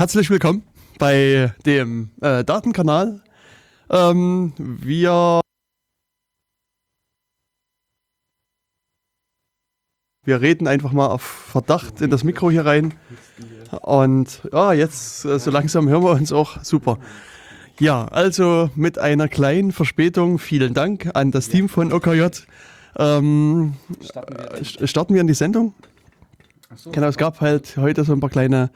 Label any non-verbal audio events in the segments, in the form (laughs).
herzlich willkommen bei dem äh, Datenkanal. Ähm, wir wir reden einfach mal auf Verdacht in das Mikro hier rein. Und ja, jetzt äh, so langsam hören wir uns auch super. Ja, also mit einer kleinen Verspätung vielen Dank an das Team von OKJ. Ähm, äh, starten wir in die Sendung. Genau, es gab halt heute so ein paar kleine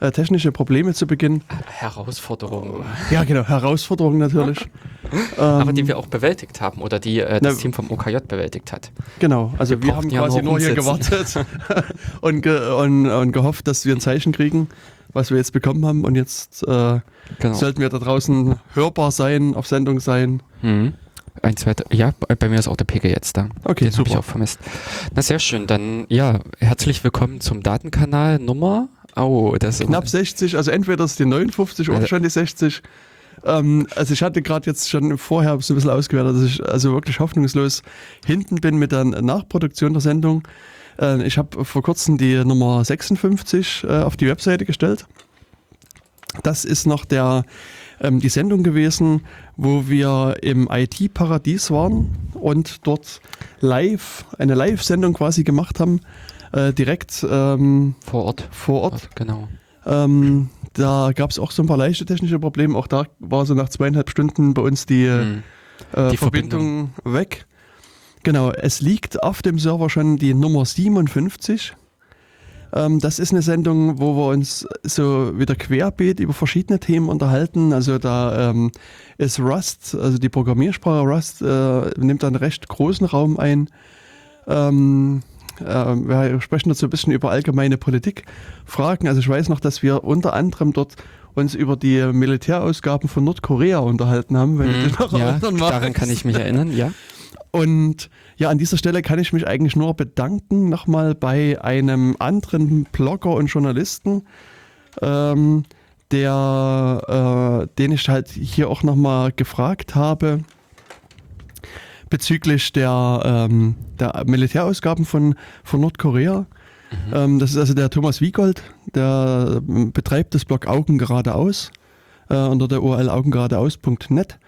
äh, technische Probleme zu Beginn. Herausforderungen. Ja, genau, Herausforderungen natürlich. (laughs) Aber Ähm, die wir auch bewältigt haben oder die äh, das Team vom OKJ bewältigt hat. Genau, also wir, Wir haben quasi nur hier gewartet (laughs) und, ge und, und gehofft, dass wir ein Zeichen kriegen, was wir jetzt bekommen haben. Und jetzt äh, Genau. sollten wir da draußen hörbar sein, auf Sendung sein. Mhm. Ein, zwei, drei- ja, bei mir ist auch der Pegel jetzt da. Okay, Den habe ich auch vermisst. Na sehr schön, dann ja, herzlich willkommen zum Datenkanal Nummer. Oh, das Knapp 60, also entweder ist die 59 oder schon die 60. Ähm, also ich hatte gerade jetzt schon vorher so ein bisschen ausgewertet, dass ich also wirklich hoffnungslos hinten bin mit der Nachproduktion der Sendung. Äh, ich habe vor kurzem die Nummer 56 äh, auf die Webseite gestellt. Das ist noch der, ähm, die Sendung gewesen, wo wir im IT-Paradies waren und dort live, eine Live-Sendung quasi gemacht haben, äh, direkt ähm, vor Ort. vor Ort. Genau. Ähm, da gab es auch so ein paar leichte technische Probleme. Auch da war so nach zweieinhalb Stunden bei uns die, Mhm. äh, Die Verbindung, weg. Genau, es liegt auf dem Server schon die Nummer 57. Ähm, das ist eine Sendung, wo wir uns so wieder querbeet über verschiedene Themen unterhalten. Also da ähm, ist Rust, also die Programmiersprache Rust, äh, nimmt einen recht großen Raum ein. Ähm, äh, wir sprechen dazu ein bisschen über allgemeine Politikfragen. Also ich weiß noch, dass wir unter anderem dort uns über die Militärausgaben von Nordkorea unterhalten haben, wenn du Mhm. ja, erinnern daran kann ich mich erinnern, ja. Und ja, an dieser Stelle kann ich mich eigentlich nur bedanken nochmal bei einem anderen Blogger und Journalisten, ähm, der, äh, den ich halt hier auch nochmal gefragt habe bezüglich der, ähm, der Militärausgaben von, von Nordkorea. Ähm, das ist also der Thomas Wiegold, der ähm, betreibt das Blog Augen geradeaus äh, unter der URL augengeradeaus.net.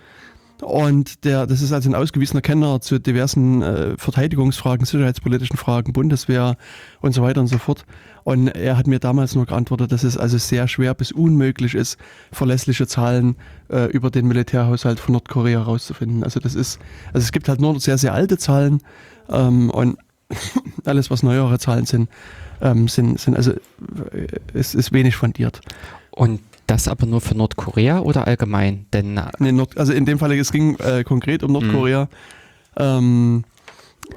Und der, das ist also ein ausgewiesener Kenner zu diversen äh, Verteidigungsfragen, sicherheitspolitischen Fragen, Bundeswehr und so weiter und so fort. Und er hat mir damals nur geantwortet, dass es also sehr schwer bis unmöglich ist, verlässliche Zahlen äh, über den Militärhaushalt von Nordkorea herauszufinden. Also das ist, also es gibt halt nur sehr, sehr alte Zahlen ähm, und (laughs) alles, was neuere Zahlen sind, ähm, sind, sind also äh, es ist wenig fundiert. Und das aber nur für Nordkorea oder allgemein? Denn äh, Nee, Nord also in dem Fall, es ging äh, konkret um Nordkorea. Ähm,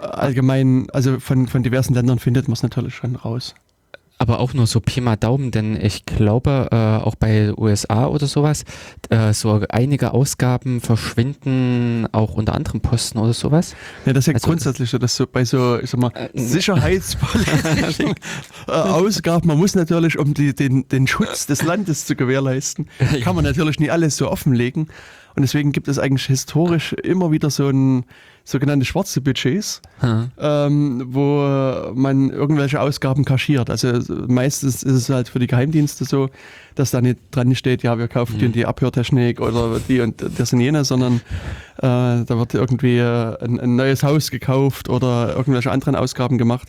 allgemein, also von, von diversen Ländern findet man es natürlich schon raus. Aber auch nur so Pi mal Daumen, denn ich glaube, äh, auch bei USA oder sowas, äh, so einige Ausgaben verschwinden auch unter anderen Posten oder sowas. Ja, das ist ja Also- grundsätzlich so, dass so bei so, ich sag mal, Äh, sicherheitspolitischen (laughs) äh, Ausgaben, man muss natürlich, um die, den, den Schutz des Landes zu gewährleisten, (laughs) kann man natürlich nie alles so offenlegen. Und deswegen gibt es eigentlich historisch immer wieder so ein sogenannte schwarze Budgets, Hm. ähm, wo man irgendwelche Ausgaben kaschiert. Also meistens ist es halt für die Geheimdienste so, dass da nicht dran steht, ja, wir kaufen die und die Abhörtechnik oder die und das und jene, sondern äh, da wird irgendwie äh, ein, ein neues Haus gekauft oder irgendwelche anderen Ausgaben gemacht.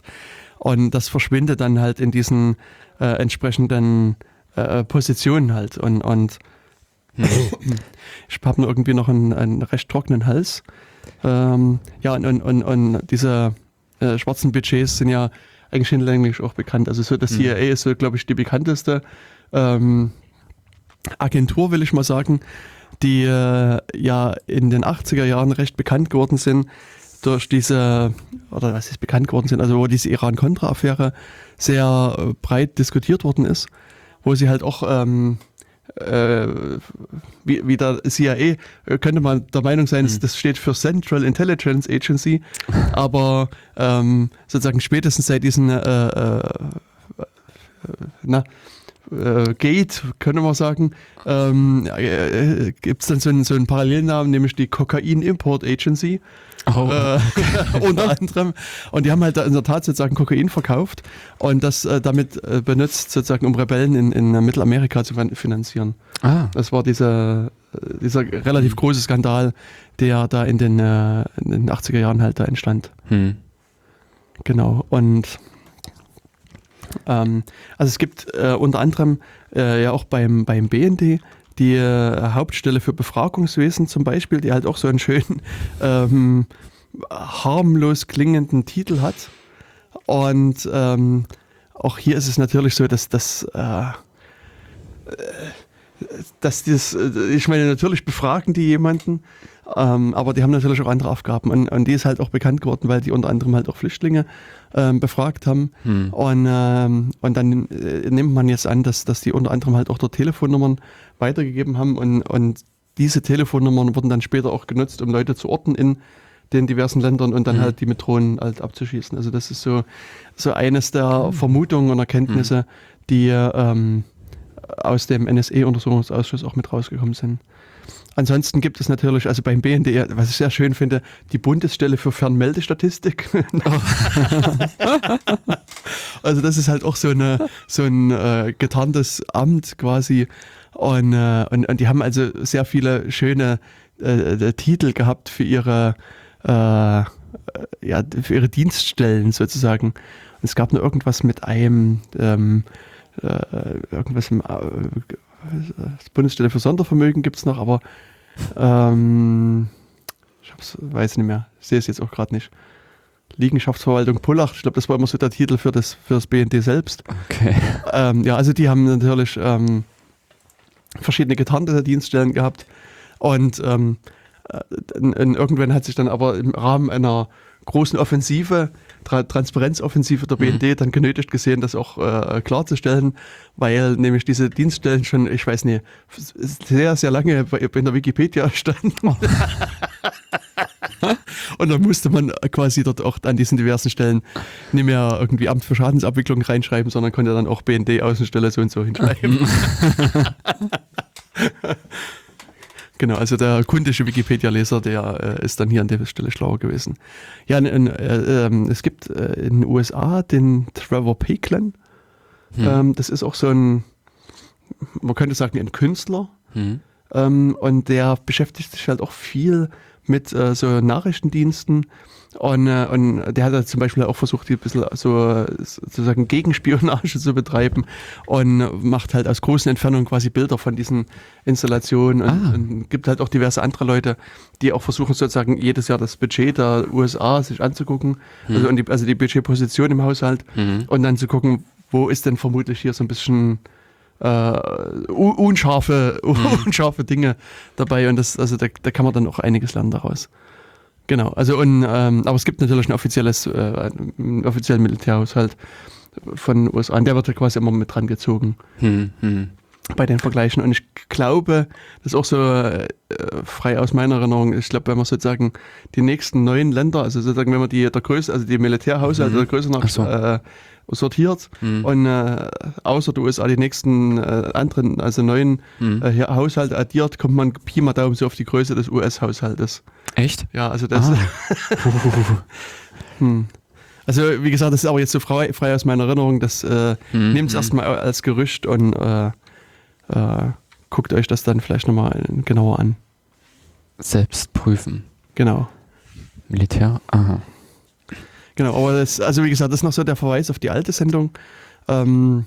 Und das verschwindet dann halt in diesen äh, entsprechenden äh, Positionen halt. Und, und ich habe irgendwie noch einen, einen recht trockenen Hals. Ähm, ja, und, und, und, diese äh, schwarzen Budgets sind ja eigentlich hinlänglich auch bekannt. Also so das Mhm. CIA ist so, glaube ich, die bekannteste ähm, Agentur, will ich mal sagen, die äh, ja in den 80er Jahren recht bekannt geworden sind durch diese, oder was ist bekannt geworden sind, also wo diese Iran-Contra-Affäre sehr äh, breit diskutiert worden ist, wo sie halt auch ähm, äh, wie, wie der CIA äh, könnte man der Meinung sein, Mhm. das steht für Central Intelligence Agency, aber ähm, sozusagen spätestens seit diesen äh, äh, na, äh, Gate, können wir sagen, ähm, äh, gibt es dann so einen, so einen Parallelnamen, nämlich die Kokain Import Agency. Oh. Äh, (laughs) unter anderem. Und die haben halt da in der Tat sozusagen Kokain verkauft und das äh, damit äh, benutzt, sozusagen, um Rebellen in, in Mittelamerika zu fin- finanzieren. ah. Das war dieser, äh, dieser relativ große Skandal, der da in den, äh, in den 80er Jahren halt da entstand. Hm. Genau. Und ähm, also es gibt äh, unter anderem äh, ja auch beim, beim BND die äh, Hauptstelle für Befragungswesen zum Beispiel, die halt auch so einen schönen (laughs) ähm, harmlos klingenden Titel hat. Und ähm, auch hier ist es natürlich so, dass das äh, dass das, äh, ich meine, natürlich befragen die jemanden, ähm, aber die haben natürlich auch andere Aufgaben. Und, und die ist halt auch bekannt geworden, weil die unter anderem halt auch Flüchtlinge ähm, befragt haben. Hm. Und, ähm, und dann äh, nimmt man jetzt an, dass, dass die unter anderem halt auch dort Telefonnummern weitergegeben haben. Und, und diese Telefonnummern wurden dann später auch genutzt, um Leute zu orten in den diversen Ländern und dann Mhm. halt die mit Drohnen halt abzuschießen. Also das ist so, so eines der Vermutungen und Erkenntnisse, die ähm, aus dem NSE-Untersuchungsausschuss auch mit rausgekommen sind. Ansonsten gibt es natürlich, also beim BND, was ich sehr schön finde, die Bundesstelle für Fernmeldestatistik. (laughs) also das ist halt auch so, eine, so ein äh, getarntes Amt quasi. Und, äh, und, und die haben also sehr viele schöne äh, äh, Titel gehabt für ihre, äh, ja, für ihre Dienststellen sozusagen. Und es gab nur irgendwas mit einem, ähm, äh, irgendwas im, äh, das Bundesstelle für Sondervermögen gibt es noch, aber ähm, ich weiß nicht mehr, ich sehe es jetzt auch gerade nicht. Liegenschaftsverwaltung Pullach, ich glaube, das war immer so der Titel für das, für das BND selbst. Okay. Ähm, ja, also die haben natürlich ähm, verschiedene getarnte Dienststellen gehabt und ähm, äh, in, in, irgendwann hat sich dann aber im Rahmen einer großen Offensive, Tra Transparenzoffensive der Mhm. BND dann genötigt gesehen, das auch äh, klarzustellen, weil nämlich diese Dienststellen schon, ich weiß nicht, sehr, sehr lange bei, in der Wikipedia (laughs) standen. Und dann musste man quasi dort auch an diesen diversen Stellen nicht mehr irgendwie Amt für Schadensabwicklung reinschreiben, sondern konnte dann auch BND Außenstelle so und so hinschreiben. (laughs) (laughs) genau, also der kundische Wikipedia-Leser, der äh, ist dann hier an der Stelle schlauer gewesen. Ja, in, in, äh, ähm, es gibt äh, in den USA den Trevor Peaklen. Hm. Ähm, das ist auch so ein, man könnte sagen, ein Künstler. Hm. Ähm, und der beschäftigt sich halt auch viel mit äh, so Nachrichtendiensten. Und, äh, und der hat halt zum Beispiel auch versucht, hier ein bisschen so sozusagen Gegenspionage (laughs) zu betreiben und macht halt aus großen Entfernungen quasi Bilder von diesen Installationen und, Ah. und gibt halt auch diverse andere Leute, die auch versuchen sozusagen jedes Jahr das Budget der USA sich anzugucken, also, und die, also die Budgetposition im Haushalt Hm. und dann zu gucken, wo ist denn vermutlich hier so ein bisschen äh, un- unscharfe, (laughs) unscharfe Dinge dabei und das, also da, da kann man dann auch einiges lernen daraus. Genau, also und, ähm, aber es gibt natürlich ein offizielles, äh, einen offiziellen Militärhaushalt von USA und der wird ja quasi immer mit dran gezogen Hm. Hm. bei den Vergleichen und ich glaube, das ist auch so äh, frei aus meiner Erinnerung, ich glaube, wenn man sozusagen die nächsten neun Länder, also sozusagen, wenn man die der Größe, also die Militärhaushalte Mhm. der Größe nach Ach so. äh, sortiert Hm. und äh, außer der USA die nächsten äh, anderen, also neun Hm. äh, Haushalte addiert, kommt man Pi mal Daumen so auf die Größe des US-Haushaltes. Echt? Ja, also das. Ah. (laughs) hm. Also wie gesagt, das ist aber jetzt so frei, frei aus meiner Erinnerung. Das äh, Hm. nehmt es erstmal als Gerücht und äh, äh, guckt euch das dann vielleicht nochmal genauer an. Selbst prüfen. Genau. Militär? Aha. Genau, aber das, also wie gesagt, das ist noch so der Verweis auf die alte Sendung. Ähm,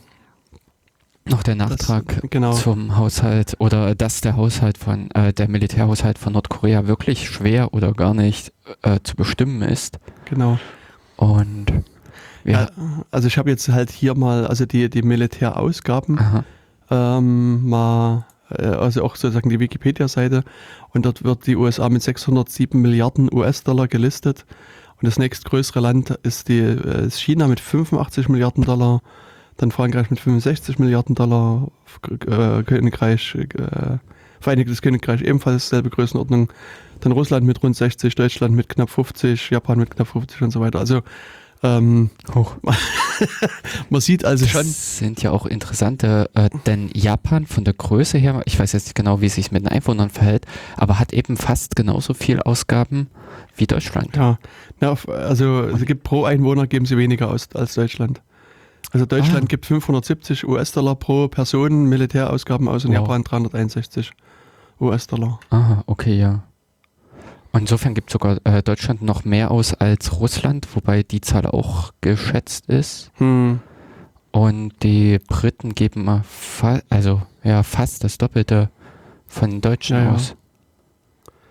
Noch der Nachtrag genau. zum Haushalt oder dass der Haushalt von, äh, der Militärhaushalt von Nordkorea wirklich schwer oder gar nicht äh, zu bestimmen ist. genau. Und wir, Ja, also ich habe jetzt halt hier mal, also die, die Militärausgaben ähm, mal, äh, also auch sozusagen die Wikipedia-Seite und dort wird die USA mit 607 Milliarden US-Dollar gelistet und das nächstgrößere Land ist, die, äh, ist China mit 85 Milliarden Dollar, dann Frankreich mit 65 Milliarden Dollar, äh, Königreich, äh, Vereinigtes Königreich ebenfalls selbe Größenordnung, dann Russland mit rund 60, Deutschland mit knapp 50, Japan mit knapp 50 und so weiter. Also ähm, hoch. (laughs) Man sieht also schon, Das sind ja auch interessante, äh, denn Japan von der Größe her, ich weiß jetzt nicht genau, wie es sich mit den Einwohnern verhält, aber hat eben fast genauso viel Ausgaben wie Deutschland. ja, auf- also es gibt pro Einwohner geben sie weniger aus als Deutschland. Also Deutschland Ah. gibt 570 US-Dollar pro Person Militärausgaben aus und Wow. Japan 361 US-Dollar. Aha, okay, ja. Und insofern gibt sogar äh, Deutschland noch mehr aus als Russland, wobei die Zahl auch geschätzt ist. Hm. Und die Briten geben mal fa also ja fast das Doppelte von Deutschen Ja, ja.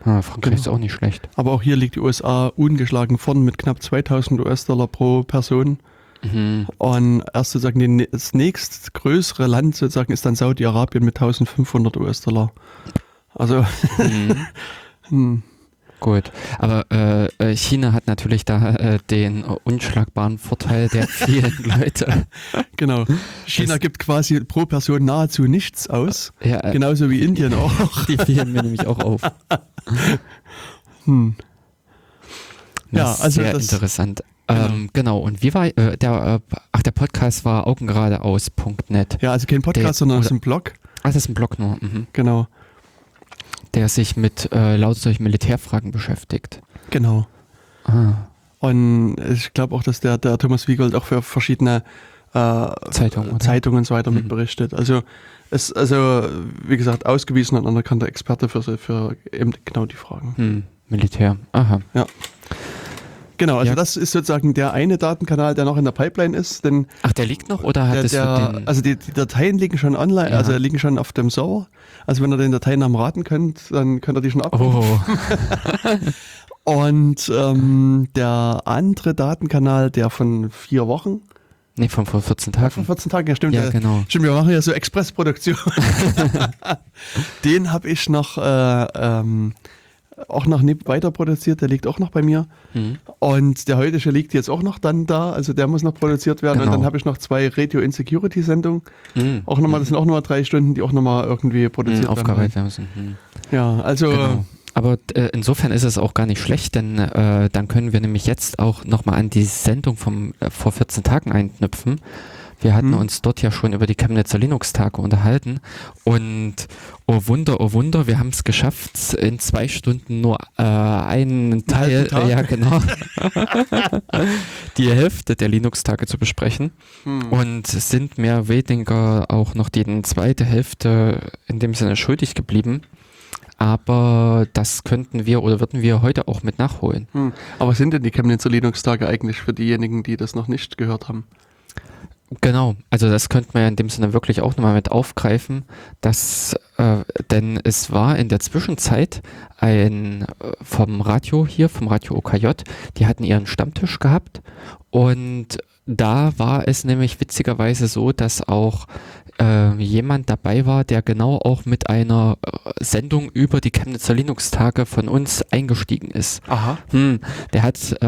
Ah, Frankreich ist Genau. auch nicht schlecht. Aber auch hier liegt die USA ungeschlagen vorn mit knapp 2000 US-Dollar pro Person. Mhm. Und erst sozusagen das nächstgrößere Land sozusagen ist dann Saudi-Arabien mit 1500 US-Dollar. Also, Mhm. (laughs) Gut, aber äh, äh, China hat natürlich da äh, den äh, unschlagbaren Vorteil der (laughs) vielen Leute. genau. China Das- gibt quasi pro Person nahezu nichts aus. Ja, äh, Genauso wie Indien (laughs) auch. die fielen mir nämlich auch auf. (laughs) Hm. Ja, Das ist also sehr das- interessant. Ähm, genau, und wie war äh, der, äh, ach, der Podcast war augengeradeaus.net. Ja, also kein Podcast, Der- sondern es ist oder- ein Blog. Ah, das ist ein Blog nur, mhm. Genau. Der sich mit äh, lauter solchen Militärfragen beschäftigt. Genau. Ah, Und ich glaube auch, dass der, der Thomas Wiegold auch für verschiedene äh, Zeitung? Zeitungen und so weiter Mhm. mitberichtet. Also es also wie gesagt ausgewiesen und anerkannter Experte für, für eben genau die Fragen. hm, Militär. Aha. Genau, also Ja. das ist sozusagen der eine Datenkanal, der noch in der Pipeline ist, denn Ach, der liegt noch oder der, hattest der, den? also die, die Dateien liegen schon online, Ja. also liegen schon auf dem Server. Also wenn ihr den Dateinamen raten könnt, dann könnt ihr die schon abrufen. oh, (laughs) Und ähm, der andere Datenkanal, der von vier Wochen, nee, von vor 14 von Tagen. 14 Tagen, ja stimmt, Ja, der, genau. Stimmt, wir machen ja so Expressproduktion. (laughs) Den habe ich noch äh, ähm, auch noch weiter produziert, der liegt auch noch bei mir. Hm. Und der heutige liegt jetzt auch noch dann da, also der muss noch produziert werden. Und Genau. dann habe ich noch zwei Radio Insecurity Sendungen. Hm. Auch nochmal, das sind auch nochmal drei Stunden, die auch nochmal irgendwie produziert Hm, werden. aufgearbeitet werden müssen. Hm. Ja, also Genau. Aber äh, insofern ist es auch gar nicht schlecht, denn äh, dann können wir nämlich jetzt auch nochmal an die Sendung vom äh, vor 14 Tagen einknüpfen. Wir hatten Hm. uns dort ja schon über die Chemnitzer Linux-Tage unterhalten und oh Wunder, oh Wunder, wir haben es geschafft, in zwei Stunden nur äh, einen Teil, äh, ja genau, (laughs) (laughs) die Hälfte der Linux-Tage zu besprechen hm. und sind mehr weniger auch noch die zweite Hälfte in dem Sinne schuldig geblieben. Aber das könnten wir oder würden wir heute auch mit nachholen. Hm. Aber was sind denn die Chemnitzer Linux-Tage eigentlich für diejenigen, die das noch nicht gehört haben? Genau, also das könnte man ja in dem Sinne wirklich auch nochmal mit aufgreifen, dass, äh, denn es war in der Zwischenzeit ein äh, vom Radio hier, vom Radio OKJ, die hatten ihren Stammtisch gehabt und da war es nämlich witzigerweise so, dass auch äh, jemand dabei war, der genau auch mit einer äh, Sendung über die Chemnitzer Linux-Tage von uns eingestiegen ist. Aha. Hm, der hat äh,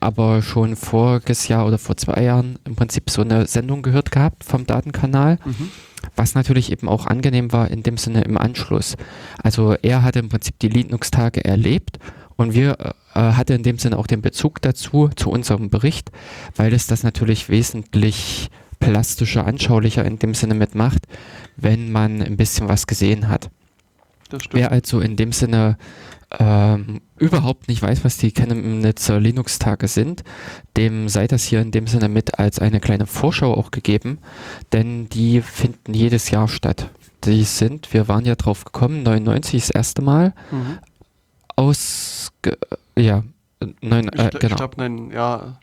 aber schon voriges Jahr oder vor zwei Jahren im Prinzip so eine Sendung gehört gehabt vom Datenkanal, Mhm. was natürlich eben auch angenehm war in dem Sinne im Anschluss. Also er hatte im Prinzip die Linux-Tage erlebt und wir äh, hatte in dem Sinne auch den Bezug dazu, zu unserem Bericht, weil es das natürlich wesentlich plastischer, anschaulicher in dem Sinne mitmacht, wenn man ein bisschen was gesehen hat. Wer also in dem Sinne ähm, überhaupt nicht weiß, was die Chemnitzer Linux-Tage sind, dem sei das hier in dem Sinne mit als eine kleine Vorschau auch gegeben, denn die finden jedes Jahr statt. Die sind, wir waren ja drauf gekommen, 99 das erste Mal, Mhm. aus, ja, neun, äh, genau, ich glaube, ja,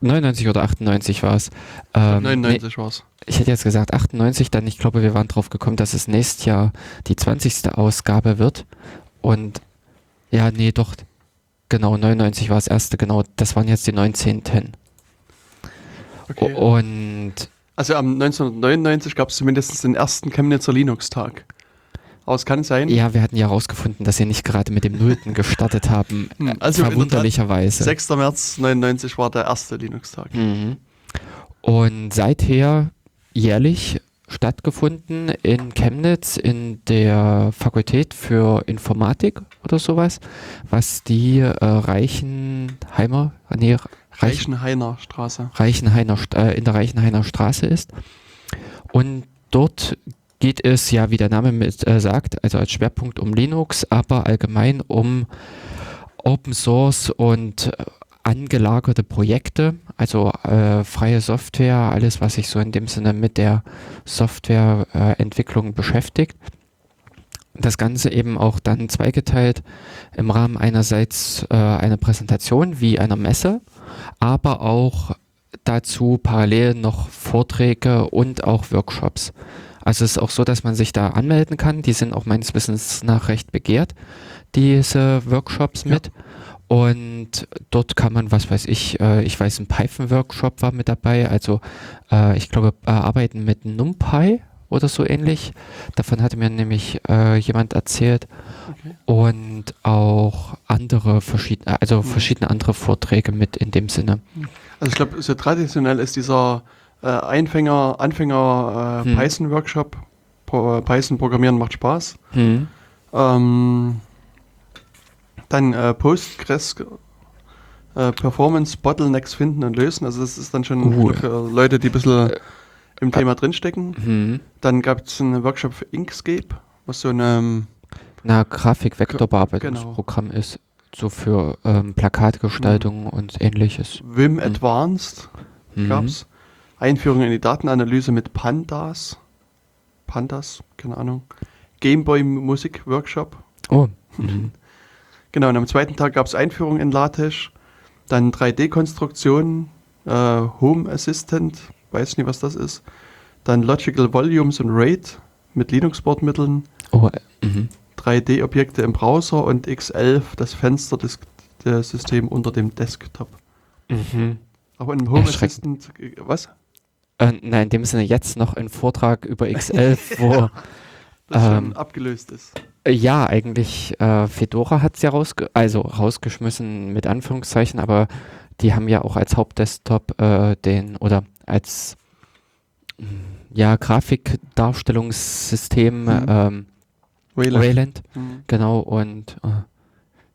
99 oder 98 war es. Ähm, nee, 99 war's. ich hätte jetzt gesagt 98, dann ich glaube, wir waren drauf gekommen, dass es nächstes Jahr die 20. Ausgabe wird. Und ja, nee, doch. Genau, 99 war das erste, genau. Das waren jetzt die 19. Okay. Und Also am 1999 gab es zumindest den ersten Chemnitzer Linux-Tag. Es kann sein, ja, wir hatten ja herausgefunden, dass sie nicht gerade mit dem Nullten gestartet haben. (laughs) Hm, also verwunderlicherweise. 6. März 99 war der erste Linux-Tag. Mhm. Und seither jährlich stattgefunden in Chemnitz in der Fakultät für Informatik oder sowas, was die äh, Reichenheimer, nee, Reichenhainer Straße. Reichenhainer, äh, in der Reichenhainer Straße ist. Und dort geht es ja, wie der Name mit, äh, sagt, also als Schwerpunkt um Linux, aber allgemein um Open Source und äh, angelagerte Projekte, also äh, freie Software, alles, was sich so in dem Sinne mit der Softwareentwicklung beschäftigt. Das Ganze eben auch dann zweigeteilt im Rahmen einerseits äh, einer Präsentation wie einer Messe, aber auch dazu parallel noch Vorträge und auch Workshops. Also es ist auch so, dass man sich da anmelden kann. Die sind auch meines Wissens nach recht begehrt, diese Workshops mit. Ja. Und dort kann man, was weiß ich, äh, ich weiß, ein Python-Workshop war mit dabei. Also äh, ich glaube, äh, arbeiten mit NumPy oder so ähnlich. Davon hatte mir nämlich äh, jemand erzählt. Okay. Und auch andere verschiedene, also mhm. verschiedene andere Vorträge mit in dem Sinne. Also ich glaube, so traditionell ist dieser äh, Einfänger, Anfänger äh, hm. Python-Workshop. Pro, Python programmieren macht Spaß. Hm. Ähm, dann äh, Postgres äh, Performance Bottlenecks finden und lösen. Also das ist dann schon uh. für Leute, die ein bisschen äh, im Thema drinstecken. Mhm. Dann gab es einen Workshop für Inkscape, was so eine Na, Grafik-Vektorbearbeitungsprogramm genau. ist. So für ähm, Plakatgestaltung mhm. und ähnliches. Vim mhm. Advanced mhm. Einführung in die Datenanalyse mit Pandas. Pandas, keine Ahnung. Gameboy Musik Workshop. Oh. (laughs) Mhm. Genau, und am zweiten Tag gab es Einführung in LaTeX, dann 3D-Konstruktion, äh, Home Assistant, weiß nicht, was das ist. Dann Logical Volumes und RAID mit Linux-Bordmitteln. Oh, mhm. 3D-Objekte im Browser und X11, das Fenster des, des Systems unter dem Desktop. Mhm. Auch in Home Assistant, was? Äh, nein, in dem Sinne jetzt noch ein Vortrag über (laughs) X11, wo das ähm, schon abgelöst ist. Ja, eigentlich, äh, Fedora hat es ja rausge also rausgeschmissen mit Anführungszeichen, aber die haben ja auch als Hauptdesktop äh, den oder als ja, Grafikdarstellungssystem mhm. ähm, Wayland, Wayland mhm. genau, und äh,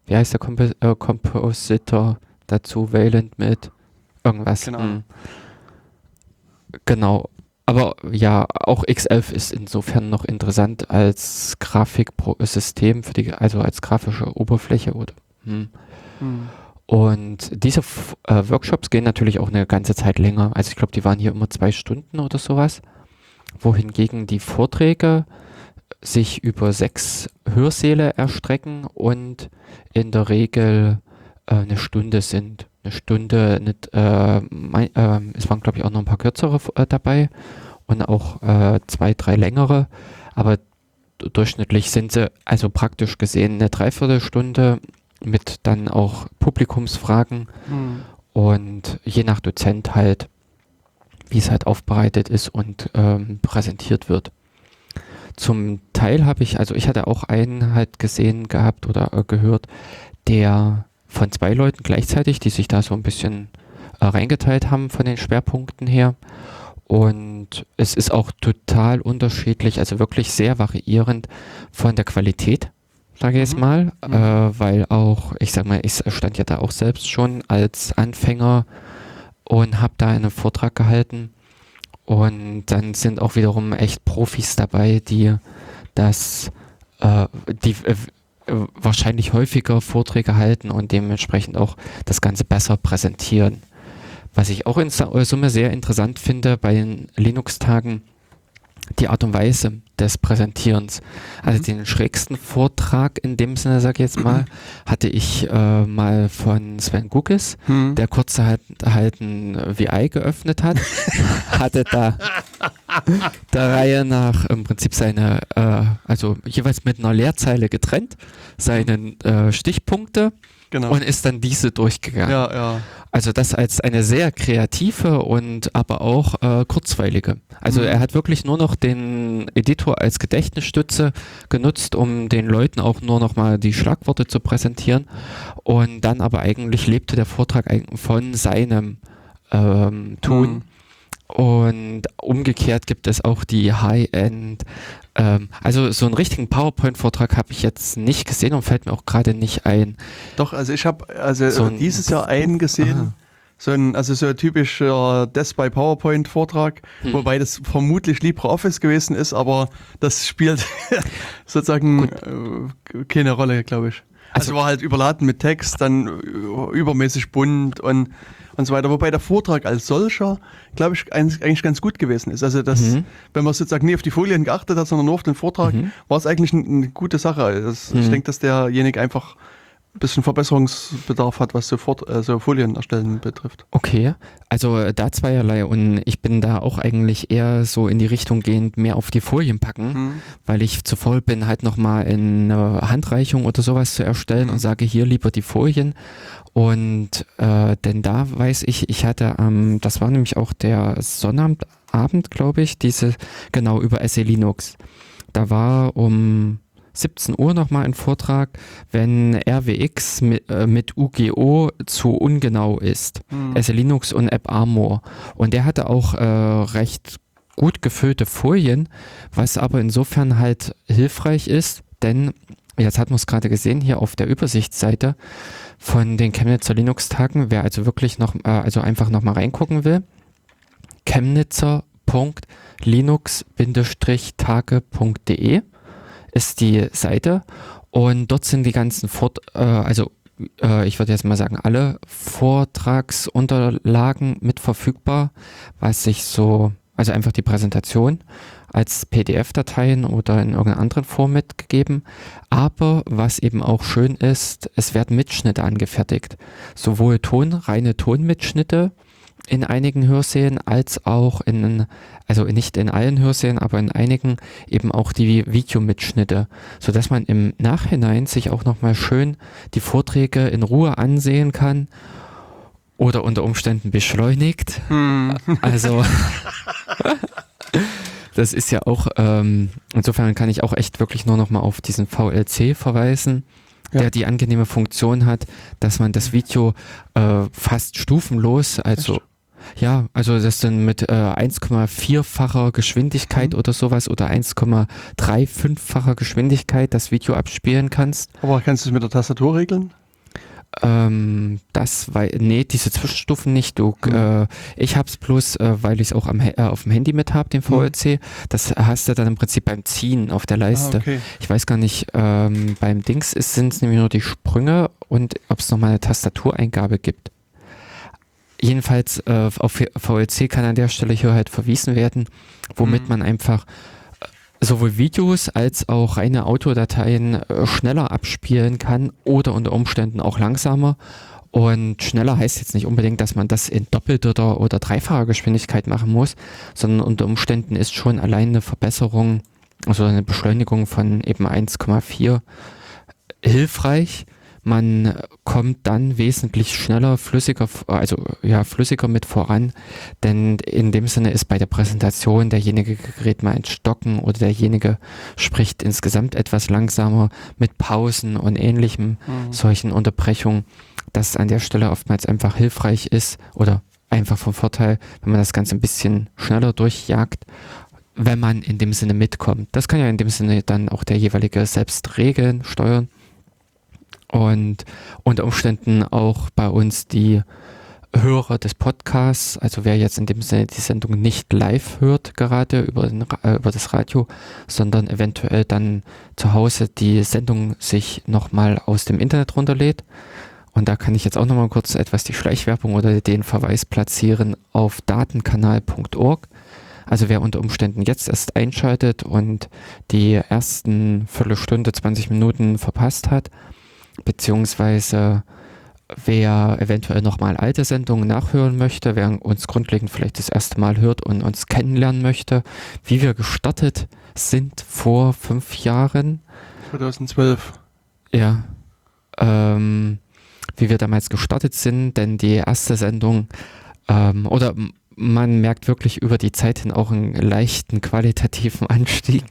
wie heißt der Komp äh, Kompositor dazu? Wayland mit irgendwas. Genau. Mhm. Genau, aber ja, auch X11 ist insofern noch interessant als Grafiksystem für die, also als grafische Oberfläche oder. Hm. Hm. Und diese äh, Workshops gehen natürlich auch eine ganze Zeit länger. Also ich glaube, die waren hier immer zwei Stunden oder sowas. Wohingegen die Vorträge sich über sechs Hörsäle erstrecken und in der Regel äh, eine Stunde sind eine Stunde, nicht, äh, mein, äh, es waren glaube ich auch noch ein paar kürzere äh, dabei und auch äh, zwei, drei längere, aber durchschnittlich sind sie also praktisch gesehen eine Dreiviertelstunde mit dann auch Publikumsfragen mhm. und je nach Dozent halt, wie es halt aufbereitet ist und ähm, präsentiert wird. Zum Teil habe ich, also ich hatte auch einen halt gesehen gehabt oder äh, gehört, der von zwei Leuten gleichzeitig, die sich da so ein bisschen äh, reingeteilt haben von den Schwerpunkten her. Und es ist auch total unterschiedlich, also wirklich sehr variierend von der Qualität, sage ich jetzt mhm. mal, mhm. äh, weil auch, ich sag mal, ich stand ja da auch selbst schon als Anfänger und habe da einen Vortrag gehalten. Und dann sind auch wiederum echt Profis dabei, die das, äh, die äh, wahrscheinlich häufiger Vorträge halten und dementsprechend auch das Ganze besser präsentieren. Was ich auch in Summe sehr interessant finde bei den Linux-Tagen, die Art und Weise des Präsentierens. Also mhm. den schrägsten Vortrag in dem Sinne, sag ich jetzt mal, hatte ich äh, mal von Sven Gugges, mhm. der kurz halt, halt ein VI geöffnet hat, (laughs) hatte da der Reihe nach im Prinzip seine, äh, also jeweils mit einer Leerzeile getrennt, seine äh, Stichpunkte genau. und ist dann diese durchgegangen. Ja, ja. Also das als eine sehr kreative und aber auch äh, kurzweilige. Also mhm. er hat wirklich nur noch den Editor als Gedächtnisstütze genutzt, um den Leuten auch nur noch mal die Schlagworte zu präsentieren. Und dann aber eigentlich lebte der Vortrag von seinem ähm, Tun. Mhm. Und umgekehrt gibt es auch die High-End ähm, also so einen richtigen PowerPoint-Vortrag habe ich jetzt nicht gesehen und fällt mir auch gerade nicht ein. Doch, also ich habe also so dieses Jahr einen gesehen, aha. So ein, also so ein typischer Death by PowerPoint Vortrag, Hm. wobei das vermutlich LibreOffice gewesen ist, aber das spielt (laughs) sozusagen äh, keine Rolle, glaube ich. Also, Also- war halt überladen mit Text, dann äh, übermäßig bunt und, und so weiter. Wobei der Vortrag als solcher, glaube ich, eigentlich ganz gut gewesen ist. Also, das, Mhm. wenn man sozusagen nie auf die Folien geachtet hat, sondern nur auf den Vortrag, Mhm. war es eigentlich ein- eine gute Sache. Das, Ich Mhm. denke, dass derjenige einfach ein bisschen Verbesserungsbedarf hat, was so, Fort, äh, so Folien erstellen betrifft. Okay, also äh, da zweierlei und ich bin da auch eigentlich eher so in die Richtung gehend, mehr auf die Folien packen, Mhm. weil ich zu faul bin, halt nochmal eine Handreichung oder sowas zu erstellen und sage hier lieber die Folien. Und äh, denn da weiß ich, ich hatte am, das war nämlich auch der Sonnabendabend, glaube ich, diese, genau, über SE Linux. Da war um 17 Uhr nochmal ein Vortrag, wenn RWX mit, äh, mit UGO zu ungenau ist. Mhm. SE Linux und App Armor. Und der hatte auch äh, recht gut gefüllte Folien, was aber insofern halt hilfreich ist, denn jetzt hat man es gerade gesehen hier auf der Übersichtsseite von den Chemnitzer Linux-Tagen, wer also wirklich noch, äh, also einfach nochmal reingucken will, chemnitzer.linux-tage.de ist die Seite. Und dort sind die ganzen Fort, äh, also äh, ich würde jetzt mal sagen, alle Vortragsunterlagen mit verfügbar, was sich so, also einfach die Präsentation als PDF-Dateien oder in irgendeiner anderen Form mitgegeben. Aber was eben auch schön ist, es werden Mitschnitte angefertigt. Sowohl Ton, reine Tonmitschnitte in einigen Hörsälen als auch in, also nicht in allen Hörsälen, aber in einigen eben auch die Videomitschnitte, sodass man im Nachhinein sich auch nochmal schön die Vorträge in Ruhe ansehen kann oder unter Umständen beschleunigt. Mhm. Also (laughs) das ist ja auch, ähm, insofern kann ich auch echt wirklich nur nochmal auf diesen VLC verweisen, Ja. der die angenehme Funktion hat, dass man das Video äh, fast stufenlos, also ja, also das dann mit äh, 1,4-facher Geschwindigkeit Mhm. oder sowas oder 1,35-facher Geschwindigkeit das Video abspielen kannst. Aber kannst du es mit der Tastatur regeln? Ähm, das, weil, nee, diese Zwischenstufen nicht. Du, Mhm. äh, ich hab's bloß, äh, weil ich es auch am, äh, auf dem Handy mit hab, den VLC. Das hast du dann im Prinzip beim Ziehen auf der Leiste. Ah, okay. Ich weiß gar nicht, ähm, beim Dings sind es nämlich nur die Sprünge und ob es nochmal eine Tastatureingabe gibt. Jedenfalls äh, auf VLC kann an der Stelle hier halt verwiesen werden, womit Mhm. man einfach sowohl Videos als auch reine Audiodateien äh, schneller abspielen kann oder unter Umständen auch langsamer. Und schneller heißt jetzt nicht unbedingt, dass man das in doppelter oder dreifacher Geschwindigkeit machen muss, sondern unter Umständen ist schon allein eine Verbesserung, also eine Beschleunigung von eben 1,4 hilfreich. Man kommt dann wesentlich schneller, flüssiger, also ja, flüssiger mit voran, denn in dem Sinne ist bei der Präsentation derjenige gerät mal ins Stocken oder derjenige spricht insgesamt etwas langsamer mit Pausen und ähnlichem, Mhm. solchen Unterbrechungen, das an der Stelle oftmals einfach hilfreich ist oder einfach vom Vorteil, wenn man das Ganze ein bisschen schneller durchjagt, wenn man in dem Sinne mitkommt. Das kann ja in dem Sinne dann auch der jeweilige selbst regeln, steuern und unter Umständen auch bei uns die Hörer des Podcasts, also wer jetzt in dem Sinne die Sendung nicht live hört, gerade über, den, äh, über das Radio, sondern eventuell dann zu Hause die Sendung sich nochmal aus dem Internet runterlädt. Und da kann ich jetzt auch nochmal kurz etwas die Schleichwerbung oder den Verweis platzieren auf datenkanal.org. Also wer unter Umständen jetzt erst einschaltet und die ersten Viertelstunde, 20 Minuten verpasst hat, beziehungsweise wer eventuell nochmal alte Sendungen nachhören möchte, wer uns grundlegend vielleicht das erste Mal hört und uns kennenlernen möchte, wie wir gestartet sind vor fünf Jahren, 2012. ja, ähm, wie wir damals gestartet sind, denn die erste Sendung, ähm, oder man merkt wirklich über die Zeit hin auch einen leichten qualitativen (laughs) Anstieg.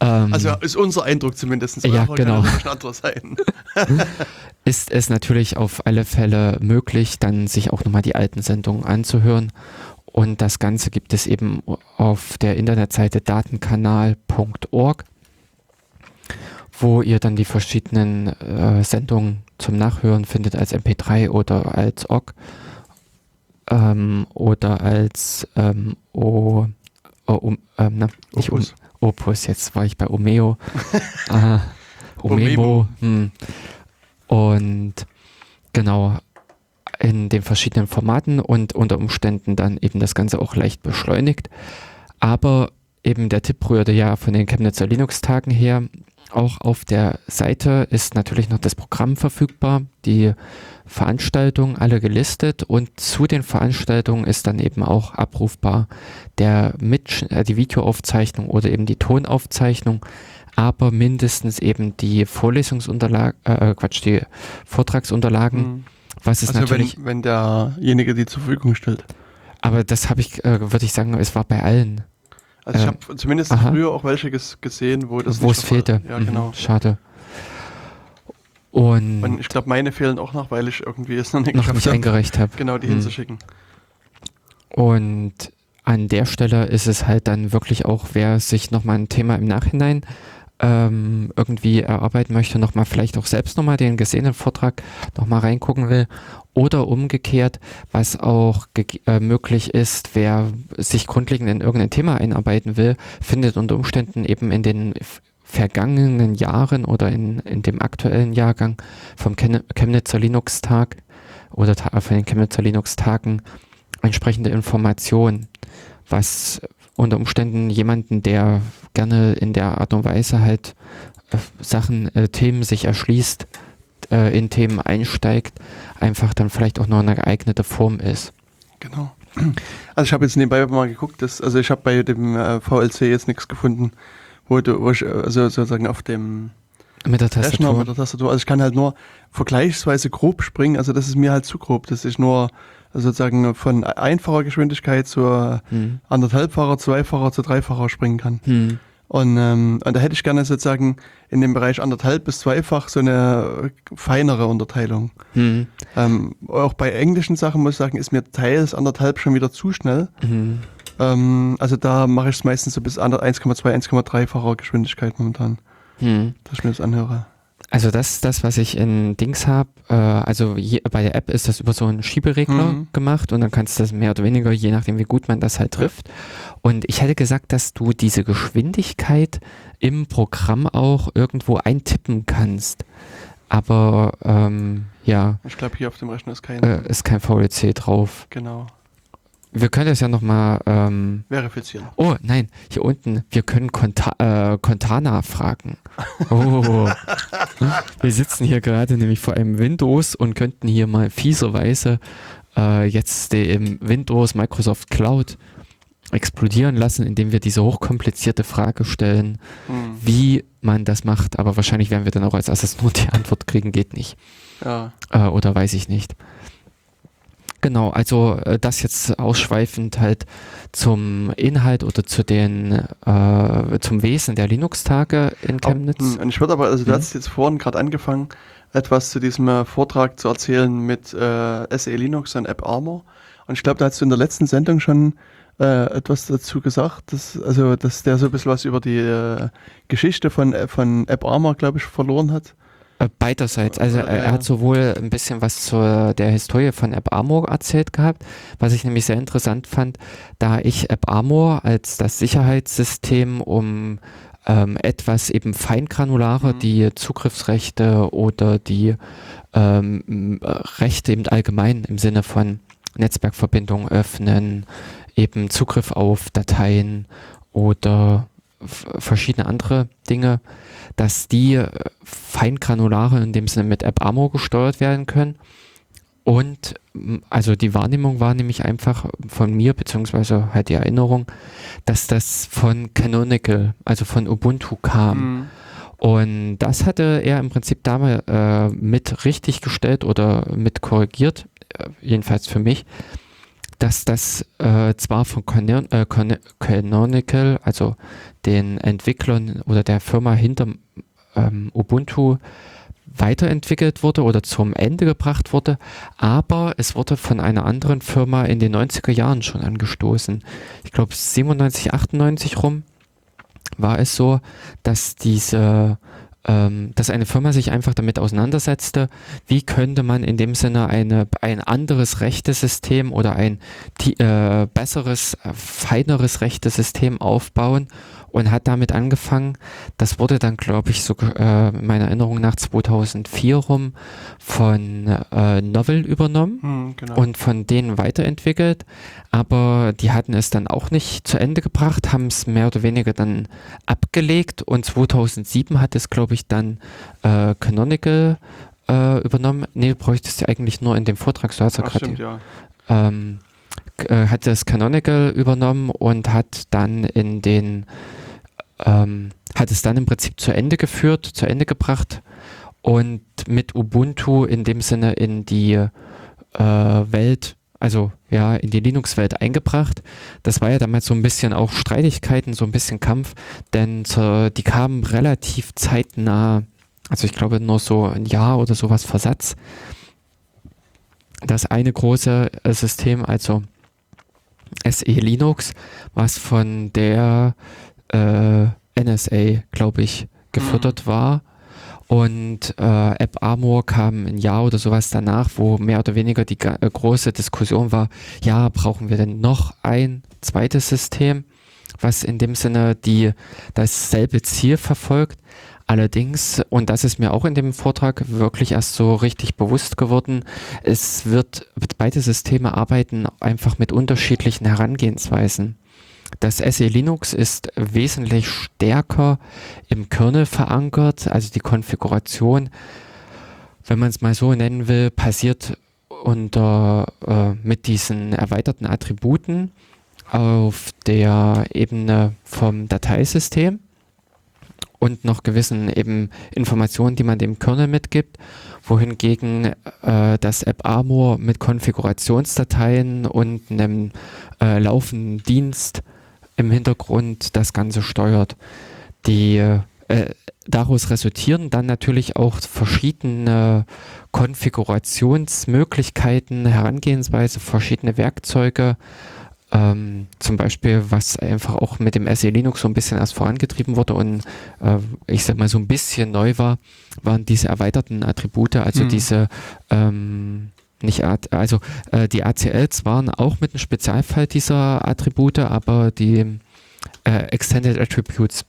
Ähm, Also ist unser Eindruck zumindest. Ja, genau. Kann (laughs) ist es natürlich auf alle Fälle möglich, dann sich auch nochmal die alten Sendungen anzuhören. Und das Ganze gibt es eben auf der Internetseite datenkanal.org, wo ihr dann die verschiedenen äh, Sendungen zum Nachhören findet als MP3 oder als OGG ähm, oder als ähm, o, o, um, ähm, na, nicht Opus. Um, Opus, jetzt war ich bei Omeo. (laughs) äh, Omemo. Hm. Und genau in den verschiedenen Formaten und unter Umständen dann eben das Ganze auch leicht beschleunigt. Aber eben der Tipp rührte ja von den Chemnitzer Linux-Tagen her. Auch auf der Seite ist natürlich noch das Programm verfügbar, die Veranstaltungen alle gelistet und zu den Veranstaltungen ist dann eben auch abrufbar der Mit äh, die Videoaufzeichnung oder eben die Tonaufzeichnung, aber mindestens eben die Vorlesungsunterlagen, äh, Quatsch, die Vortragsunterlagen, Mhm. was ist Also natürlich, wenn, wenn derjenige die zur Verfügung stellt. aber das habe ich, äh, würde ich sagen, es war bei allen, Also ich Äh, habe zumindest aha. früher auch welche ges gesehen, wo das wo es fehlte. Ja, Mhm, genau. Schade. Und, Und ich glaube, meine fehlen auch noch, weil ich irgendwie es noch nicht noch nicht eingereicht habe. genau die Mhm. hinzuschicken. Und an der Stelle ist es halt dann wirklich auch, wer sich nochmal ein Thema im Nachhinein ähm, irgendwie erarbeiten möchte, nochmal vielleicht auch selbst nochmal den gesehenen Vortrag nochmal reingucken will. Oder umgekehrt, was auch äh, möglich ist, wer sich grundlegend in irgendein Thema einarbeiten will, findet unter Umständen eben in den vergangenen Jahren oder in, in dem aktuellen Jahrgang vom Chemnitzer Linux-Tag oder von den Chemnitzer Linux-Tagen entsprechende Informationen, was unter Umständen jemanden, der gerne in der Art und Weise halt äh, Sachen, äh, Themen sich erschließt, äh, in Themen einsteigt, einfach dann vielleicht auch noch eine geeignete Form ist. Genau. Also ich habe jetzt nebenbei mal geguckt, dass, also ich habe bei dem äh, VLC jetzt nichts gefunden, wo, du, wo ich, äh, also sozusagen auf dem Mit der Rechner Tastatur. mit der Tastatur, also ich kann halt nur vergleichsweise grob springen, also das ist mir halt zu grob, dass ich nur sozusagen von einfacher Geschwindigkeit zur Hm. anderthalbfacher, zweifacher zu dreifacher springen kann. Hm. Und, ähm, und da hätte ich gerne sozusagen in dem Bereich anderthalb bis zweifach so eine feinere Unterteilung. Hm. Ähm, auch bei englischen Sachen muss ich sagen, ist mir teils anderthalb schon wieder zu schnell. Hm. Ähm, also da mache ich es meistens so bis ander- 1,2, 1,3-facher Geschwindigkeit momentan, Hm. dass ich mir das anhöre. Also das, das, was ich in Dings habe, äh, also je, bei der App ist das über so einen Schieberegler Mhm. gemacht und dann kannst du das mehr oder weniger, je nachdem wie gut man das halt trifft. Und ich hätte gesagt, dass du diese Geschwindigkeit im Programm auch irgendwo eintippen kannst. Aber ähm, ja, Ich glaube, hier auf dem Rechner ist kein. äh, ist kein VLC drauf. Genau. Wir können das ja nochmal ähm, Verifizieren. Oh, nein, hier unten, wir können Conta äh, Contana fragen. Oh. (laughs) wir sitzen hier gerade nämlich vor einem Windows und könnten hier mal fieserweise äh, jetzt dem Windows Microsoft Cloud explodieren lassen, indem wir diese hochkomplizierte Frage stellen, Hm. wie man das macht. Aber wahrscheinlich werden wir dann auch als erstes nur die Antwort kriegen, geht nicht. Ja. Äh, oder weiß ich nicht. Genau, also äh, das jetzt ausschweifend halt zum Inhalt oder zu den äh, zum Wesen der Linux-Tage in Chemnitz. Hm, Und ich würde aber, also du Mhm. hast jetzt vorhin gerade angefangen, etwas zu diesem äh, Vortrag zu erzählen mit äh, SE Linux und App Armor. Und ich glaube, da hast du in der letzten Sendung schon äh, etwas dazu gesagt, dass, also, dass der so ein bisschen was über die äh, Geschichte von, äh, von App Armor, glaube ich, verloren hat. Äh, beiderseits. Also Ja, äh, er hat sowohl ein bisschen was zur der Historie von App Armor erzählt gehabt, was ich nämlich sehr interessant fand, da ich App Armor als das Sicherheitssystem um ähm, etwas eben feingranulare, Mhm. die Zugriffsrechte oder die ähm, äh, Rechte eben allgemein im Sinne von Netzwerkverbindungen öffnen, eben Zugriff auf Dateien oder verschiedene andere Dinge, dass die äh, feingranulare in dem Sinne mit App Armor gesteuert werden können. Und also die Wahrnehmung war nämlich einfach von mir, beziehungsweise halt die Erinnerung, dass das von Canonical, also von Ubuntu kam. Hm. Und das hatte er im Prinzip damals äh, mit richtig gestellt oder mit korrigiert, äh, jedenfalls für mich, dass das äh, zwar von Canon, äh, Can- Canonical, also den Entwicklern oder der Firma hinter ähm, Ubuntu weiterentwickelt wurde oder zum Ende gebracht wurde, aber es wurde von einer anderen Firma in den 90er Jahren schon angestoßen. Ich glaube 97, 98 rum war es so, dass diese dass eine Firma sich einfach damit auseinandersetzte, wie könnte man in dem Sinne eine, ein anderes Rechtesystem oder ein äh, besseres, äh, feineres Rechtesystem aufbauen und hat damit angefangen. Das wurde dann, glaube ich, so äh, meiner Erinnerung nach 2004 rum von äh, Novel übernommen hm, genau. und von denen weiterentwickelt. Aber die hatten es dann auch nicht zu Ende gebracht, haben es mehr oder weniger dann abgelegt und 2007 hat es, glaube ich, dann äh, Canonical äh, übernommen. Nee, du bräuchtest ja eigentlich nur in dem Vortrag, du hast ja gerade. Ja. Ähm, äh, hat das Canonical übernommen und hat dann in den ähm, hat es dann im Prinzip zu Ende geführt, zu Ende gebracht und mit Ubuntu in dem Sinne in die äh, Welt, also ja, in die Linux-Welt eingebracht. Das war ja damals so ein bisschen auch Streitigkeiten, so ein bisschen Kampf, denn zur, die kamen relativ zeitnah, also ich glaube nur so ein Jahr oder sowas Versatz. Das eine große äh, System, also SE Linux, was von der äh, NSA, glaube ich, gefördert mhm. war. Und äh, App Armor kam ein Jahr oder sowas danach, wo mehr oder weniger die äh, große Diskussion war, ja, brauchen wir denn noch ein zweites System, was in dem Sinne die dasselbe Ziel verfolgt. Allerdings, und das ist mir auch in dem Vortrag wirklich erst so richtig bewusst geworden, es wird, beide Systeme arbeiten einfach mit unterschiedlichen Herangehensweisen. Das SE Linux ist wesentlich stärker im Kernel verankert, also die Konfiguration, wenn man es mal so nennen will, passiert unter äh, mit diesen erweiterten Attributen auf der Ebene vom Dateisystem und noch gewissen eben Informationen, die man dem Kernel mitgibt, wohingegen äh, das App Armor mit Konfigurationsdateien und einem äh, laufenden Dienst im Hintergrund das Ganze steuert. Die äh, daraus resultieren dann natürlich auch verschiedene Konfigurationsmöglichkeiten, Herangehensweise, verschiedene Werkzeuge. Ähm, zum Beispiel, was einfach auch mit dem SE Linux so ein bisschen erst vorangetrieben wurde und äh, ich sag mal so ein bisschen neu war, waren diese erweiterten Attribute, also mhm. diese ähm, nicht also äh, die ACLs waren auch mit einem Spezialfall dieser Attribute, aber die äh, Extended Attributes,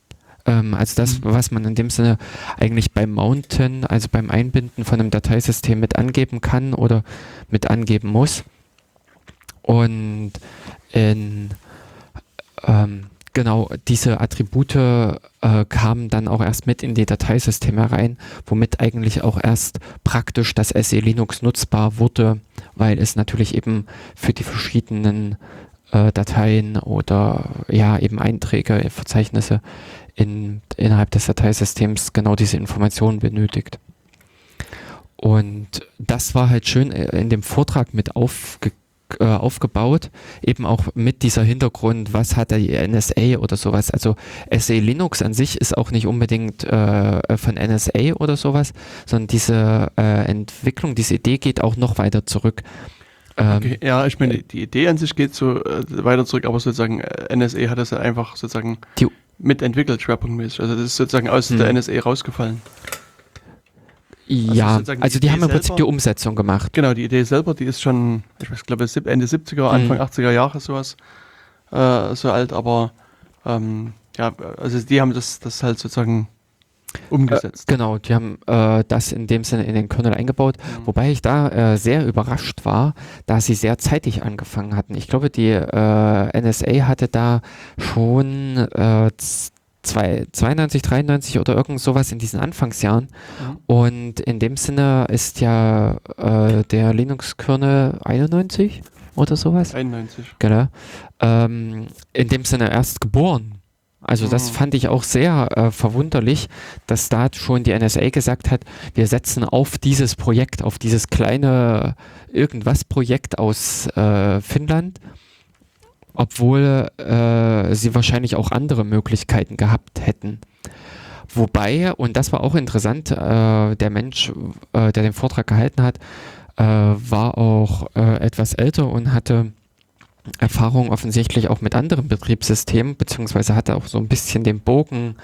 ähm, also das, mhm. was man in dem Sinne eigentlich beim Mounten, also beim Einbinden von einem Dateisystem mit angeben kann oder mit angeben muss. Und in ähm, Genau, diese Attribute äh, kamen dann auch erst mit in die Dateisysteme rein, womit eigentlich auch erst praktisch das SE Linux nutzbar wurde, weil es natürlich eben für die verschiedenen äh, Dateien oder ja eben Einträge, Verzeichnisse in, innerhalb des Dateisystems genau diese Informationen benötigt. Und das war halt schön äh, in dem Vortrag mit aufgegriffen äh, aufgebaut, eben auch mit dieser Hintergrund, was hat die NSA oder sowas. Also SE Linux an sich ist auch nicht unbedingt äh, von NSA oder sowas, sondern diese äh, Entwicklung, diese Idee geht auch noch weiter zurück. Ähm, okay, ja, ich meine, die Idee an sich geht so äh, weiter zurück, aber sozusagen äh, NSA hat das einfach sozusagen mitentwickelt, schwerpunktmäßig. Also das ist sozusagen aus der NSA rausgefallen. Also ja, also, also die, haben im Prinzip die Umsetzung gemacht. Genau, die Idee selber, die ist schon, ich glaube Ende 70er, Anfang mhm. 80er Jahre sowas, äh, so alt, aber ähm, ja, also die haben das, das halt sozusagen umgesetzt. Äh, genau, die haben äh, das in dem Sinne in den Kernel eingebaut, mhm. wobei ich da äh, sehr überrascht war, da sie sehr zeitig angefangen hatten. Ich glaube, die äh, NSA hatte da schon äh, zwei, 92, 93 oder irgend sowas in diesen Anfangsjahren. Mhm. Und in dem Sinne ist ja äh, der Linux-Kernel 91 oder sowas. 91. Genau. Ähm, in dem Sinne erst geboren. Also das mhm. fand ich auch sehr äh, verwunderlich, dass da schon die NSA gesagt hat, wir setzen auf dieses Projekt, auf dieses kleine irgendwas Projekt aus äh, Finnland obwohl äh, sie wahrscheinlich auch andere Möglichkeiten gehabt hätten. Wobei, und das war auch interessant, äh, der Mensch, äh, der den Vortrag gehalten hat, äh, war auch äh, etwas älter und hatte Erfahrung offensichtlich auch mit anderen Betriebssystemen, beziehungsweise hat er auch so ein bisschen den Bogen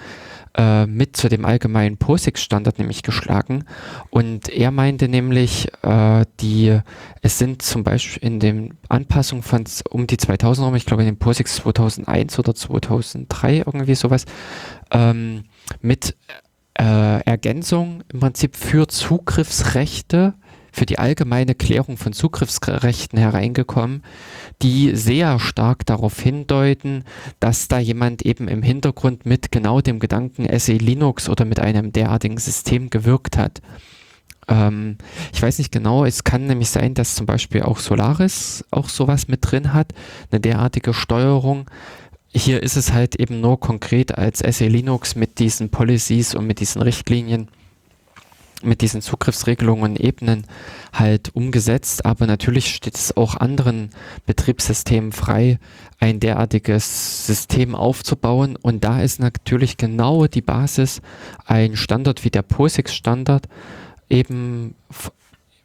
äh, mit zu dem allgemeinen POSIX-Standard nämlich geschlagen. Und er meinte nämlich, äh, die, es sind zum Beispiel in den Anpassungen von um die 2000 rum, ich glaube in dem POSIX 2001 oder 2003 irgendwie sowas, ähm, mit äh, Ergänzung im Prinzip für Zugriffsrechte für die allgemeine Klärung von Zugriffsrechten hereingekommen, die sehr stark darauf hindeuten, dass da jemand eben im Hintergrund mit genau dem Gedanken SE Linux oder mit einem derartigen System gewirkt hat. Ähm, ich weiß nicht genau, es kann nämlich sein, dass zum Beispiel auch Solaris auch sowas mit drin hat, eine derartige Steuerung. Hier ist es halt eben nur konkret als SE Linux mit diesen Policies und mit diesen Richtlinien mit diesen Zugriffsregelungen und Ebenen halt umgesetzt, aber natürlich steht es auch anderen Betriebssystemen frei, ein derartiges System aufzubauen. Und da ist natürlich genau die Basis ein Standard wie der POSIX-Standard eben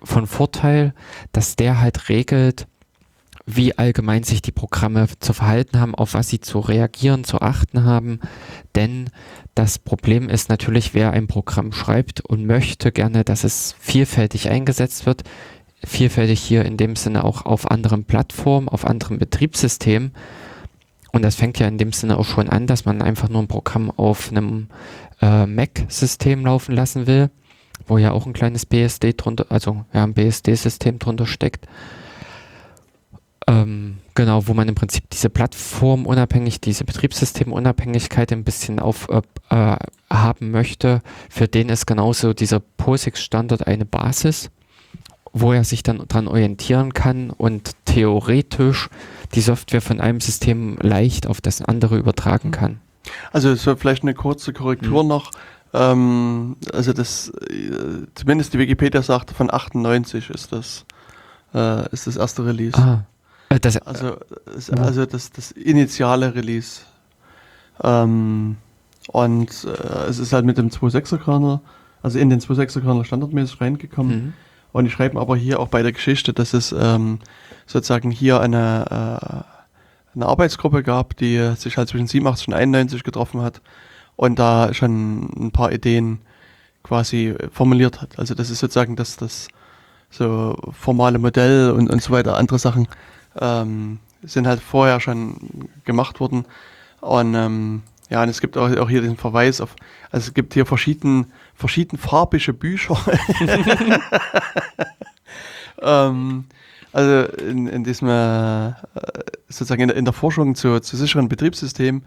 von Vorteil, dass der halt regelt, wie allgemein sich die Programme zu verhalten haben, auf was sie zu reagieren, zu achten haben. Denn das Problem ist natürlich, wer ein Programm schreibt und möchte gerne, dass es vielfältig eingesetzt wird, vielfältig hier in dem Sinne auch auf anderen Plattformen, auf anderen Betriebssystemen. Und das fängt ja in dem Sinne auch schon an, dass man einfach nur ein Programm auf einem äh, Mac-System laufen lassen will, wo ja auch ein kleines BSD drunter, also ja, ein BSD-System drunter steckt. Ähm, genau, wo man im Prinzip diese Plattform unabhängig, diese Betriebssystemunabhängigkeit ein bisschen auf äh, haben möchte, für den ist genauso dieser POSIX-Standard eine Basis, wo er sich dann dran orientieren kann und theoretisch die Software von einem System leicht auf das andere übertragen kann. Also es wird vielleicht eine kurze Korrektur mhm. noch. Ähm, also das, äh, zumindest die Wikipedia sagt, von 98 ist das, äh, ist das erste Release. Ah. Äh, das, also, also das, das initiale Release. Ähm, und äh, es ist halt mit dem 2.6er Kernel, also in den 2.6er Kernel standardmäßig reingekommen. Mhm. Und die schreiben aber hier auch bei der Geschichte, dass es ähm, sozusagen hier eine, äh, eine Arbeitsgruppe gab, die sich halt zwischen 87 und 91 getroffen hat und da schon ein paar Ideen quasi formuliert hat. Also das ist sozusagen das, das so formale Modell und, und so weiter, andere Sachen ähm, sind halt vorher schon gemacht worden. Und ähm, ja, und es gibt auch, auch hier den Verweis auf, also es gibt hier verschieden, verschieden farbige Bücher. (laughs) ähm, also in, in diesem, äh, sozusagen in der, in der Forschung zu, zu sicheren Betriebssystemen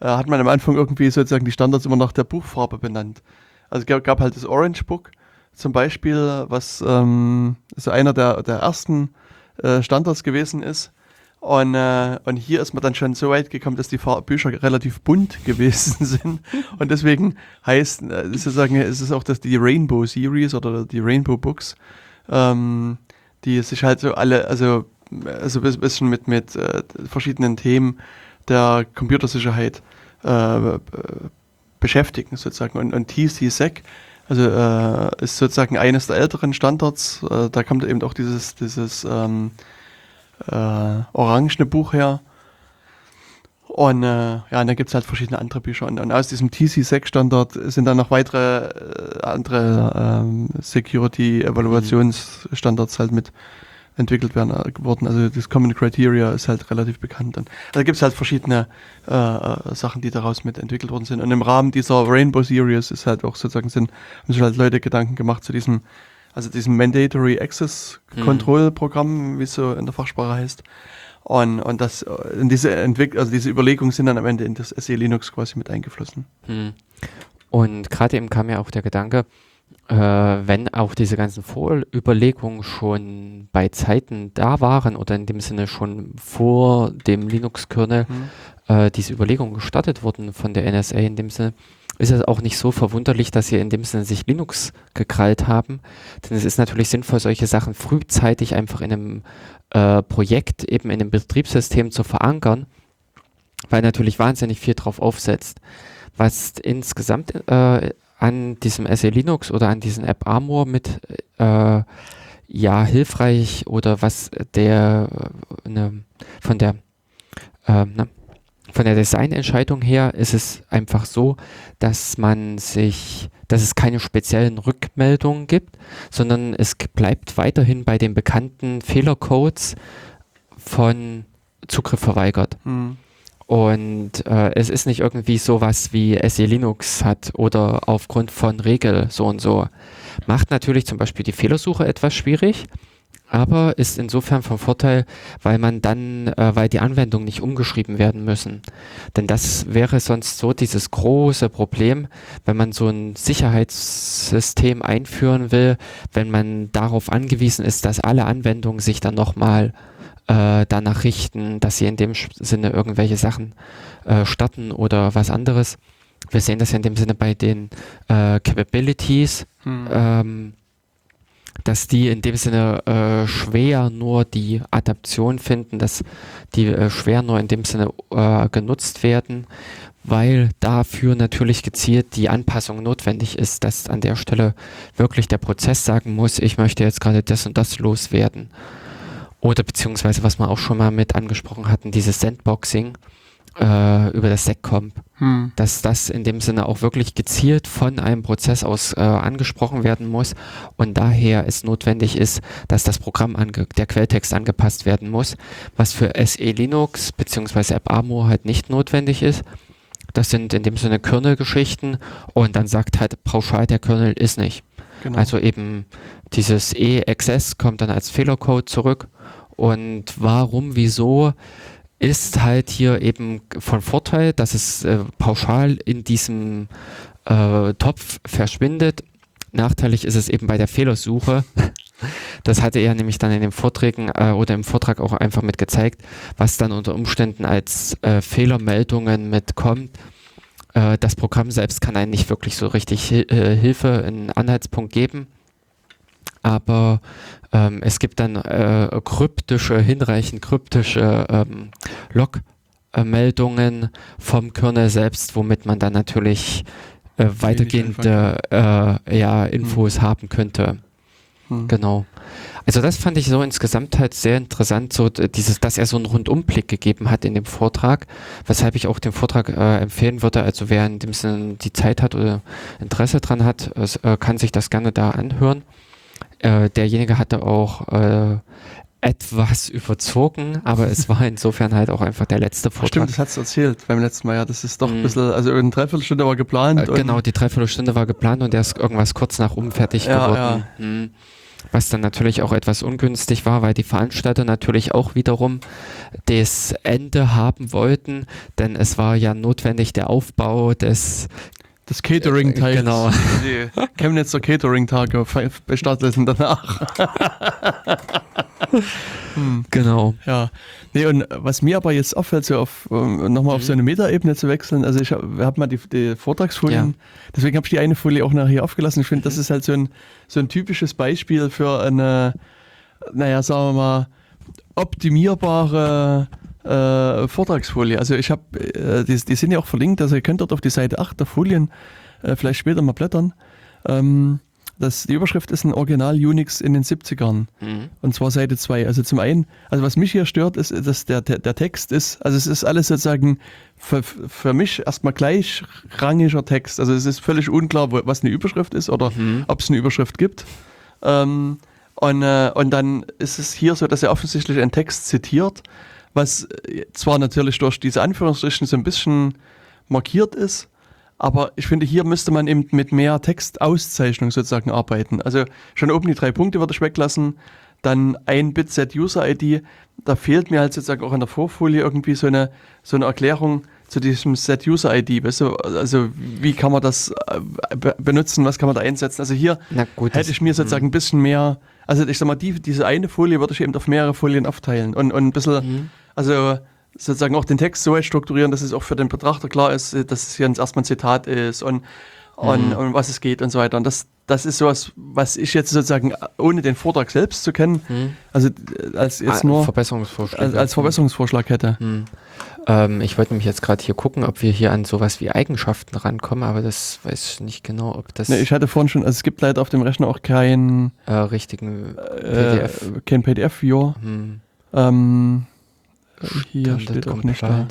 äh, hat man am Anfang irgendwie sozusagen die Standards immer nach der Buchfarbe benannt. Also es gab, gab halt das Orange Book zum Beispiel, was ähm, so einer der, der ersten äh, Standards gewesen ist. Und, äh, und hier ist man dann schon so weit gekommen, dass die Bücher relativ bunt (laughs) gewesen sind. Und deswegen heißt äh, sozusagen, ist es auch dass die Rainbow Series oder die Rainbow Books, ähm, die sich halt so alle, also, also ein bisschen mit, mit äh, verschiedenen Themen der Computersicherheit äh, beschäftigen sozusagen. Und, und TC-SEC also äh, ist sozusagen eines der älteren Standards. Äh, da kommt eben auch dieses, dieses ähm, äh, orangene Buch her. Und äh, ja, und da gibt es halt verschiedene andere Bücher. Und, und aus diesem TC6-Standard sind dann noch weitere äh, andere ähm, Security-Evaluationsstandards halt mit entwickelt werden äh, worden. Also das Common Criteria ist halt relativ bekannt. Und da gibt es halt verschiedene äh, äh, Sachen, die daraus mit entwickelt worden sind. Und im Rahmen dieser Rainbow Series ist halt auch sozusagen sind, haben sich halt Leute Gedanken gemacht zu diesem, also diesem Mandatory Access Control Programm, mhm. wie es so in der Fachsprache heißt. Und, und das, äh, diese Entwick also diese Überlegungen sind dann am Ende in das SE Linux quasi mit eingeflossen. Mhm. Und gerade eben kam ja auch der Gedanke, äh, wenn auch diese ganzen Vorüberlegungen schon bei Zeiten da waren oder in dem Sinne schon vor dem Linux-Kernel mhm. äh, diese Überlegungen gestartet wurden von der NSA in dem Sinne, ist es auch nicht so verwunderlich, dass sie in dem Sinne sich Linux gekrallt haben. Denn es ist natürlich sinnvoll, solche Sachen frühzeitig einfach in einem äh, Projekt, eben in einem Betriebssystem zu verankern, weil natürlich wahnsinnig viel drauf aufsetzt. Was insgesamt äh, an diesem SE Linux oder an diesem App Armor mit äh, ja hilfreich oder was der äh, ne, von der äh, ne, von der Designentscheidung her ist es einfach so, dass man sich, dass es keine speziellen Rückmeldungen gibt, sondern es bleibt weiterhin bei den bekannten Fehlercodes von Zugriff verweigert. Hm. Und äh, es ist nicht irgendwie sowas wie SE Linux hat oder aufgrund von Regel so und so. Macht natürlich zum Beispiel die Fehlersuche etwas schwierig, aber ist insofern von Vorteil, weil man dann, äh, weil die Anwendungen nicht umgeschrieben werden müssen. Denn das wäre sonst so dieses große Problem, wenn man so ein Sicherheitssystem einführen will, wenn man darauf angewiesen ist, dass alle Anwendungen sich dann nochmal äh, danach richten, dass sie in dem Sinne irgendwelche Sachen äh, starten oder was anderes. Wir sehen das ja in dem Sinne bei den äh, Capabilities. Hm. Ähm, dass die in dem Sinne äh, schwer nur die Adaption finden, dass die äh, schwer nur in dem Sinne äh, genutzt werden, weil dafür natürlich gezielt die Anpassung notwendig ist, dass an der Stelle wirklich der Prozess sagen muss, ich möchte jetzt gerade das und das loswerden. Oder beziehungsweise, was wir auch schon mal mit angesprochen hatten, dieses Sandboxing äh, über das SecComp, hm. dass das in dem Sinne auch wirklich gezielt von einem Prozess aus äh, angesprochen werden muss und daher es notwendig ist, dass das Programm, der Quelltext angepasst werden muss, was für SE Linux bzw. AppArmor halt nicht notwendig ist. Das sind in dem Sinne Kernel-Geschichten und dann sagt halt pauschal der Kernel ist nicht. Genau. Also eben dieses EXS kommt dann als Fehlercode zurück und warum, wieso ist halt hier eben von Vorteil, dass es äh, pauschal in diesem äh, Topf verschwindet. Nachteilig ist es eben bei der Fehlersuche. (laughs) Das hatte er nämlich dann in den Vorträgen äh, oder im Vortrag auch einfach mit gezeigt, was dann unter Umständen als äh, Fehlermeldungen mitkommt. Äh, das Programm selbst kann einen nicht wirklich so richtig äh, Hilfe, einen Anhaltspunkt geben aber ähm, es gibt dann äh, kryptische, hinreichend kryptische ähm, Log-Meldungen vom Kernel selbst, womit man dann natürlich äh, weitergehende äh, ja, Infos hm. haben könnte. Hm. Genau. Also das fand ich so insgesamt halt sehr interessant, so dieses, dass er so einen Rundumblick gegeben hat in dem Vortrag, weshalb ich auch den Vortrag äh, empfehlen würde. Also wer in dem Sinne die Zeit hat oder Interesse dran hat, äh, kann sich das gerne da anhören. Äh, derjenige hatte auch äh, etwas überzogen, aber es war insofern halt auch einfach der letzte Vortrag. Stimmt, das hast du erzählt beim letzten Mal, ja. Das ist doch ein mhm. bisschen, also eine Dreiviertelstunde war geplant. Äh, genau, die Dreiviertelstunde war geplant und der ist irgendwas kurz nach oben fertig ja, geworden. Ja. Mhm. Was dann natürlich auch etwas ungünstig war, weil die Veranstalter natürlich auch wiederum das Ende haben wollten, denn es war ja notwendig der Aufbau des das Catering-Teil. Genau. (laughs) Die Chemnitzer Catering-Tage bestatten danach. (laughs) hm. Genau. Ja. Nee, und was mir aber jetzt auffällt, so auf, um, nochmal mhm. auf so eine Metaebene zu wechseln, also ich habe hab mal die, die Vortragsfolien, ja. deswegen habe ich die eine Folie auch nachher aufgelassen. Ich finde, das mhm. ist halt so ein, so ein typisches Beispiel für eine, naja, sagen wir mal, optimierbare äh, Vortragsfolie. Also ich habe, äh, die, die, sind ja auch verlinkt, also ihr könnt dort auf die Seite 8 der Folien äh, vielleicht später mal blättern. Ähm, das, die Überschrift ist ein Original Unix in den 70ern. Mhm. Und zwar Seite 2. Also zum einen, also was mich hier stört, ist, dass der, der, der Text ist, also es ist alles sozusagen für, für mich erstmal gleichrangiger Text. Also es ist völlig unklar, wo, was eine Überschrift ist oder mhm. ob es eine Überschrift gibt. Ähm, und, äh, und dann ist es hier so, dass er offensichtlich einen Text zitiert was äh, zwar natürlich durch diese Anführungsstrichen so ein bisschen markiert ist, aber ich finde, hier müsste man eben mit mehr Textauszeichnung sozusagen arbeiten. Also schon oben die drei Punkte würde ich weglassen, dann ein Bit Set User ID, da fehlt mir halt sozusagen auch in der Vorfolie irgendwie so eine, so eine Erklärung zu diesem Set User ID. Weißt du, also wie kann man das äh, benutzen, was kann man da einsetzen? Also hier gut, hätte ich mir sozusagen ein bisschen mehr, also ich sag mal, die, diese eine Folie würde ich eben auf mehrere Folien aufteilen und, und ein bisschen mhm. Also sozusagen auch den Text so weit strukturieren, dass es auch für den Betrachter klar ist, dass es hier erstmal ein Zitat ist und und, um was es geht und so weiter. Und das, das ist sowas, was ich jetzt sozusagen ohne den Vortrag selbst zu kennen, Hm. also äh, als jetzt Ah, nur Verbesserungsvorschläge. als, als Verbesserungsvorschlag hätte. Hm. Ähm, ich wollte nämlich jetzt gerade hier gucken, ob wir hier an sowas wie Eigenschaften rankommen, aber das weiß ich nicht genau, ob das Ne, ich hatte vorhin schon, also es gibt leider auf dem Rechner auch kein äh, richtigen äh, PDF. kein PDF-Viewer. Hm. Ähm, hier Standard steht auch nicht da.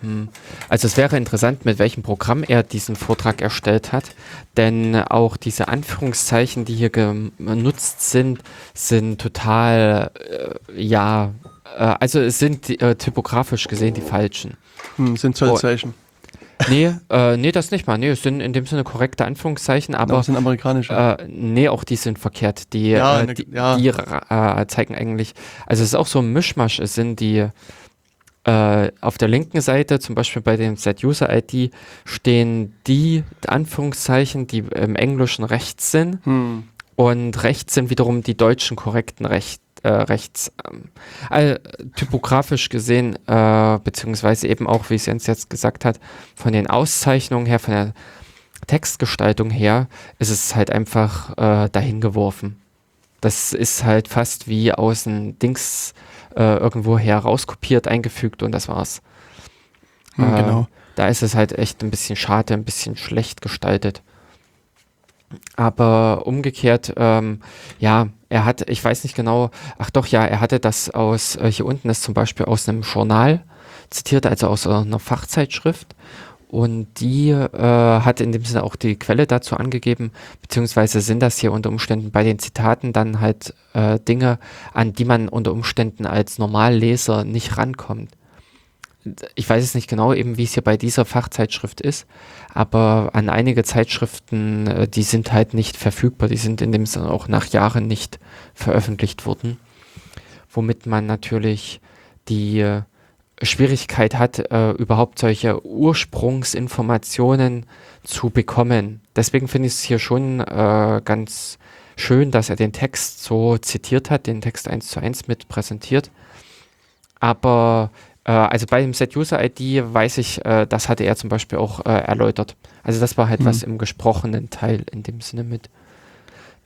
Hm. Also es wäre interessant, mit welchem Programm er diesen Vortrag erstellt hat, denn auch diese Anführungszeichen, die hier genutzt sind, sind total, äh, ja, äh, also es sind äh, typografisch gesehen die falschen. Hm, sind Zollzeichen. Nee, äh, nee, das nicht mal. Nee, es sind in dem Sinne korrekte Anführungszeichen, Aber aber sind amerikanische. äh, nee, auch die sind verkehrt. Die, Ja, äh, ne- die, ja. die äh, zeigen eigentlich, also es ist auch so ein Mischmasch. Es sind die äh, auf der linken Seite, zum Beispiel bei dem Set-User-ID, stehen die Anführungszeichen, die im Englischen rechts sind. Hm. Und rechts sind wiederum die deutschen korrekten Recht, äh, rechts. All, typografisch gesehen, äh, beziehungsweise eben auch, wie es Jens jetzt gesagt hat, von den Auszeichnungen her, von der Textgestaltung her, ist es halt einfach äh, dahin geworfen. Das ist halt fast wie aus dem Dings äh, irgendwo her rauskopiert, eingefügt und das war's. Hm, Äh, genau. Da ist es halt echt ein bisschen schade, ein bisschen schlecht gestaltet. Aber umgekehrt, ähm, ja, er hat, ich weiß nicht genau, ach doch, ja, er hatte das aus, äh, hier unten ist zum Beispiel aus einem Journal zitiert, also aus einer Fachzeitschrift. Und die äh, hat in dem Sinne auch die Quelle dazu angegeben, beziehungsweise sind das hier unter Umständen bei den Zitaten dann halt äh, Dinge, an die man unter Umständen als Normalleser nicht rankommt. Ich weiß es nicht genau, eben wie es hier bei dieser Fachzeitschrift ist, aber an einige Zeitschriften, äh, die sind halt nicht verfügbar, die sind in dem Sinne auch nach Jahren nicht veröffentlicht worden, womit man natürlich die äh, Schwierigkeit hat, äh, überhaupt solche Ursprungsinformationen zu bekommen. Deswegen finde ich es hier schon äh, ganz schön, dass er den Text so zitiert hat, den Text eins zu eins mit präsentiert. Aber äh, also bei dem Set-User-ID weiß ich, äh, das hatte er zum Beispiel auch äh, erläutert. Also das war halt Mhm. was im gesprochenen Teil in dem Sinne mit.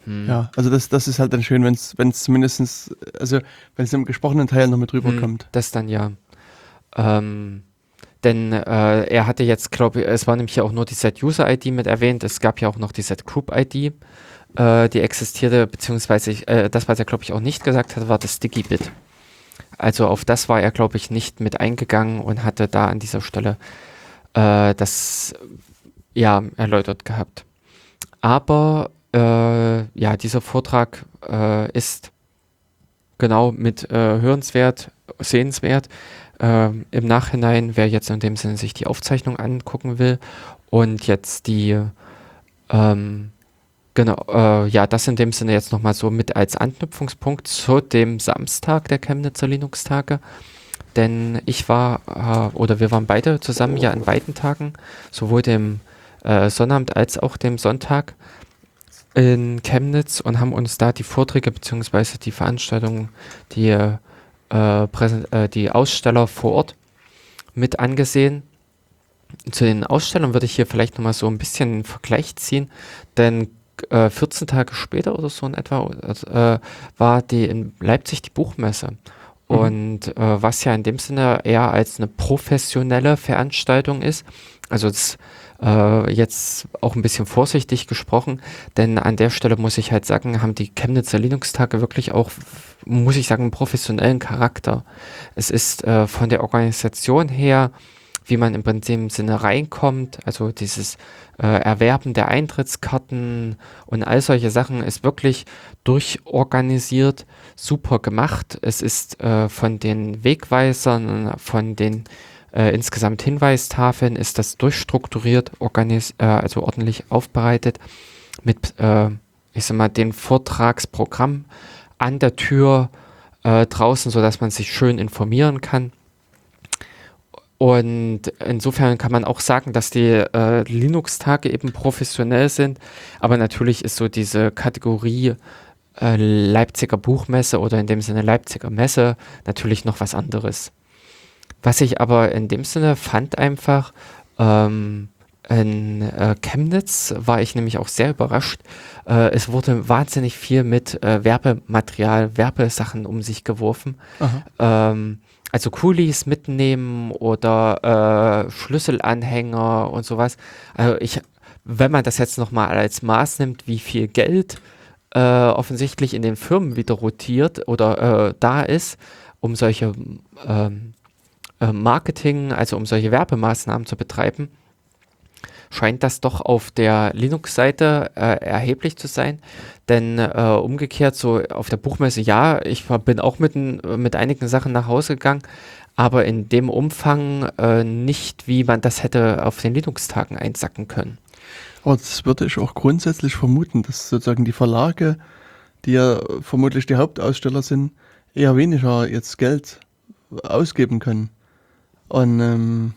Hm. Ja, also das, das ist halt dann schön, wenn es zumindestens, also wenn es im gesprochenen Teil noch mit Hm, rüberkommt. Das dann ja. Ähm, denn äh, er hatte jetzt, glaube ich, es war nämlich ja auch nur die Set-User-ID mit erwähnt. Es gab ja auch noch die Set-Group-ID, äh, die existierte, beziehungsweise äh, das, was er, glaube ich, auch nicht gesagt hat, war das Sticky-Bit. Also auf das war er, glaube ich, nicht mit eingegangen und hatte da an dieser Stelle äh, das ja erläutert gehabt. Aber äh, ja, dieser Vortrag äh, ist genau mit äh, hörenswert, sehenswert. Ähm, Im Nachhinein, wer jetzt in dem Sinne sich die Aufzeichnung angucken will und jetzt die, ähm, genau, äh, ja, das in dem Sinne jetzt nochmal so mit als Anknüpfungspunkt zu dem Samstag der Chemnitzer Linux-Tage. Denn ich war, äh, oder wir waren beide zusammen ja an beiden Tagen, sowohl dem äh, Sonnabend als auch dem Sonntag in Chemnitz und haben uns da die Vorträge beziehungsweise die Veranstaltungen, die, äh, äh, die Aussteller vor Ort mit angesehen. Zu den Ausstellern würde ich hier vielleicht nochmal so ein bisschen einen Vergleich ziehen, denn äh, 14 Tage später oder so in etwa äh, war die in Leipzig die Buchmesse. Mhm. Und äh, was ja in dem Sinne eher als eine professionelle Veranstaltung ist, also das äh, jetzt auch ein bisschen vorsichtig gesprochen, denn an der Stelle muss ich halt sagen, haben die Chemnitzer Linux-Tage wirklich auch, muss ich sagen, einen professionellen Charakter. Es ist äh, von der Organisation her, wie man im Prinzip im Sinne reinkommt, also dieses äh, Erwerben der Eintrittskarten und all solche Sachen ist wirklich durchorganisiert, super gemacht. Es ist äh, von den Wegweisern, von den äh, insgesamt Hinweistafeln ist das durchstrukturiert, organis äh, also ordentlich aufbereitet mit, äh, ich sag mal, dem Vortragsprogramm an der Tür äh, draußen, sodass man sich schön informieren kann. Und insofern kann man auch sagen, dass die äh, Linux-Tage eben professionell sind. Aber natürlich ist so diese Kategorie äh, Leipziger Buchmesse oder in dem Sinne Leipziger Messe natürlich noch was anderes. Was ich aber in dem Sinne fand einfach, ähm, in äh, Chemnitz war ich nämlich auch sehr überrascht. Äh, es wurde wahnsinnig viel mit äh, Werbematerial, Werbesachen um sich geworfen. Ähm, also Kulis mitnehmen oder äh, Schlüsselanhänger und sowas. Also ich, wenn man das jetzt nochmal als Maß nimmt, wie viel Geld äh, offensichtlich in den Firmen wieder rotiert oder äh, da ist, um solche ähm, äh, Marketing, also um solche Werbemaßnahmen zu betreiben, scheint das doch auf der Linux-Seite äh, erheblich zu sein. Denn äh, umgekehrt, so auf der Buchmesse, ja, ich war, bin auch mit, mit einigen Sachen nach Hause gegangen, aber in dem Umfang äh, nicht, wie man das hätte auf den Linux-Tagen einsacken können. Aber das würde ich auch grundsätzlich vermuten, dass sozusagen die Verlage, die ja vermutlich die Hauptaussteller sind, eher weniger jetzt Geld ausgeben können. Und ähm,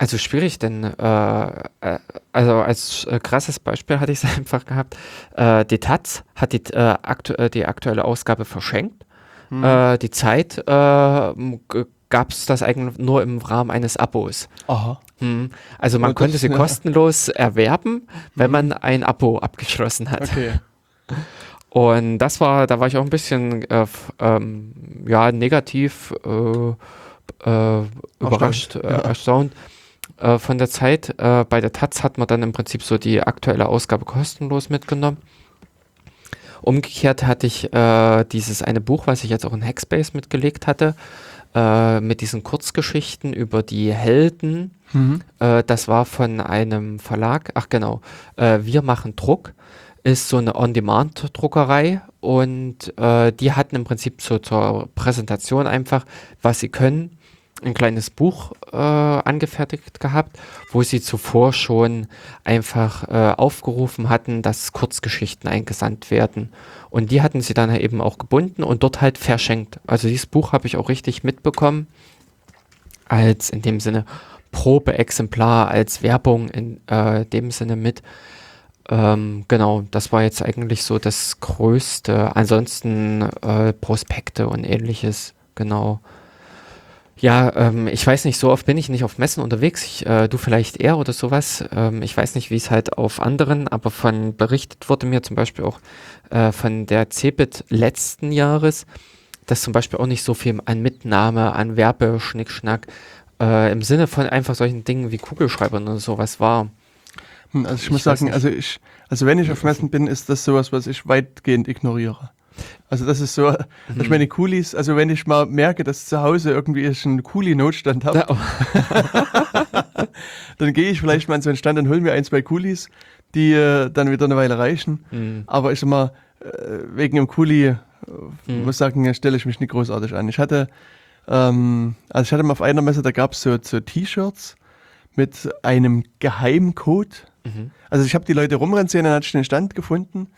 also schwierig, denn äh, äh, also als äh, krasses Beispiel hatte ich es (laughs) einfach gehabt. Äh, die Taz hat die, äh, aktu äh, die aktuelle Ausgabe verschenkt. Hm. die Zeit gab es das eigentlich nur im Rahmen eines Abos. Aha. Hm. Also man konnte sie (laughs) kostenlos erwerben, wenn hm. man ein Abo abgeschlossen hat. Okay. (laughs) Und das war, da war ich auch ein bisschen ähm, ja, negativ überrascht, erstaunt. Ja äh, von der Zeit. Äh, bei der Taz hat man dann im Prinzip so die aktuelle Ausgabe kostenlos mitgenommen. Umgekehrt hatte ich äh, dieses eine Buch, was ich jetzt auch in Hackspace mitgelegt hatte, äh, mit diesen Kurzgeschichten über die Helden. Mhm. Äh, das war von einem Verlag, ach genau, äh, Wir machen Druck ist so eine On-Demand-Druckerei und äh, die hatten im Prinzip so zur Präsentation einfach, was sie können, ein kleines Buch äh, angefertigt gehabt, wo sie zuvor schon einfach äh, aufgerufen hatten, dass Kurzgeschichten eingesandt werden. Und die hatten sie dann eben auch gebunden und dort halt verschenkt. Also dieses Buch habe ich auch richtig mitbekommen, als in dem Sinne Probeexemplar, als Werbung in äh, dem Sinne mit. Ähm, genau, das war jetzt eigentlich so das Größte. Ansonsten äh, Prospekte und ähnliches, genau. Ja, ähm, ich weiß nicht, so oft bin ich nicht auf Messen unterwegs. Ich, äh, du vielleicht eher oder sowas. Ähm, ich weiß nicht, wie es halt auf anderen, aber von berichtet wurde mir zum Beispiel auch äh, von der CeBIT letzten Jahres, dass zum Beispiel auch nicht so viel an Mitnahme, an Werbeschnickschnack äh, im Sinne von einfach solchen Dingen wie Kugelschreibern oder sowas war. Hm, also ich, ich muss sagen, also ich, also wenn ich auf Messen bin, ist das sowas, was ich weitgehend ignoriere. Also das ist so, mhm. ich meine Coolies, also wenn ich mal merke, dass zu Hause irgendwie ich einen Coolie-Notstand habe, oh. (laughs) dann gehe ich vielleicht mal an so einen Stand und hole mir ein, zwei Coolies, die äh, dann wieder eine Weile reichen. Mhm. Aber ich sag mal, äh, wegen dem Coolie, äh, mhm. muss sagen, stelle ich mich nicht großartig an. Ich hatte, ähm, also ich hatte mal auf einer Messe, da gab es so, so T-Shirts mit einem Geheimcode. Mhm. Also ich habe die Leute rumrennen sehen, dann hatte ich den Stand gefunden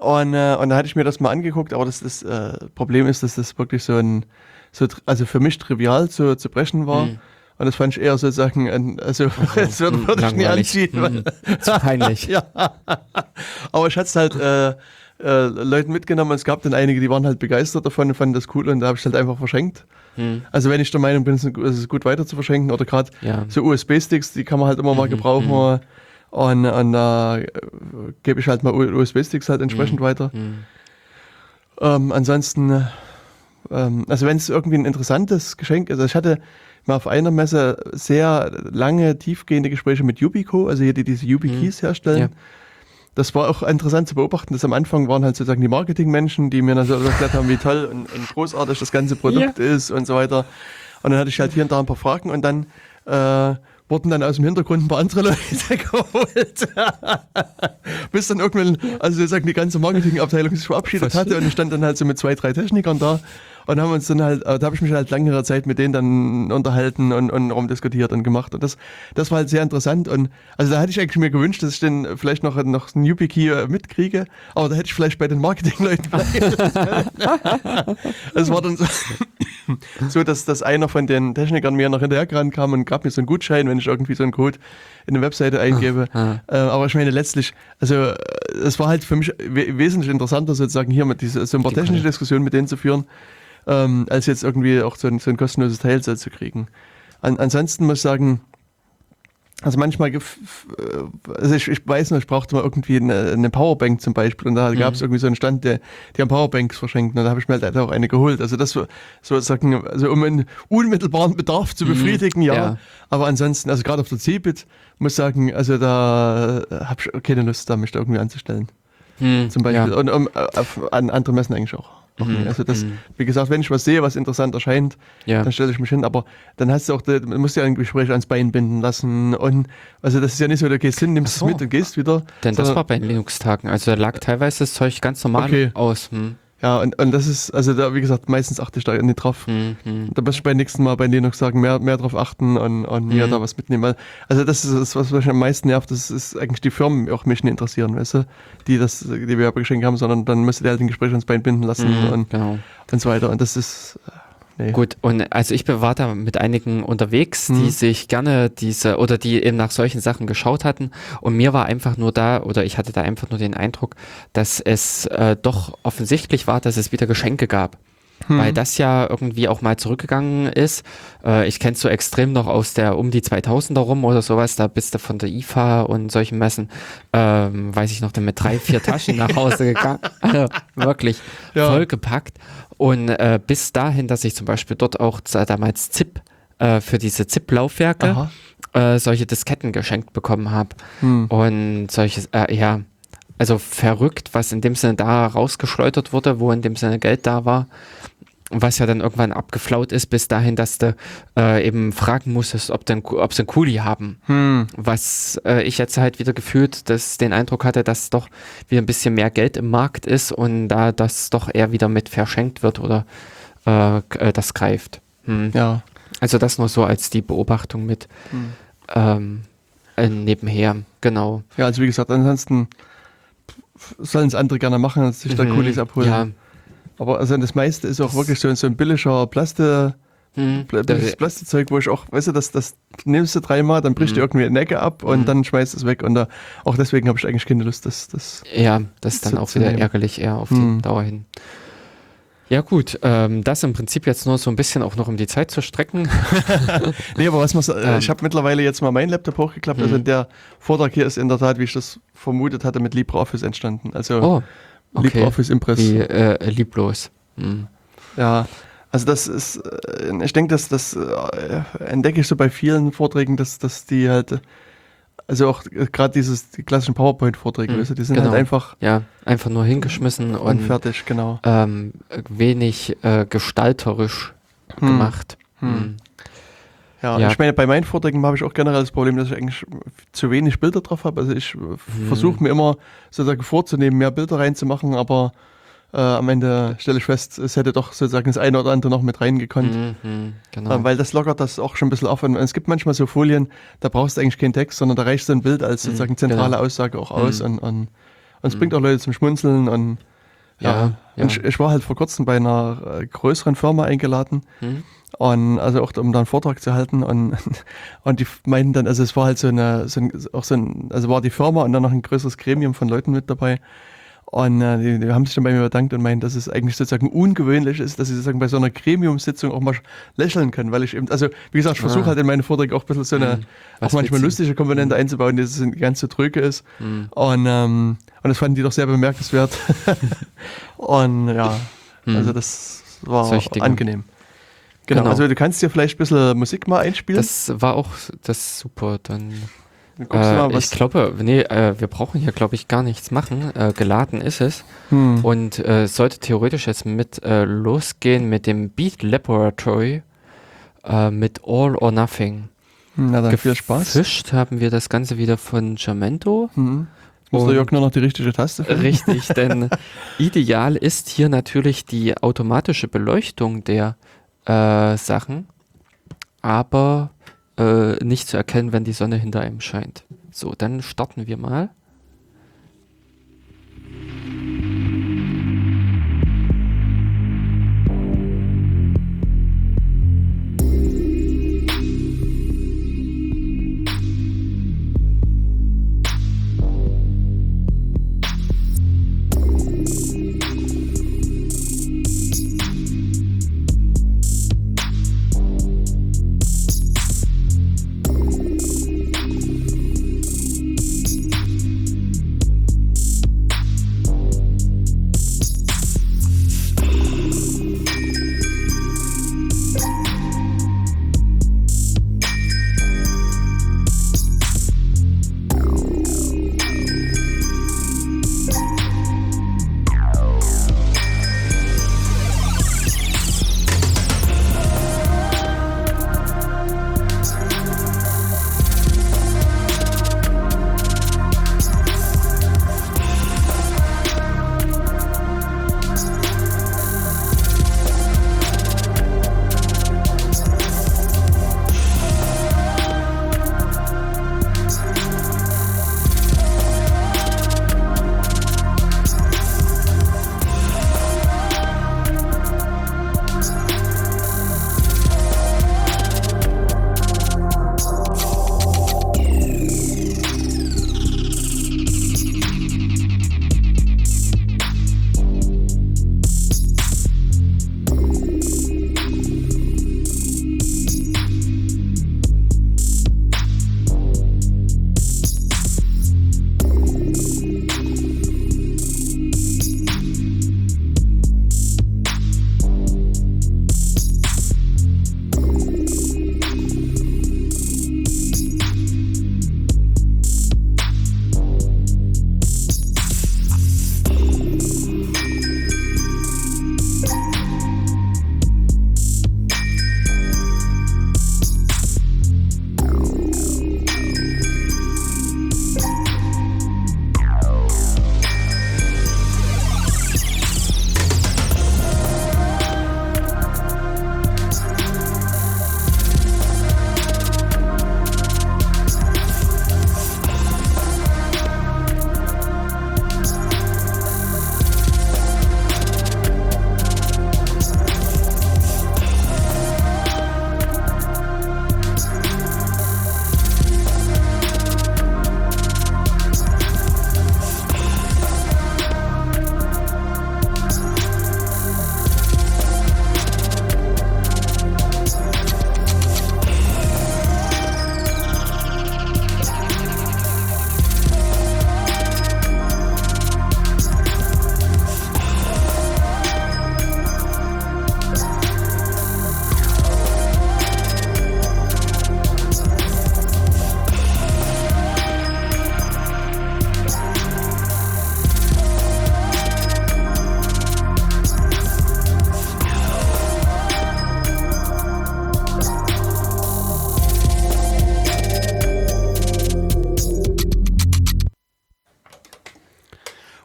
und, äh, und da hatte ich mir das mal angeguckt, aber das, das äh, Problem ist, dass das wirklich so ein, so, also für mich trivial zu, zu brechen war. Mhm. Und das fand ich eher sozusagen, also (laughs) das würde, würde ich nie anziehen. Mhm. Zu peinlich. (laughs) ja. Aber ich hatte es halt äh, äh, Leuten mitgenommen. Es gab dann einige, die waren halt begeistert davon und fanden das cool und da habe ich halt einfach verschenkt. Mhm. Also wenn ich der Meinung bin, es ist gut weiter zu verschenken oder gerade ja. so USB-Sticks, die kann man halt immer mal mhm. gebrauchen. Und, und da äh, gebe ich halt mal USB-Sticks halt entsprechend mhm. weiter. Mhm. Ähm, ansonsten, ähm, also wenn es irgendwie ein interessantes Geschenk ist, also ich hatte mal auf einer Messe sehr lange, tiefgehende Gespräche mit Yubico, also hier, die diese YubiKeys mhm. herstellen. Ja. Das war auch interessant zu beobachten, dass am Anfang waren halt sozusagen die Marketingmenschen, die mir dann so erklärt haben, wie toll und, und großartig das ganze Produkt ja. ist und so weiter. Und dann hatte ich halt hier und da ein paar Fragen und dann äh, wurden dann aus dem Hintergrund ein paar andere Leute (laughs) geholt. (laughs) Bis dann irgendwann, also sozusagen die ganze Marketingabteilung sich verabschiedet hatte und ich stand dann halt so mit zwei, drei Technikern da und haben uns dann halt, da habe ich mich halt längere Zeit mit denen dann unterhalten und, und rumdiskutiert und gemacht. Und das, das war halt sehr interessant. Und also da hätte ich eigentlich mir gewünscht, dass ich dann vielleicht noch, noch einen YubiKey mitkriege, aber da hätte ich vielleicht bei den Marketingleuten (laughs) Es war dann so, so, dass, dass einer von den Technikern mir noch hinterher kam und gab mir so einen Gutschein, wenn ich irgendwie so einen Code in eine Webseite eingebe. Ah, ah. Äh, aber ich meine letztlich, also es war halt für mich we wesentlich interessanter sozusagen hier mit dieser so ein paar technische Diskussion mit denen zu führen, ähm, als jetzt irgendwie auch so ein, so ein kostenloses Teil zu kriegen. An, ansonsten muss ich sagen, Also manchmal, äh, also ich, ich weiß noch, ich brauchte mal irgendwie eine, eine Powerbank zum Beispiel und da gab es Mhm. irgendwie so einen Stand, der, die haben Powerbanks verschenkt und da habe ich mir halt auch eine geholt. Also das so- sozusagen, also um einen unmittelbaren Bedarf zu Mhm, befriedigen, ja. ja. Aber ansonsten, also gerade auf der Cebit, muss sagen, also da habe ich keine Lust, da mich da irgendwie anzustellen. Hm, Zum Beispiel. Ja. Und um, äh, auf, an andere Messen eigentlich auch. Noch Mhm, nie. Also das, mhm. wie gesagt, wenn ich was sehe, was interessant erscheint, Ja. dann stelle ich mich hin. Aber dann hast du auch, du musst ja ein Gespräch ans Bein binden lassen. Und also das ist ja nicht so, du gehst hin, nimmst so. es mit und gehst wieder. Denn das war bei den Linux-Tagen. Also da lag teilweise das Zeug ganz normal Okay. aus. Hm, Ja, und, und das ist, also da, wie gesagt, meistens achte ich da nicht drauf. hm, hm. Da muss ich beim nächsten Mal bei Linux sagen, mehr, mehr drauf achten und, und mir Mhm. da was mitnehmen. Also das ist das, was mich am meisten nervt, das ist eigentlich die Firmen auch mich nicht interessieren, weißt du, die das, die Werbegeschenke haben, sondern dann müsst ihr halt ein Gespräch ans Bein binden lassen Mhm, und, genau. und so weiter. Und das ist, äh, nee. Gut, und also ich war da mit einigen unterwegs, die Mhm. sich gerne diese oder die eben nach solchen Sachen geschaut hatten. Und mir war einfach nur da, oder ich hatte da einfach nur den Eindruck, dass es äh, doch offensichtlich war, dass es wieder Geschenke gab. Hm. Weil das ja irgendwie auch mal zurückgegangen ist. Äh, ich kenne es so extrem noch aus der um die 2000er rum oder sowas. Da bist du von der IFA und solchen Messen, ähm, weiß ich noch, dann mit drei, vier Taschen nach Hause gegangen. (laughs) Also wirklich Ja. vollgepackt. Und äh, bis dahin, dass ich zum Beispiel dort auch damals ZIP äh, für diese ZIP-Laufwerke äh, solche Disketten geschenkt bekommen habe. Hm. Und solches, äh, ja, also verrückt, was in dem Sinne da rausgeschleudert wurde, wo in dem Sinne Geld da war. Was ja dann irgendwann abgeflaut ist, bis dahin, dass du äh, eben fragen musstest, ob, denn, ob sie einen Kuli haben. Hm. Was äh, ich jetzt halt wieder gefühlt, dass den Eindruck hatte, dass doch wieder ein bisschen mehr Geld im Markt ist und da das doch eher wieder mit verschenkt wird oder äh, äh, das greift. Hm. Ja. Also das nur so als die Beobachtung mit Hm. ähm, äh, nebenher. Genau. Ja, also wie gesagt, ansonsten sollen es andere gerne machen, als sich da Mhm. Kulis abholen. Ja. Aber also das meiste ist auch wirklich so, so ein billiger Plaste, Hm. Billiges Plastikzeug, wo ich auch, weißt du, das, das nimmst du dreimal, dann bricht Mhm. dir irgendwie eine Ecke ab und Mhm. dann schmeißt es weg. Und da, auch deswegen habe ich eigentlich keine Lust, das, das Ja, das ist dann auch wieder nehmen. ärgerlich eher auf die Hm. Dauer hin. Ja gut, ähm, das im Prinzip jetzt nur so ein bisschen auch noch um die Zeit zu strecken. (laughs) Nee, aber was so, äh, Ähm. ich habe mittlerweile jetzt mal meinen Laptop hochgeklappt. Also Mhm. der Vortrag hier ist in der Tat, wie ich das vermutet hatte, mit LibreOffice entstanden. Also Oh, okay. LibreOffice Impress. Wie äh, lieblos. Hm. Ja, also das ist, äh, ich denke, dass das äh, entdecke ich so bei vielen Vorträgen, dass, dass die halt, also auch äh, gerade dieses, die klassischen PowerPoint-Vorträge, Mhm, du, die sind genau. halt einfach Ja, einfach nur hingeschmissen und und fertig, genau. ähm, wenig äh, gestalterisch Hm. gemacht. Hm. Hm. Ja, Ja. ich meine, bei meinen Vorträgen habe ich auch generell das Problem, dass ich eigentlich zu wenig Bilder drauf habe. Also ich Mhm. versuche mir immer sozusagen vorzunehmen, mehr Bilder reinzumachen, aber äh, am Ende stelle ich fest, es hätte doch sozusagen das eine oder andere noch mit reingekonnt. Hm, hm, genau. Äh, weil das lockert das auch schon ein bisschen auf. Und es gibt manchmal so Folien, da brauchst du eigentlich keinen Text, sondern da reicht so ein Bild als Mhm, sozusagen zentrale genau. Aussage auch aus. Mhm. Und, und, und es Mhm. bringt auch Leute zum Schmunzeln. Und ja, Ja, ja. Und ich, ich war halt vor kurzem bei einer äh, größeren Firma eingeladen. Hm? Und also auch um da einen Vortrag zu halten und, (laughs) und die meinten dann, also es war halt so eine, so ein, auch so ein, also war die Firma und dann noch ein größeres Gremium von Leuten mit dabei. Und äh, die, die haben sich dann bei mir bedankt und meinten, dass es eigentlich sozusagen ungewöhnlich ist, dass sie sozusagen bei so einer Gremiumssitzung auch mal lächeln können, weil ich eben, also wie gesagt, ich versuche Ah. halt in meine Vorträge auch ein bisschen so eine, Hm. auch manchmal lustige Komponente einzubauen, die so ganz so tröge ist. Hm. Und, ähm, und das fanden die doch sehr bemerkenswert. (laughs) und ja, Hm. also das war Solche Dinge. Genau, Genau. also du kannst dir vielleicht ein bisschen Musik mal einspielen. Das war auch das super. Dann Dann äh, mal, ich was. glaube, nee, äh, wir brauchen hier glaube ich gar nichts machen. Äh, geladen ist es Hm. und äh, sollte theoretisch jetzt mit äh, losgehen mit dem Beat Laboratory äh, mit All or Nothing. Na dann viel Spaß. Gefischt haben wir das Ganze wieder von Jamento. Hm. Muss der Jörg nur noch die richtige Taste finden? Richtig, denn (laughs) ideal ist hier natürlich die automatische Beleuchtung der äh, Sachen, aber äh, nicht zu erkennen, wenn die Sonne hinter einem scheint. So, dann starten wir mal.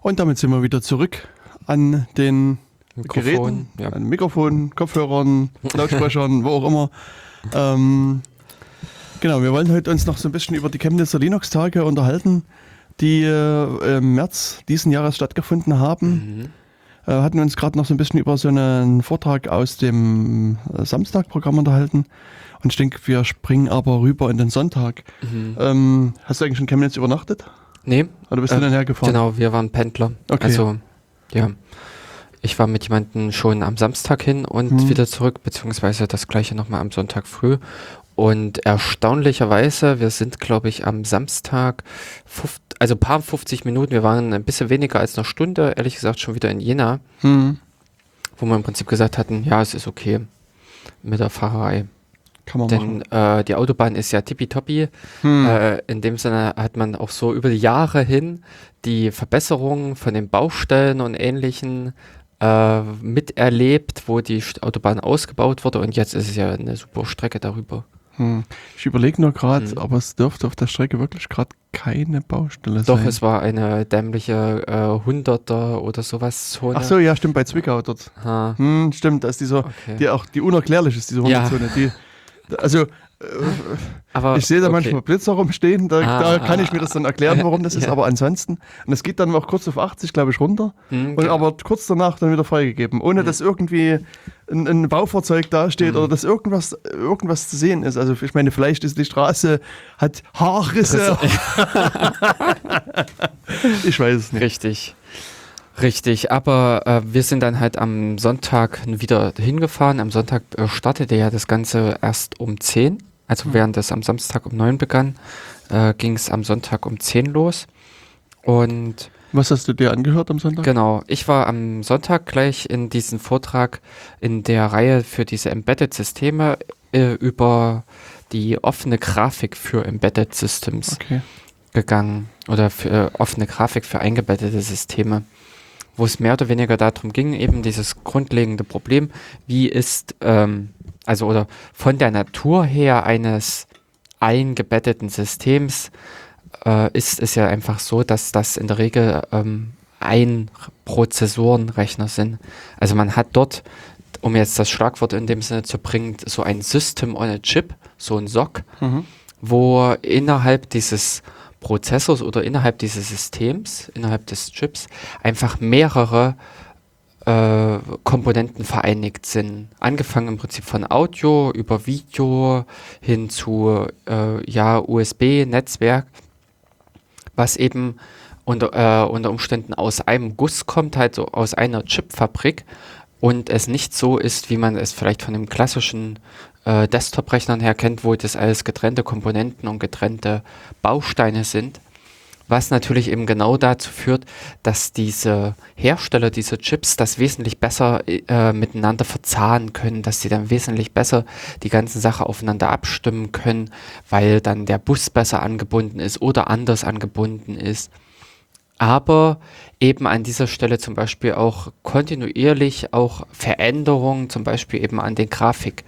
Und damit sind wir wieder zurück an den Mikrofon, Geräten, ja. an Mikrofon, Kopfhörern, Lautsprechern, wo auch immer. Ähm, genau, wir wollen heute uns noch so ein bisschen über die Chemnitzer Linux-Tage unterhalten, die äh, im März diesen Jahres stattgefunden haben. Mhm. Äh, hatten uns gerade noch so ein bisschen über so einen Vortrag aus dem äh, Samstagprogramm unterhalten. Und ich denke, wir springen aber rüber in den Sonntag. Mhm. Ähm, hast du eigentlich in Chemnitz übernachtet? Nee, Oder bist Äh, du dann hergefahren? genau, wir waren Pendler. Okay. Also, ja. Ich war mit jemandem schon am Samstag hin und Mhm. wieder zurück, beziehungsweise das gleiche nochmal am Sonntag früh. Und erstaunlicherweise, wir sind, glaube ich, am Samstag, also paar 50 Minuten, wir waren ein bisschen weniger als eine Stunde, ehrlich gesagt, schon wieder in Jena, Hm, wo wir im Prinzip gesagt hatten, ja, es ist okay mit der Fahrerei. Kann man machen. Denn äh, die Autobahn ist ja tippitoppi. Hm. Äh, in dem Sinne hat man auch so über die Jahre hin die Verbesserungen von den Baustellen und Ähnlichen äh, miterlebt, wo die Autobahn ausgebaut wurde und jetzt ist es ja eine super Strecke darüber. Hm. Ich überlege nur gerade, Hm. aber es dürfte auf der Strecke wirklich gerade keine Baustelle Doch, sein. es war eine dämliche äh, Hunderter oder sowas Zone. Ach so, ja, stimmt, bei Zwickau dort. Hm, stimmt, da ist die so, okay. die auch, die unerklärlich ist, diese Ja. Hunderzone. Die, (laughs) also, äh, Aber, ich sehe da okay. manchmal Blitzer rumstehen, da, Ah, da kann ich mir das dann erklären, warum das ist, ja. aber ansonsten, und es geht dann auch kurz auf 80, glaube ich, runter, Hm, und ge- aber kurz danach dann wieder freigegeben, ohne Mhm. dass irgendwie ein, ein Baufahrzeug dasteht Mhm. oder dass irgendwas, irgendwas zu sehen ist. Also ich meine, vielleicht ist die Straße, hat Haarrisse. (laughs) ich weiß es nicht. Richtig. Richtig, aber äh, wir sind dann halt am Sonntag wieder hingefahren. Am Sonntag äh, startete ja das Ganze erst um 10. Also Mhm. während es am Samstag um 9 begann, äh, ging es am Sonntag um 10 los. Und Was hast du dir angehört am Sonntag? genau, ich war am Sonntag gleich in diesem Vortrag in der Reihe für diese Embedded-Systeme äh, über die offene Grafik für Embedded Systems Okay. gegangen oder für äh, offene Grafik für eingebettete Systeme, wo es mehr oder weniger darum ging, eben dieses grundlegende Problem, wie ist, ähm, also oder von der Natur her eines eingebetteten Systems äh, ist es ja einfach so, dass das in der Regel ähm, ein Prozessorenrechner sind. Also man hat dort, um jetzt das Schlagwort in dem Sinne zu bringen, so ein System on a Chip, so ein SOC, Mhm. wo innerhalb dieses Prozessors oder innerhalb dieses Systems, innerhalb des Chips, einfach mehrere äh, Komponenten vereinigt sind. Angefangen im Prinzip von Audio über Video hin zu äh, ja, USB-Netzwerk, was eben unter, äh, unter Umständen aus einem Guss kommt, halt so aus einer Chipfabrik und es nicht so ist, wie man es vielleicht von dem klassischen äh, Desktop-Rechnern her kennt, wo das alles getrennte Komponenten und getrennte Bausteine sind. Was natürlich eben genau dazu führt, dass diese Hersteller dieser Chips das wesentlich besser äh, miteinander verzahnen können, dass sie dann wesentlich besser die ganzen Sachen aufeinander abstimmen können, weil dann der Bus besser angebunden ist oder anders angebunden ist. Aber eben an dieser Stelle zum Beispiel auch kontinuierlich auch Veränderungen, zum Beispiel eben an den Grafik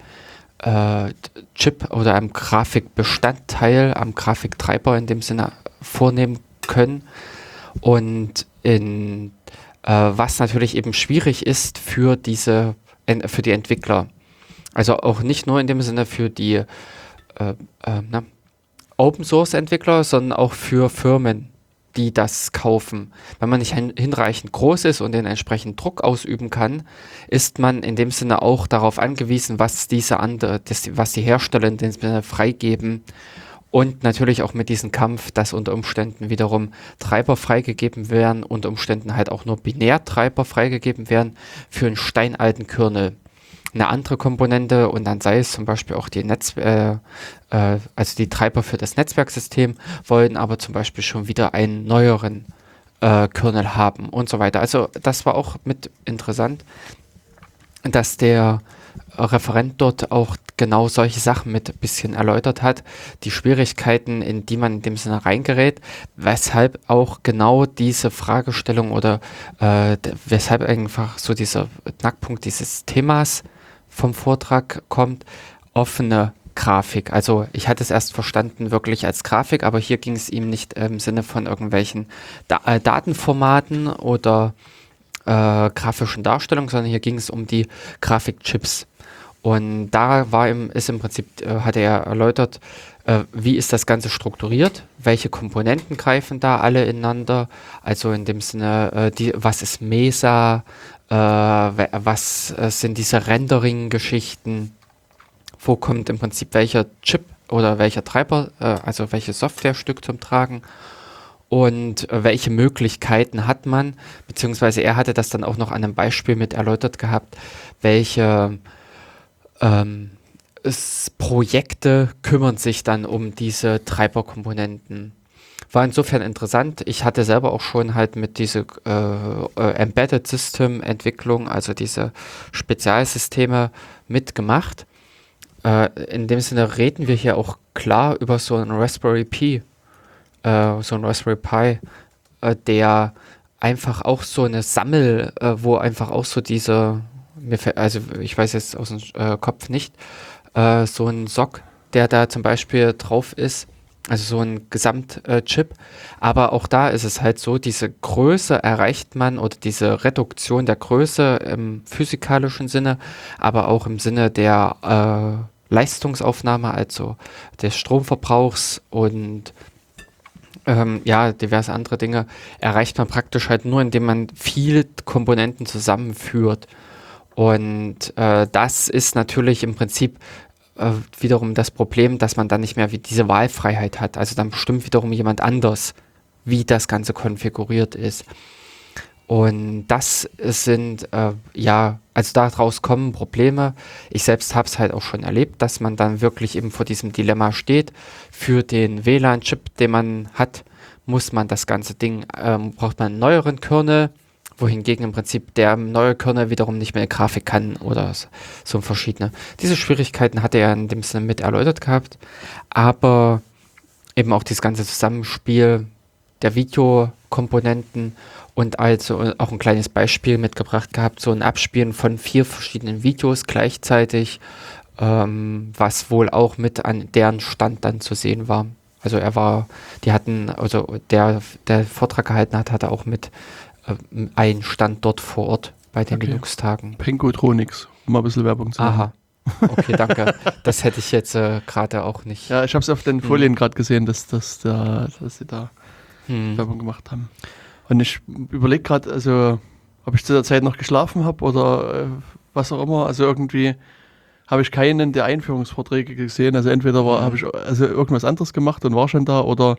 äh, Chip oder am Grafikbestandteil, am Grafiktreiber in dem Sinne vornehmen können. Und in, äh, was natürlich eben schwierig ist für diese, für die Entwickler. Also auch nicht nur in dem Sinne für die äh, äh, Open Source Entwickler, sondern auch für Firmen, die das kaufen. Wenn man nicht hin, hinreichend groß ist und den entsprechenden Druck ausüben kann, ist man in dem Sinne auch darauf angewiesen, was diese andere, was die Hersteller in dem Sinne freigeben. Und natürlich auch mit diesem Kampf, dass unter Umständen wiederum Treiber freigegeben werden, unter Umständen halt auch nur Binärtreiber freigegeben werden für einen steinalten Kernel eine andere Komponente und dann sei es zum Beispiel auch die Netz, äh, äh, also die Treiber für das Netzwerksystem wollen aber zum Beispiel schon wieder einen neueren äh, Kernel haben und so weiter. Also das war auch mit interessant, dass der Referent dort auch genau solche Sachen mit ein bisschen erläutert hat, die Schwierigkeiten, in die man in dem Sinne reingerät, weshalb auch genau diese Fragestellung oder äh, weshalb einfach so dieser Knackpunkt dieses Themas vom Vortrag kommt, offene Grafik. Also ich hatte es erst verstanden wirklich als Grafik, aber hier ging es ihm nicht im Sinne von irgendwelchen da äh, Datenformaten oder äh, grafischen Darstellungen, sondern hier ging es um die Grafikchips. Und da war im, ist im Prinzip, äh, hat er erläutert, äh, wie ist das Ganze strukturiert, welche Komponenten greifen da alle ineinander, also in dem Sinne, äh, die, was ist Mesa, äh, was äh, sind diese Rendering-Geschichten, wo kommt im Prinzip welcher Chip oder welcher Treiber, äh, also welches Softwarestück zum Tragen? Und äh, welche Möglichkeiten hat man, beziehungsweise er hatte das dann auch noch an einem Beispiel mit erläutert gehabt, welche ähm, Projekte kümmern sich dann um diese Treiberkomponenten. War insofern interessant. Ich hatte selber auch schon halt mit dieser äh, äh, Embedded System Entwicklung, also diese Spezialsysteme mitgemacht. Äh, in dem Sinne reden wir hier auch klar über so einen Raspberry Pi, äh, so einen Raspberry Pi, äh, der einfach auch so eine Sammel, äh, wo einfach auch so diese, also ich weiß jetzt aus dem Kopf nicht, so ein Sock, der da zum Beispiel drauf ist, also so ein Gesamtchip. Aber auch da ist es halt so, diese Größe erreicht man oder diese Reduktion der Größe im physikalischen Sinne, aber auch im Sinne der äh, Leistungsaufnahme, also des Stromverbrauchs und ähm, ja, diverse andere Dinge, erreicht man praktisch halt nur, indem man viele Komponenten zusammenführt. Und äh, das ist natürlich im Prinzip äh, wiederum das Problem, dass man dann nicht mehr diese Wahlfreiheit hat. Also dann bestimmt wiederum jemand anders, wie das Ganze konfiguriert ist. Und das sind, äh, ja, also daraus kommen Probleme. Ich selbst habe es halt auch schon erlebt, dass man dann wirklich eben vor diesem Dilemma steht. Für den WLAN-Chip, den man hat, muss man das ganze Ding, ähm, braucht man einen neueren Kernel, wohingegen im Prinzip der neue Kernel wiederum nicht mehr Grafik kann oder so verschiedene. Diese Schwierigkeiten hat er in dem Sinne mit erläutert gehabt, aber eben auch dieses ganze Zusammenspiel der Videokomponenten und also auch ein kleines Beispiel mitgebracht gehabt, so ein Abspielen von vier verschiedenen Videos gleichzeitig, ähm, was wohl auch mit an deren Stand dann zu sehen war. Also er war, die hatten, also der, der Vortrag gehalten hat, hatte auch mit äh, ein Standort vor Ort bei den okay. Linux-Tagen. Penkotronics, um mal ein bisschen Werbung zu machen. Aha. (laughs) Okay, danke. das hätte ich jetzt äh, gerade auch nicht. Ja, ich habe es auf den hm. Folien hm. gerade gesehen, dass, dass, da, dass sie da hm. Werbung gemacht haben. Und ich überlege gerade, also ob ich zu der Zeit noch geschlafen habe oder äh, was auch immer. Also irgendwie habe ich keinen der Einführungsvorträge gesehen. Also entweder hm. habe ich also irgendwas anderes gemacht und war schon da oder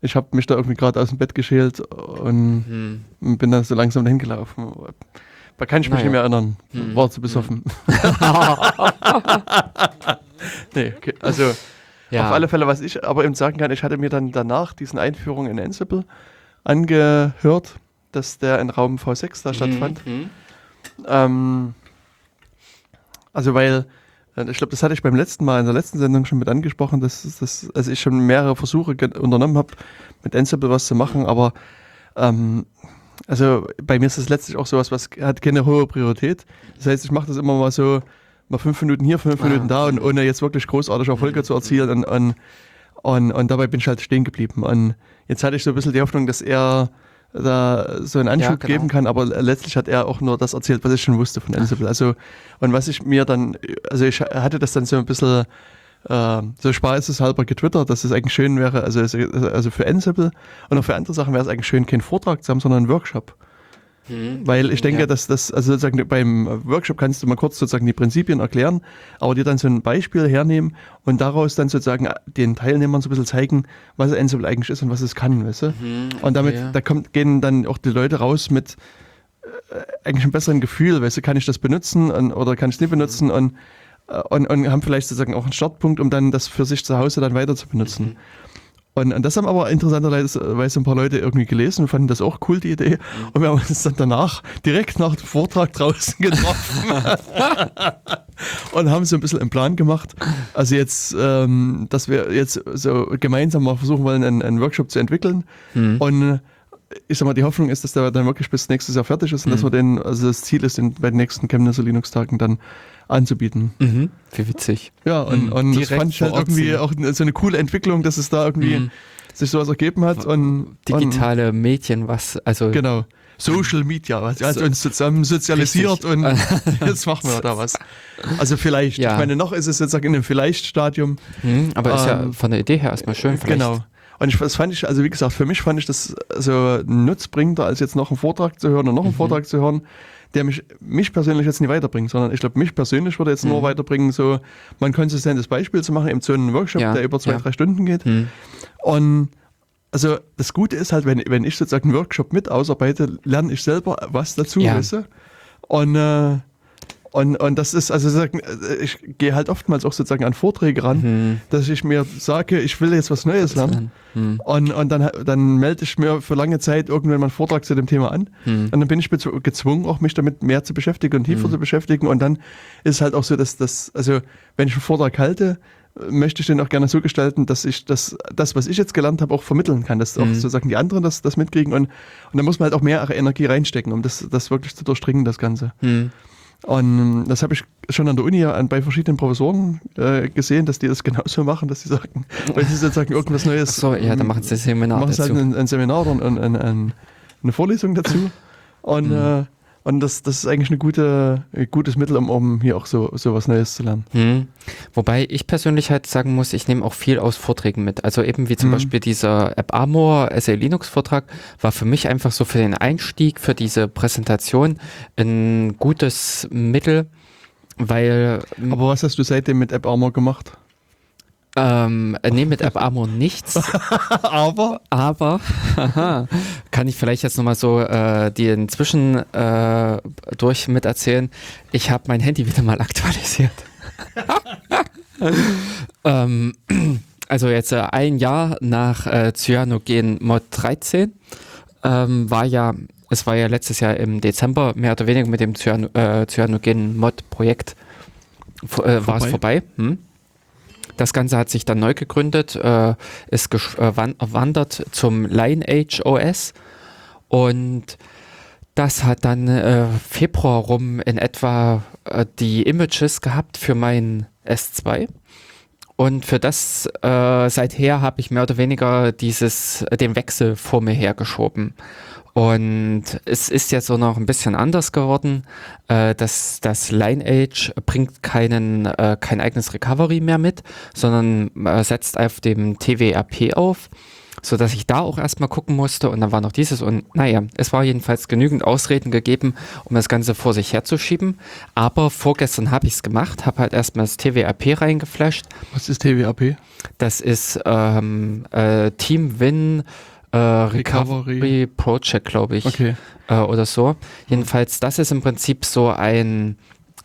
ich habe mich da irgendwie gerade aus dem Bett geschält und hm. bin dann so langsam dahin gelaufen. Da kann ich mich naja. nicht mehr erinnern. Hm. War zu besoffen. Hm. (laughs) nee, okay. also ja. auf alle Fälle, was ich aber eben sagen kann, ich hatte mir dann danach diesen Einführung in Ansible angehört, dass der in Raum V6 da stattfand. Mhm. Ähm, also weil ich glaube, das hatte ich beim letzten Mal in der letzten Sendung schon mit angesprochen, dass, dass also ich schon mehrere Versuche unternommen habe, mit Ansible was zu machen, aber ähm, also bei mir ist das letztlich auch sowas, was hat keine hohe Priorität. Das heißt, ich mache das immer mal so, mal fünf Minuten hier, fünf ah. Minuten da und ohne jetzt wirklich großartig Erfolge zu erzielen und, und, und, und dabei bin ich halt stehen geblieben. Und jetzt hatte ich so ein bisschen die Hoffnung, dass er da so einen Anschub ja, genau. geben kann, aber letztlich hat er auch nur das erzählt, was ich schon wusste von Ansible. Also, und was ich mir dann, also ich hatte das dann so ein bisschen äh, so spaßeshalber getwittert, dass es eigentlich schön wäre, also, also für Ansible und auch für andere Sachen wäre es eigentlich schön, keinen Vortrag zu haben, sondern einen Workshop. Mhm. Weil ich denke, ja. dass das, also sozusagen beim Workshop kannst du mal kurz sozusagen die Prinzipien erklären, aber dir dann so ein Beispiel hernehmen und daraus dann sozusagen den Teilnehmern so ein bisschen zeigen, was Ansible eigentlich ist und was es kann, weißt du? Mhm, okay. Und damit, da kommt, gehen dann auch die Leute raus mit äh, eigentlich einem besseren Gefühl, weißt du, kann ich das benutzen und, oder kann ich es nicht benutzen mhm. und, äh, und, und haben vielleicht sozusagen auch einen Startpunkt, um dann das für sich zu Hause dann weiter zu benutzen. Und, und, das haben aber interessanterweise ein paar Leute irgendwie gelesen und fanden das auch cool, die Idee. Mhm. Und wir haben uns dann danach, direkt nach dem Vortrag draußen (laughs) getroffen und haben so ein bisschen einen Plan gemacht. Also jetzt, ähm, dass wir jetzt so gemeinsam mal versuchen wollen, einen, einen Workshop zu entwickeln. Mhm. Und ich sag mal, die Hoffnung ist, dass der dann wirklich bis nächstes Jahr fertig ist und dass Mhm. wir den, also das Ziel ist, den bei den nächsten Chemnitzer Linux-Tagen dann anzubieten. Mhm. Wie witzig. Ja, und, Mhm. und das fand ich halt irgendwie auch so eine coole Entwicklung, dass es da irgendwie Mhm. sich sowas ergeben hat und Digitale Medien, was, also. Und, genau. Social Media, was hat So- uns zusammen sozialisiert Richtig. und (laughs) jetzt machen wir da was. Also vielleicht, Ja. ich meine, noch ist es jetzt in einem Vielleicht-Stadium. Mhm, aber ist ja Ähm, von der Idee her erstmal schön. Vielleicht. Genau. Und ich, das fand ich, also wie gesagt, für mich fand ich das so nutzbringender, als jetzt noch einen Vortrag zu hören und noch einen Mhm. Vortrag zu hören, der mich, mich persönlich jetzt nicht weiterbringt, sondern ich glaube, mich persönlich würde jetzt nur Mhm. weiterbringen, so mal ein konsistentes Beispiel zu machen, eben so einen Workshop, Ja, der über zwei, ja. drei Stunden geht. Mhm. Und also das Gute ist halt, wenn, wenn ich sozusagen einen Workshop mit ausarbeite, lerne ich selber was dazu, Ja. weißt du? Und, äh, und, und das ist, also äh, ich gehe halt oftmals auch sozusagen an Vorträge ran, Mhm. dass ich mir sage, ich will jetzt was Neues lernen. Mhm. Und, und dann, dann melde ich mir für lange Zeit irgendwann mal einen Vortrag zu dem Thema an. Mhm. Und dann bin ich gezwungen, auch mich damit mehr zu beschäftigen und tiefer Mhm. zu beschäftigen. Und dann ist halt auch so, dass das, also wenn ich einen Vortrag halte, möchte ich den auch gerne so gestalten, dass ich das, das was ich jetzt gelernt habe, auch vermitteln kann, dass auch Mhm. sozusagen die anderen das, das mitkriegen. Und, und da muss man halt auch mehr Energie reinstecken, um das, das wirklich zu durchdringen, das Ganze. Mhm. Und ähm, das habe ich schon an der Uni an, bei verschiedenen Professoren äh, gesehen, dass die das (laughs) genauso machen, dass sie sagen, wenn sie sozusagen irgendwas Neues So, ja, dann machen sie das Seminar machen sie halt ein, ein Seminar oder ein, ein, ein, eine Vorlesung dazu. Und, Mhm. äh, und das, das ist eigentlich eine gute, ein gutes Mittel, um, um hier auch so, so was Neues zu lernen. Hm. Wobei ich persönlich halt sagen muss, ich nehme auch viel aus Vorträgen mit. Also eben wie zum Mhm. Beispiel dieser App Armor SA Linux Vortrag war für mich einfach so für den Einstieg, für diese Präsentation ein gutes Mittel, weil Aber was hast du seitdem mit App Armor gemacht? Ähm, äh, nee, mit App (laughs) nichts, Aber aber haha, kann ich vielleicht jetzt nochmal so äh, die inzwischen äh, durch miterzählen. Ich habe mein Handy wieder mal aktualisiert. (laughs) ähm, also jetzt äh, ein Jahr nach äh, Cyanogen Mod 13 ähm, war ja, es war ja letztes Jahr im Dezember mehr oder weniger mit dem Cyano, äh, Cyanogen Mod Projekt äh, war es vorbei. Hm? Das Ganze hat sich dann neu gegründet, äh, ist gesch- äh, zum Lineage OS und das hat dann äh, Februar rum in etwa äh, die Images gehabt für mein S2. Und für das äh, seither habe ich mehr oder weniger dieses, äh, den Wechsel vor mir hergeschoben. Und es ist jetzt so noch ein bisschen anders geworden. Äh, das, das Lineage bringt keinen, äh, kein eigenes Recovery mehr mit, sondern äh, setzt auf dem TWRP auf, sodass ich da auch erstmal gucken musste. Und dann war noch dieses. Und naja, es war jedenfalls genügend Ausreden gegeben, um das Ganze vor sich herzuschieben. Aber vorgestern habe ich es gemacht, habe halt erstmal das TWRP reingeflasht. was ist TWAP? Das ist ähm, äh, Team Win äh, Recovery, Recovery. Project, glaube ich, Okay. äh, oder so. Jedenfalls, das ist im Prinzip so ein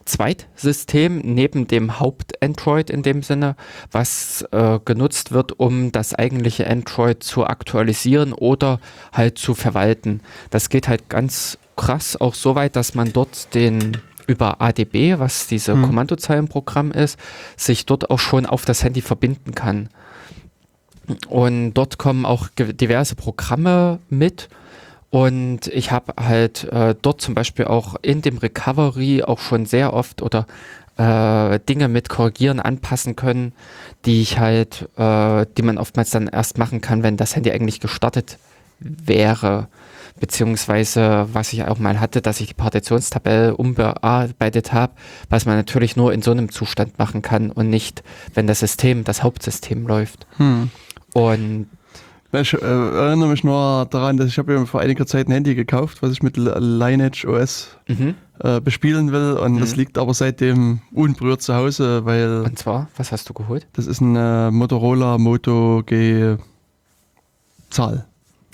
Zweitsystem neben dem Haupt-Android in dem Sinne, was äh, genutzt wird, um das eigentliche Android zu aktualisieren oder halt zu verwalten. Das geht halt ganz krass auch so weit, dass man dort den über ADB, was diese Hm. Kommandozeilenprogramm ist, sich dort auch schon auf das Handy verbinden kann. Und dort kommen auch diverse Programme mit. Und ich habe halt äh, dort zum Beispiel auch in dem Recovery auch schon sehr oft oder äh, Dinge mit korrigieren, anpassen können, die ich halt, äh, die man oftmals dann erst machen kann, wenn das Handy eigentlich gestartet wäre. Beziehungsweise, was ich auch mal hatte, dass ich die Partitionstabelle umbearbeitet habe, was man natürlich nur in so einem Zustand machen kann und nicht, wenn das System, das Hauptsystem läuft. Hm. Und Ich äh, erinnere mich nur daran, dass ich habe mir vor einiger Zeit ein Handy gekauft, was ich mit Lineage OS mhm. äh, bespielen will. Und Mhm. das liegt aber seitdem unberührt zu Hause, weil Und zwar, was hast du geholt? das ist ein äh, Motorola Moto G Zahl.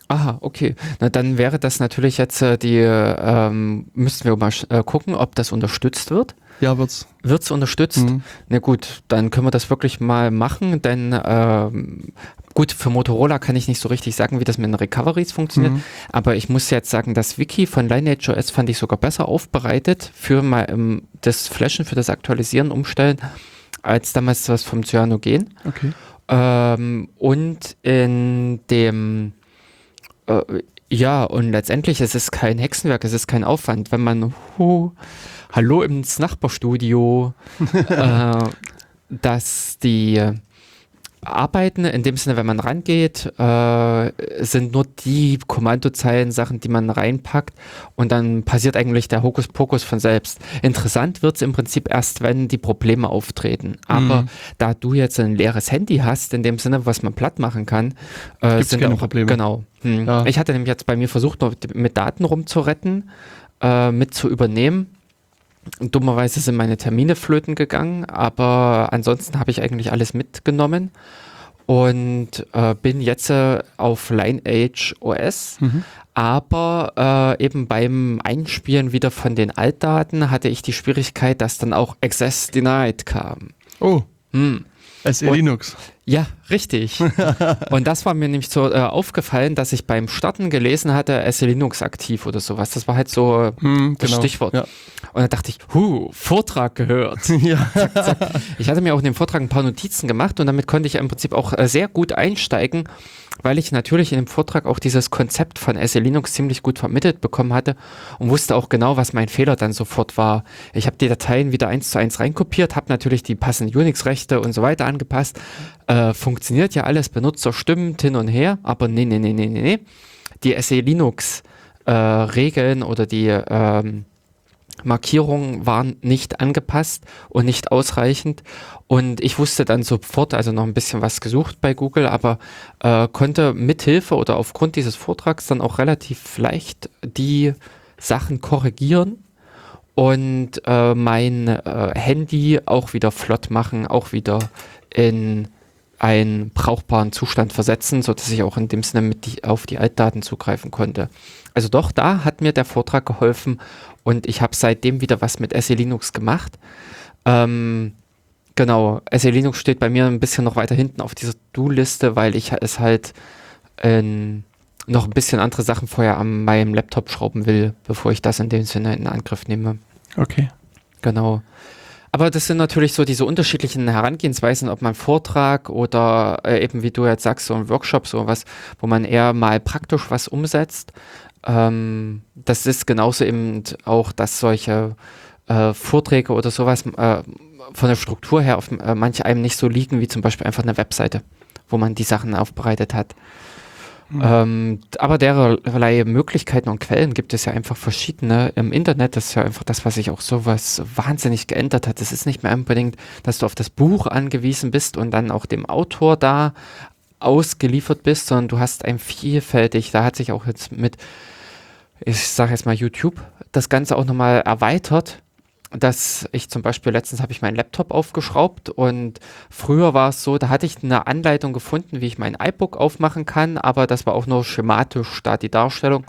Aha, okay. Na, dann wäre das natürlich jetzt äh, die, ähm, müssten wir mal äh, gucken, ob das unterstützt wird. Ja, wird's. Wird es unterstützt? Mhm. Na gut, dann können wir das wirklich mal machen, denn ähm, gut, für Motorola kann ich nicht so richtig sagen, wie das mit den Recoveries funktioniert, Mhm. aber ich muss jetzt sagen, das Wiki von Lineage OS fand ich sogar besser aufbereitet für mal ähm, das Flashen, für das Aktualisieren, Umstellen, als damals das vom Cyanogen. Okay. Ähm, und in dem, äh, Ja, und letztendlich ist es kein Hexenwerk, es ist kein Aufwand. Wenn man, oh, hallo ins Nachbarstudio, (laughs) äh, dass die Arbeiten, in dem Sinne, wenn man rangeht, äh, sind nur die Kommandozeilen Sachen, die man reinpackt und dann passiert eigentlich der Hokuspokus von selbst. Interessant wird es im Prinzip erst, wenn die Probleme auftreten. Aber Mhm. da du jetzt ein leeres Handy hast, in dem Sinne, was man platt machen kann, äh, Gibt's sind keine auch Probleme. Genau. Hm. Ja. Ich hatte nämlich jetzt bei mir versucht, mit Daten rumzuretten, äh, mit zu übernehmen. Dummerweise sind meine Termine flöten gegangen, aber ansonsten habe ich eigentlich alles mitgenommen und äh, bin jetzt äh, auf Lineage OS. Mhm. Aber äh, eben beim Einspielen wieder von den Altdaten hatte ich die Schwierigkeit, dass dann auch Access Denied kam. Oh, Hm. SE Und- Linux. Ja, richtig. (laughs) und das war mir nämlich so äh, aufgefallen, dass ich beim Starten gelesen hatte, SE Linux aktiv oder sowas. Das war halt so Hm, das Stichwort. Ja. Und da dachte ich, hu, Vortrag gehört. (laughs) ja. (laughs) Ich hatte mir auch in dem Vortrag ein paar Notizen gemacht und damit konnte ich im Prinzip auch äh, sehr gut einsteigen, weil ich natürlich in dem Vortrag auch dieses Konzept von SE Linux ziemlich gut vermittelt bekommen hatte und wusste auch genau, was mein Fehler dann sofort war. Ich habe die Dateien wieder eins zu eins reinkopiert, habe natürlich die passenden Unix-Rechte und so weiter angepasst. Äh, funktioniert ja alles, Benutzer stimmt hin und her, aber nee, nee, nee, nee, nee, nee. Die SE Linux äh, Regeln oder die ähm, Markierungen waren nicht angepasst und nicht ausreichend. Und ich wusste dann sofort, also noch ein bisschen was gesucht bei Google, aber äh, konnte mithilfe oder aufgrund dieses Vortrags dann auch relativ leicht die Sachen korrigieren und äh, mein äh, Handy auch wieder flott machen, auch wieder in einen brauchbaren Zustand versetzen, sodass ich auch in dem Sinne mit die, auf die Altdaten zugreifen konnte. Also doch, da hat mir der Vortrag geholfen und ich habe seitdem wieder was mit SE Linux gemacht. Ähm, genau, SE Linux steht bei mir ein bisschen noch weiter hinten auf dieser Do-Liste, weil ich es halt ähm, noch ein bisschen andere Sachen vorher an meinem Laptop schrauben will, bevor ich das in dem Sinne in Angriff nehme. Okay. Genau. Aber das sind natürlich so diese unterschiedlichen Herangehensweisen, ob man Vortrag oder äh, eben wie du jetzt sagst, so ein Workshop, so was, wo man eher mal praktisch was umsetzt. Ähm, das ist genauso eben auch, dass solche äh, Vorträge oder sowas äh, von der Struktur her auf äh, manche einem nicht so liegen, wie zum Beispiel einfach eine Webseite, wo man die Sachen aufbereitet hat. Hm. Ähm, aber derlei Möglichkeiten und Quellen gibt es ja einfach verschiedene im Internet. Das ist ja einfach das, was sich auch sowas wahnsinnig geändert hat. Es ist nicht mehr unbedingt, dass du auf das Buch angewiesen bist und dann auch dem Autor da ausgeliefert bist, sondern du hast ein vielfältig, da hat sich auch jetzt mit, ich sage jetzt mal YouTube, das Ganze auch nochmal erweitert dass ich zum Beispiel letztens habe ich meinen Laptop aufgeschraubt und früher war es so, da hatte ich eine Anleitung gefunden, wie ich mein iBook aufmachen kann, aber das war auch nur schematisch da die Darstellung.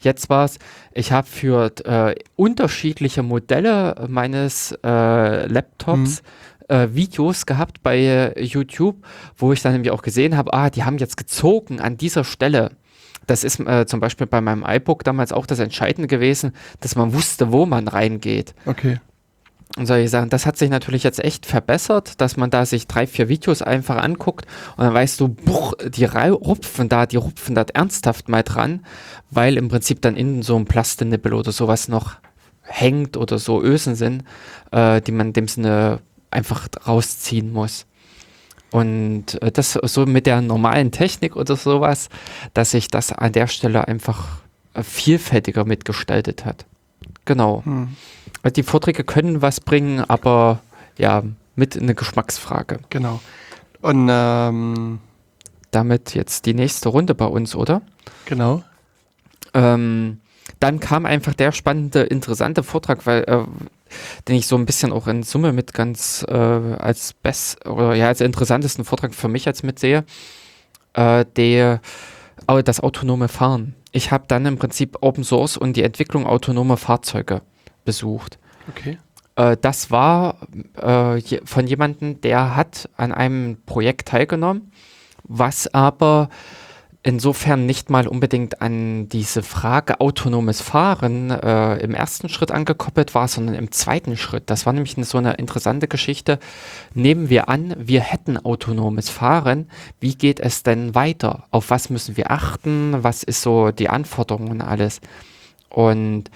Jetzt war es, ich habe für äh, unterschiedliche Modelle meines äh, Laptops äh, Videos gehabt bei YouTube, wo ich dann nämlich auch gesehen habe, ah, die haben jetzt gezogen an dieser Stelle. Das ist äh, zum Beispiel bei meinem iBook damals auch das Entscheidende gewesen, dass man wusste, wo man reingeht. Okay. Und solche Sachen. Das hat sich natürlich jetzt echt verbessert, dass man da sich drei, vier Videos einfach anguckt und dann weißt du, buch, die rupfen da, die rupfen da ernsthaft mal dran, weil im Prinzip dann innen so ein Plastenippel oder sowas noch hängt oder so Ösen sind, äh, die man in dem Sinne einfach rausziehen muss. Und äh, das so mit der normalen Technik oder sowas, dass sich das an der Stelle einfach äh, vielfältiger mitgestaltet hat. Genau. Hm. Die Vorträge können was bringen, aber ja, mit eine Geschmacksfrage. Genau. Und ähm, Damit jetzt die nächste Runde bei uns, oder? genau. Ähm, dann kam einfach der spannende, interessante Vortrag, weil äh, den ich so ein bisschen auch in Summe mit ganz äh, als best oder ja als interessantesten Vortrag für mich jetzt mitsehe, äh, der das autonome Fahren. Ich habe dann im Prinzip Open Source und die Entwicklung autonomer Fahrzeuge besucht. Okay. Äh, das war äh, je- von jemandem, der hat an einem Projekt teilgenommen, was aber insofern nicht mal unbedingt an diese Frage autonomes Fahren äh, im ersten Schritt angekoppelt war, sondern im zweiten Schritt. Das war nämlich so eine interessante Geschichte. Nehmen wir an, wir hätten autonomes Fahren. Wie geht es denn weiter? Auf was müssen wir achten? Was ist so die Anforderungen und alles? Und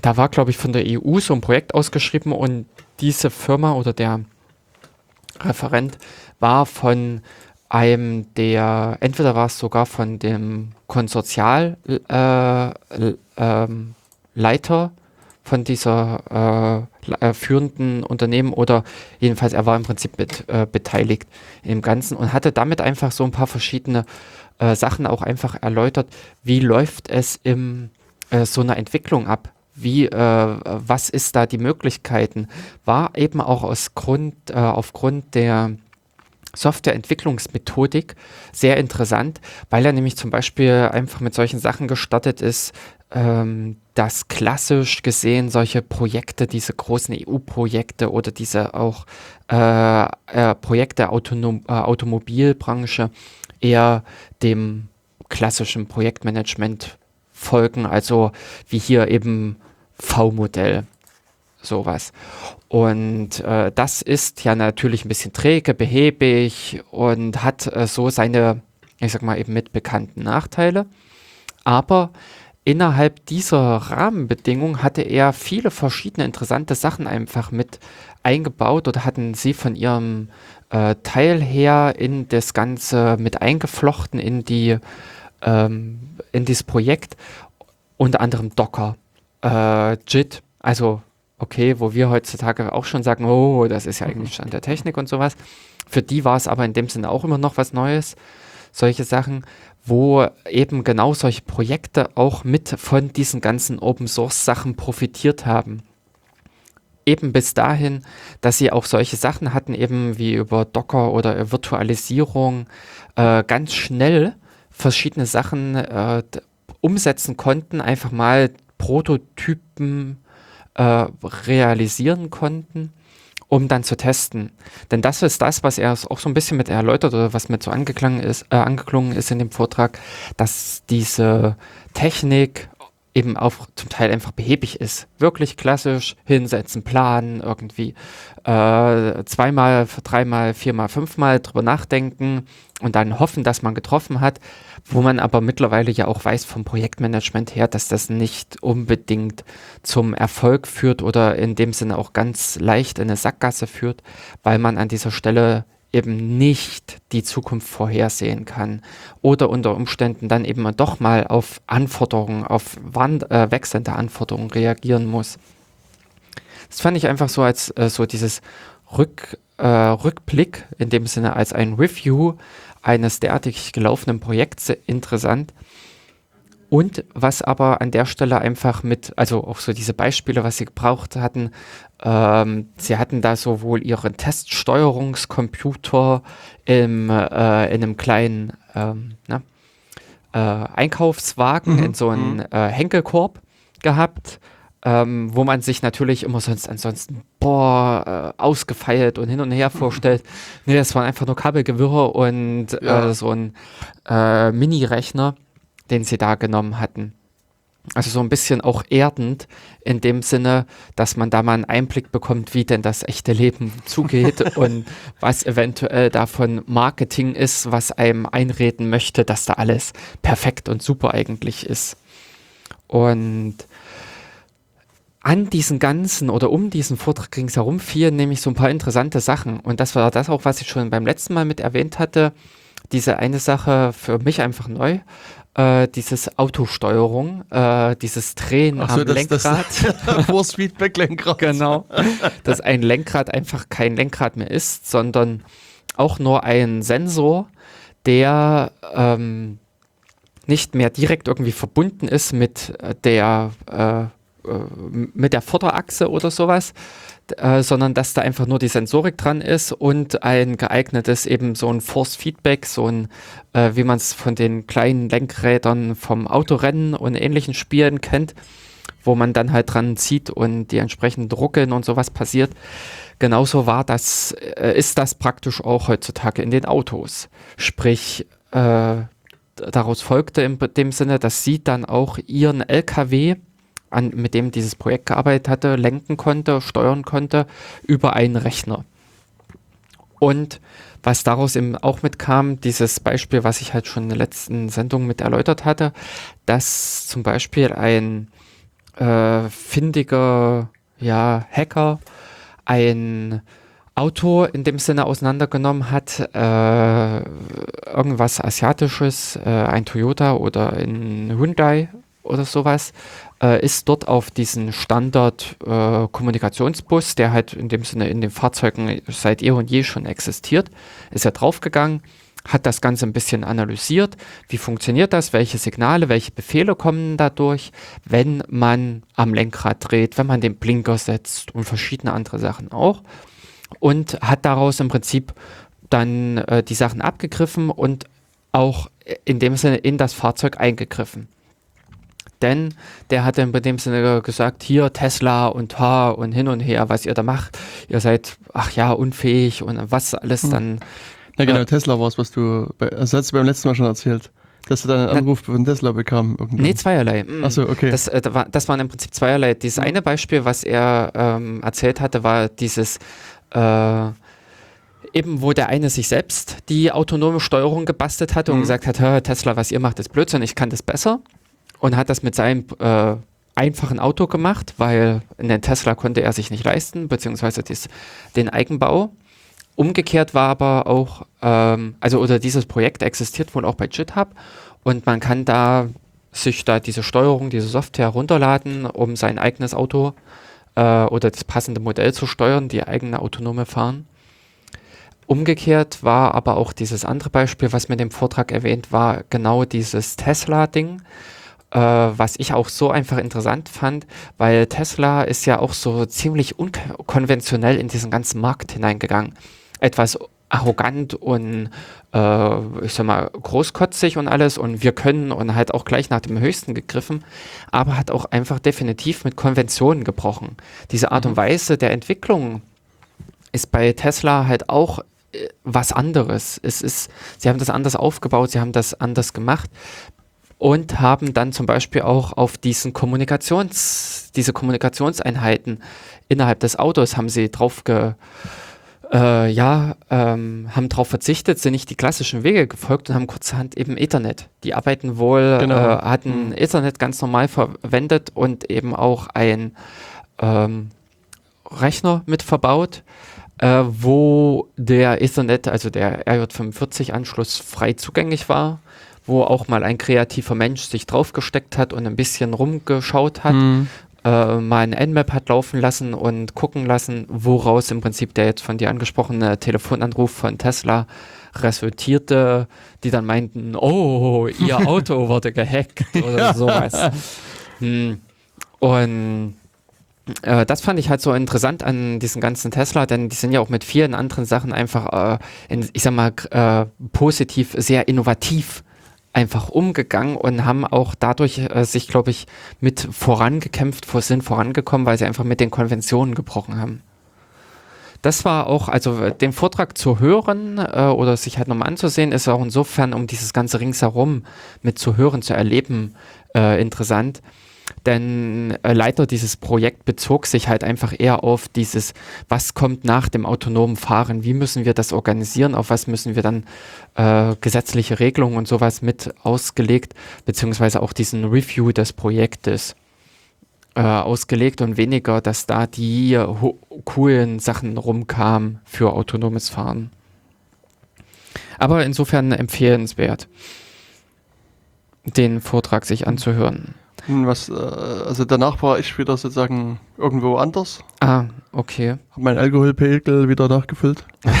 da war, glaube ich, von der EU so ein Projekt ausgeschrieben und diese Firma oder der Referent war von einem der, entweder war es sogar von dem Konsortialleiter äh, äh, von dieser äh, äh, führenden Unternehmen oder jedenfalls er war im Prinzip mit, äh, beteiligt im Ganzen und hatte damit einfach so ein paar verschiedene äh, Sachen auch einfach erläutert, wie läuft es in so einer Entwicklung ab? Wie, äh, was ist da die Möglichkeiten, war eben auch aus Grund, äh, aufgrund der Softwareentwicklungsmethodik sehr interessant, weil er nämlich zum Beispiel einfach mit solchen Sachen gestartet ist, ähm, dass klassisch gesehen solche Projekte, diese großen EU-Projekte oder diese auch äh, äh, Projekte Autonom äh, Automobilbranche eher dem klassischen Projektmanagement folgen, also wie hier eben V-Modell, sowas. Und äh, das ist ja natürlich ein bisschen träge, behäbig und hat äh, so seine, ich sag mal, eben mit bekannten Nachteile. Aber innerhalb dieser Rahmenbedingungen hatte er viele verschiedene interessante Sachen einfach mit eingebaut oder hatten sie von ihrem äh, Teil her in das Ganze mit eingeflochten in die ähm, in dieses Projekt, unter anderem Docker äh, JIT, also okay, wo wir heutzutage auch schon sagen, oh, das ist ja eigentlich mhm. Stand der Technik und sowas. Für die war es aber in dem Sinne auch immer noch was Neues. Solche Sachen, wo eben genau solche Projekte auch mit von diesen ganzen Open Source Sachen profitiert haben. Eben bis dahin, dass sie auch solche Sachen hatten, eben wie über Docker oder Virtualisierung, äh, ganz schnell verschiedene Sachen äh, umsetzen konnten, einfach mal Prototypen äh, realisieren konnten, um dann zu testen. Denn das ist das, was er auch so ein bisschen mit erläutert oder was mit so angeklungen ist, äh, angeklungen ist in dem Vortrag, dass diese Technik eben auch zum Teil einfach behäbig ist. Wirklich klassisch hinsetzen, planen, irgendwie äh, zweimal, dreimal, viermal, fünfmal drüber nachdenken und dann hoffen, dass man getroffen hat, wo man aber mittlerweile ja auch weiß vom Projektmanagement her, dass das nicht unbedingt zum Erfolg führt oder in dem Sinne auch ganz leicht in eine Sackgasse führt, weil man an dieser Stelle eben nicht die Zukunft vorhersehen kann oder unter Umständen dann eben doch mal auf Anforderungen, auf wand, äh, wechselnde Anforderungen reagieren muss. Das fand ich einfach so als äh, so dieses Rück, äh, Rückblick in dem Sinne als ein Review eines derartig gelaufenen Projekts interessant. Und was aber an der Stelle einfach mit, also auch so diese Beispiele, was sie gebraucht hatten, ähm, sie hatten da sowohl ihren Teststeuerungscomputer im, äh, in einem kleinen ähm, na, äh, Einkaufswagen, mhm. in so einem mhm. äh, Henkelkorb gehabt, ähm, wo man sich natürlich immer sonst ansonsten, boah, äh, ausgefeilt und hin und her (laughs) vorstellt. nee, das waren einfach nur Kabelgewirre und ja. Äh, so ein äh, Mini-Rechner den sie da genommen hatten. Also so ein bisschen auch erdend in dem Sinne, dass man da mal einen Einblick bekommt, wie denn das echte Leben (laughs) zugeht und was eventuell davon Marketing ist, was einem einreden möchte, dass da alles perfekt und super eigentlich ist. Und an diesen ganzen oder um diesen Vortrag ringsherum fielen nämlich so ein paar interessante Sachen. Und das war das auch, was ich schon beim letzten Mal mit erwähnt hatte. Diese eine Sache für mich einfach neu äh, dieses Autosteuerung, äh, dieses Drehen Ach so, am das, Lenkrad. Das Force Feedback Lenkrad. genau. Dass ein Lenkrad einfach kein Lenkrad mehr ist, sondern auch nur ein Sensor, der ähm, nicht mehr direkt irgendwie verbunden ist mit der äh, äh, mit der Vorderachse oder sowas, äh, sondern dass da einfach nur die Sensorik dran ist und ein geeignetes eben so ein Force Feedback, so ein, äh, wie man es von den kleinen Lenkrädern vom Autorennen und ähnlichen Spielen kennt, wo man dann halt dran zieht und die entsprechenden Drucken und sowas passiert. Genauso war das, äh, ist das praktisch auch heutzutage in den Autos. Sprich, äh, daraus folgte in dem Sinne, dass sie dann auch ihren LKW, an, mit dem dieses Projekt gearbeitet hatte, lenken konnte, steuern konnte über einen Rechner. Und was daraus eben auch mitkam, dieses Beispiel, was ich halt schon in der letzten Sendung mit erläutert hatte, dass zum Beispiel ein äh, findiger ja, Hacker ein Auto in dem Sinne auseinandergenommen hat, äh, irgendwas Asiatisches, äh, ein Toyota oder ein Hyundai oder sowas, äh, ist dort auf diesen Standard-Kommunikationsbus, äh, der halt in dem Sinne in den Fahrzeugen seit eh und je schon existiert, ist er draufgegangen, hat das Ganze ein bisschen analysiert. Wie funktioniert das? Welche Signale, welche Befehle kommen dadurch, wenn man am Lenkrad dreht, wenn man den Blinker setzt und verschiedene andere Sachen auch. Und hat daraus im Prinzip dann äh, die Sachen abgegriffen und auch in dem Sinne in das Fahrzeug eingegriffen denn der hat dann in dem Sinne gesagt, hier Tesla und ha und hin und her, was ihr da macht, ihr seid, ach ja, unfähig und was alles hm. dann. Ja genau, äh, Tesla war es, was du, bei, das hast du beim letzten Mal schon erzählt. Dass du dann einen Anruf von Tesla bekam. Irgendwann. Nee, zweierlei. Achso, okay. Das, äh, das waren im Prinzip zweierlei. Dieses mhm. eine Beispiel, was er ähm, erzählt hatte, war dieses äh, eben wo der eine sich selbst die autonome Steuerung gebastelt hatte mhm. und gesagt hat, Tesla, was ihr macht, ist Blödsinn, ich kann das besser und hat das mit seinem äh, einfachen Auto gemacht, weil einen Tesla konnte er sich nicht leisten, beziehungsweise dies, den Eigenbau. Umgekehrt war aber auch, ähm, also oder dieses Projekt existiert wohl auch bei GitHub und man kann da sich da diese Steuerung, diese Software runterladen, um sein eigenes Auto äh, oder das passende Modell zu steuern, die eigene autonome Fahren. Umgekehrt war aber auch dieses andere Beispiel, was mit dem Vortrag erwähnt war, genau dieses Tesla-Ding was ich auch so einfach interessant fand, weil Tesla ist ja auch so ziemlich unkonventionell in diesen ganzen Markt hineingegangen. Etwas arrogant und äh, ich sag mal großkotzig und alles und wir können und halt auch gleich nach dem Höchsten gegriffen, aber hat auch einfach definitiv mit Konventionen gebrochen. Diese Art mhm. und Weise der Entwicklung ist bei Tesla halt auch äh, was anderes. Es ist, sie haben das anders aufgebaut, sie haben das anders gemacht und haben dann zum Beispiel auch auf diesen Kommunikations, diese Kommunikationseinheiten innerhalb des Autos haben sie drauf ge, äh, ja, ähm, haben darauf verzichtet, sind nicht die klassischen Wege gefolgt und haben kurzerhand eben Ethernet. Die arbeiten wohl, genau. äh, hatten mhm. Ethernet ganz normal verwendet und eben auch ein ähm, Rechner mit verbaut, äh, wo der Ethernet, also der RJ45-Anschluss frei zugänglich war wo auch mal ein kreativer Mensch sich draufgesteckt hat und ein bisschen rumgeschaut hat, mhm. äh, mal ein Nmap hat laufen lassen und gucken lassen, woraus im Prinzip der jetzt von dir angesprochene Telefonanruf von Tesla resultierte, die dann meinten, oh, ihr (laughs) Auto wurde gehackt oder sowas. Hm. Und äh, das fand ich halt so interessant an diesen ganzen Tesla, denn die sind ja auch mit vielen anderen Sachen einfach, äh, in, ich sag mal, äh, positiv sehr innovativ einfach umgegangen und haben auch dadurch äh, sich, glaube ich, mit vorangekämpft, sind vorangekommen, weil sie einfach mit den Konventionen gebrochen haben. Das war auch, also äh, den Vortrag zu hören äh, oder sich halt nochmal anzusehen, ist auch insofern, um dieses ganze ringsherum mit zu hören, zu erleben, äh, interessant denn äh, Leiter dieses Projekt bezog sich halt einfach eher auf dieses, was kommt nach dem autonomen Fahren, wie müssen wir das organisieren, auf was müssen wir dann äh, gesetzliche Regelungen und sowas mit ausgelegt, beziehungsweise auch diesen Review des Projektes äh, ausgelegt und weniger, dass da die coolen Sachen rumkamen für autonomes Fahren. Aber insofern empfehlenswert, den Vortrag sich anzuhören. Was, äh, also danach war ich wieder sozusagen irgendwo anders. Ah, okay. Hab meinen Alkoholpegel wieder nachgefüllt. (laughs)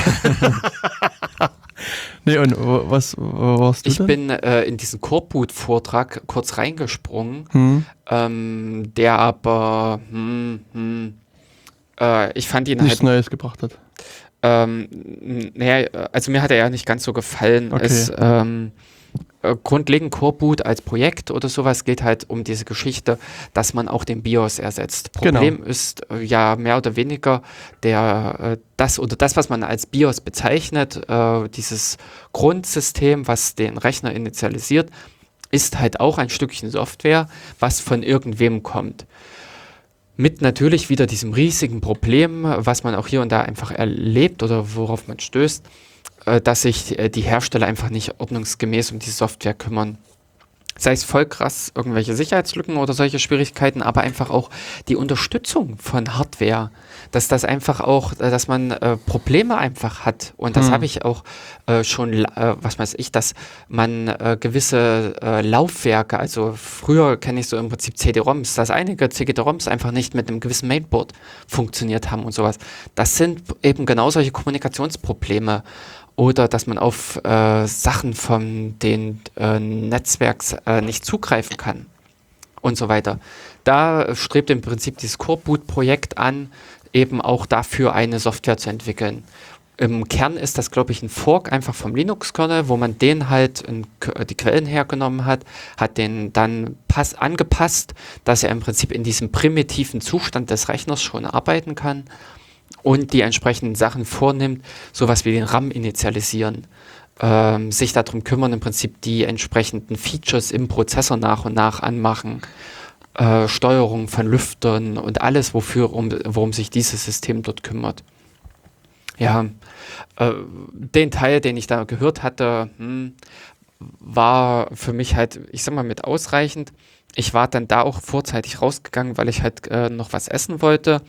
(laughs) nee, und was wo warst du Ich denn? bin äh, in diesen Korput-Vortrag kurz reingesprungen, hm. ähm, der aber, hm, hm, äh, ich fand ihn Nichts halt... Neues gebracht hat. Ähm, naja, also mir hat er ja nicht ganz so gefallen. Okay. Es, ähm, äh, grundlegend Core-Boot als Projekt oder sowas geht halt um diese Geschichte, dass man auch den BIOS ersetzt. Genau. Problem ist äh, ja mehr oder weniger der, äh, das oder das, was man als BIOS bezeichnet, äh, dieses Grundsystem, was den Rechner initialisiert, ist halt auch ein Stückchen Software, was von irgendwem kommt. Mit natürlich wieder diesem riesigen Problem, was man auch hier und da einfach erlebt oder worauf man stößt, dass sich äh, die Hersteller einfach nicht ordnungsgemäß um die Software kümmern. Sei es voll krass irgendwelche Sicherheitslücken oder solche Schwierigkeiten, aber einfach auch die Unterstützung von Hardware, dass das einfach auch, äh, dass man äh, Probleme einfach hat. Und das Hm. habe ich auch äh, schon, äh, was weiß ich, dass man äh, gewisse äh, Laufwerke, also früher kenne ich so im Prinzip CD-ROMs, dass einige CD-ROMs einfach nicht mit einem gewissen Mainboard funktioniert haben und sowas. Das sind eben genau solche Kommunikationsprobleme. Oder dass man auf äh, Sachen von den äh, Netzwerks äh, nicht zugreifen kann und so weiter. Da strebt im Prinzip dieses Core-Boot-Projekt an, eben auch dafür eine Software zu entwickeln. Im Kern ist das, glaube ich, ein Fork einfach vom Linux-Kernel, wo man den halt in, die Quellen hergenommen hat, hat den dann pass angepasst, dass er im Prinzip in diesem primitiven Zustand des Rechners schon arbeiten kann und die entsprechenden Sachen vornimmt, sowas wie den RAM initialisieren, ähm, sich darum kümmern, im Prinzip die entsprechenden Features im Prozessor nach und nach anmachen, äh, Steuerung von Lüftern und alles, wofür, um, worum sich dieses System dort kümmert. Ja, äh, den Teil, den ich da gehört hatte, hm, war für mich halt, ich sag mal, mit ausreichend. Ich war dann da auch vorzeitig rausgegangen, weil ich halt äh, noch was essen wollte,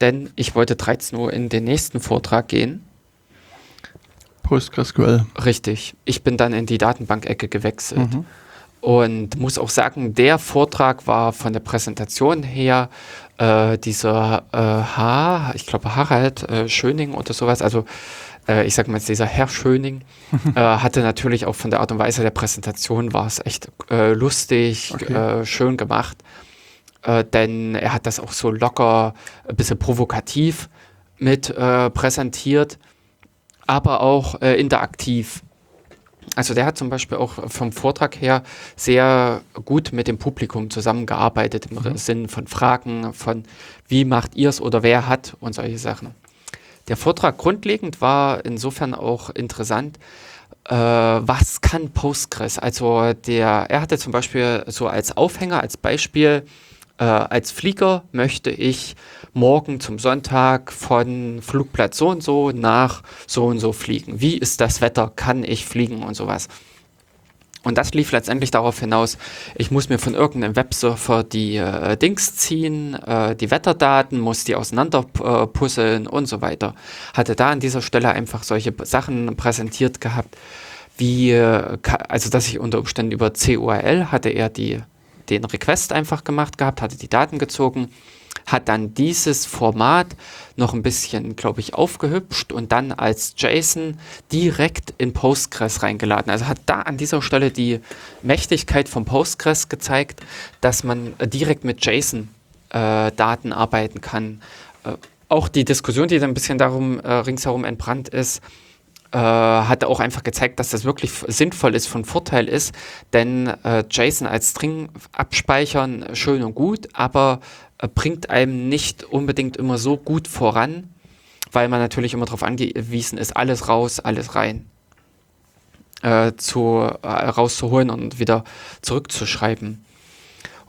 denn ich wollte 13 Uhr in den nächsten Vortrag gehen. PostgreSQL. Richtig. Ich bin dann in die Datenbank-Ecke gewechselt. Mhm. Und muss auch sagen, der Vortrag war von der Präsentation her äh, dieser äh, H, ich glaube Harald äh, Schöning oder sowas, also äh, ich sag mal jetzt dieser Herr Schöning, (laughs) äh, hatte natürlich auch von der Art und Weise der Präsentation war es echt äh, lustig, Okay. äh, schön gemacht, äh, denn er hat das auch so locker, ein bisschen provokativ mit äh, präsentiert, aber auch äh, interaktiv. Also der hat zum Beispiel auch vom Vortrag her sehr gut mit dem Publikum zusammengearbeitet im Mhm. Sinn von Fragen, von wie macht ihr es oder wer hat und solche Sachen. Der Vortrag grundlegend war insofern auch interessant. Äh, was kann Postgres? Also der, er hatte zum Beispiel so als Aufhänger, als Beispiel, äh, als Flieger möchte ich morgen zum Sonntag von Flugplatz so und so nach so und so fliegen. Wie ist das Wetter? Kann ich fliegen und sowas? Und das lief letztendlich darauf hinaus, ich muss mir von irgendeinem Websurfer die äh, Dings ziehen, äh, die Wetterdaten, muss die auseinander äh, puzzeln und so weiter. Hatte da an dieser Stelle einfach solche Sachen präsentiert gehabt, wie, äh, also dass ich unter Umständen über CURL hatte er die, den Request einfach gemacht gehabt, hatte die Daten gezogen, hat dann dieses Format noch ein bisschen, glaube ich, aufgehübscht und dann als JSON direkt in Postgres reingeladen. Also hat da an dieser Stelle die Mächtigkeit von Postgres gezeigt, dass man äh, direkt mit JSON-Daten arbeiten kann. Äh, auch die Diskussion, die dann ein bisschen darum äh, ringsherum entbrannt ist, äh, hat auch einfach gezeigt, dass das wirklich sinnvoll ist, von Vorteil ist, denn äh, JSON als String abspeichern äh, schön und gut, aber äh, bringt einem nicht unbedingt immer so gut voran, weil man natürlich immer darauf angewiesen ist, alles raus, alles rein äh, zu, rauszuholen und wieder zurückzuschreiben.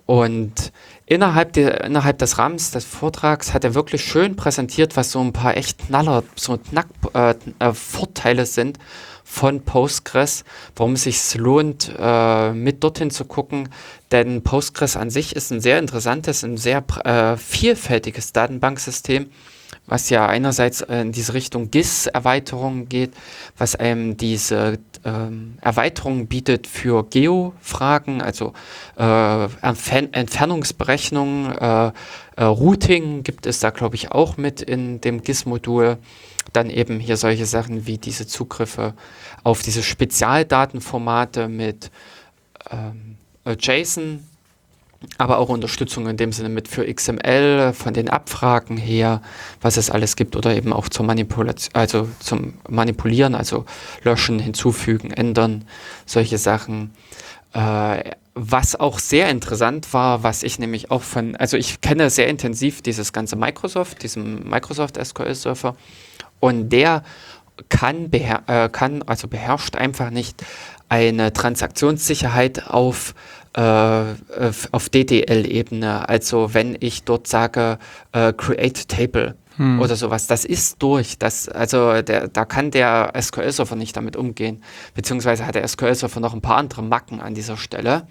Und innerhalb, der, innerhalb des Rahmens des Vortrags hat er wirklich schön präsentiert, was so ein paar echt Knaller, so Knack, äh, äh, Vorteile sind von Postgres, warum es sich lohnt, äh, mit dorthin zu gucken. Denn Postgres an sich ist ein sehr interessantes, ein sehr äh, vielfältiges Datenbanksystem, was ja einerseits äh, in diese Richtung GIS-Erweiterungen geht, was einem diese ähm, Erweiterungen bietet für Geo-Fragen, also äh, Entfer Entfernungsberechnungen, äh, äh, Routing gibt es da, glaube ich, auch mit in dem GIS-Modul. Dann eben hier solche Sachen wie diese Zugriffe auf diese Spezialdatenformate mit ähm, äh, JSON aber auch Unterstützung in dem Sinne mit für XML, von den Abfragen her, was es alles gibt oder eben auch zur Manipulation, also zum Manipulieren, also löschen, hinzufügen, ändern, solche Sachen. Äh, was auch sehr interessant war, was ich nämlich auch von, also ich kenne sehr intensiv dieses ganze Microsoft, diesen Microsoft SQL Server und der kann, beher äh, kann also beherrscht einfach nicht eine Transaktionssicherheit auf auf DDL-Ebene. Also wenn ich dort sage, äh, create table hm. oder sowas, das ist durch. Das, also der, da kann der SQL-Server nicht damit umgehen. Beziehungsweise hat der SQL-Server noch ein paar andere Macken an dieser Stelle.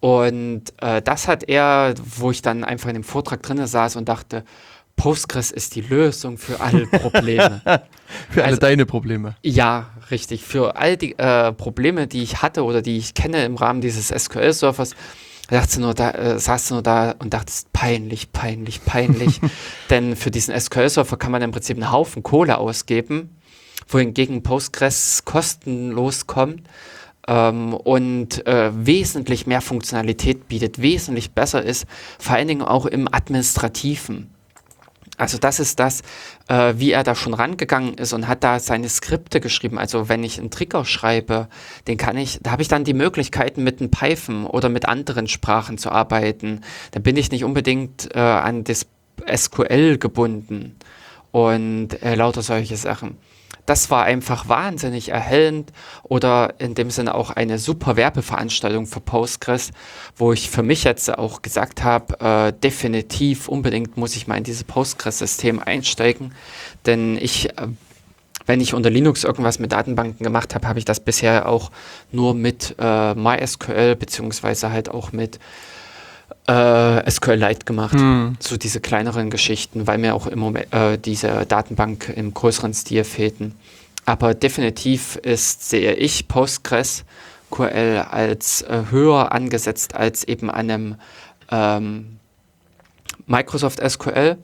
Und äh, das hat er, wo ich dann einfach in dem Vortrag drin saß und dachte, Postgres ist die Lösung für alle Probleme. (laughs) für alle also, deine Probleme. Ja, richtig. Für all die äh, Probleme, die ich hatte oder die ich kenne im Rahmen dieses SQL-Servers, dachte nur da, äh, saß du nur da und dachtest, peinlich, peinlich, peinlich. (laughs) Denn für diesen SQL-Server kann man im Prinzip einen Haufen Kohle ausgeben, wohingegen Postgres kostenlos kommt ähm, und äh, wesentlich mehr Funktionalität bietet, wesentlich besser ist, vor allen Dingen auch im Administrativen. Also das ist das, äh, wie er da schon rangegangen ist und hat da seine Skripte geschrieben. Also wenn ich einen Trigger schreibe, den kann ich, da habe ich dann die Möglichkeiten mit einem Python oder mit anderen Sprachen zu arbeiten. Da bin ich nicht unbedingt äh, an das SQL gebunden und äh, lauter solche Sachen das war einfach wahnsinnig erhellend oder in dem Sinne auch eine super Werbeveranstaltung für Postgres, wo ich für mich jetzt auch gesagt habe, äh, definitiv unbedingt muss ich mal in dieses Postgres-System einsteigen, denn ich äh, wenn ich unter Linux irgendwas mit Datenbanken gemacht habe, habe ich das bisher auch nur mit äh, MySQL beziehungsweise halt auch mit äh, SQLite gemacht. Hm. So diese kleineren Geschichten, weil mir auch im Moment äh, diese Datenbank im größeren Stil fehlten. Aber definitiv ist, sehe ich Postgres QL als äh, höher angesetzt als eben einem ähm, Microsoft SQL,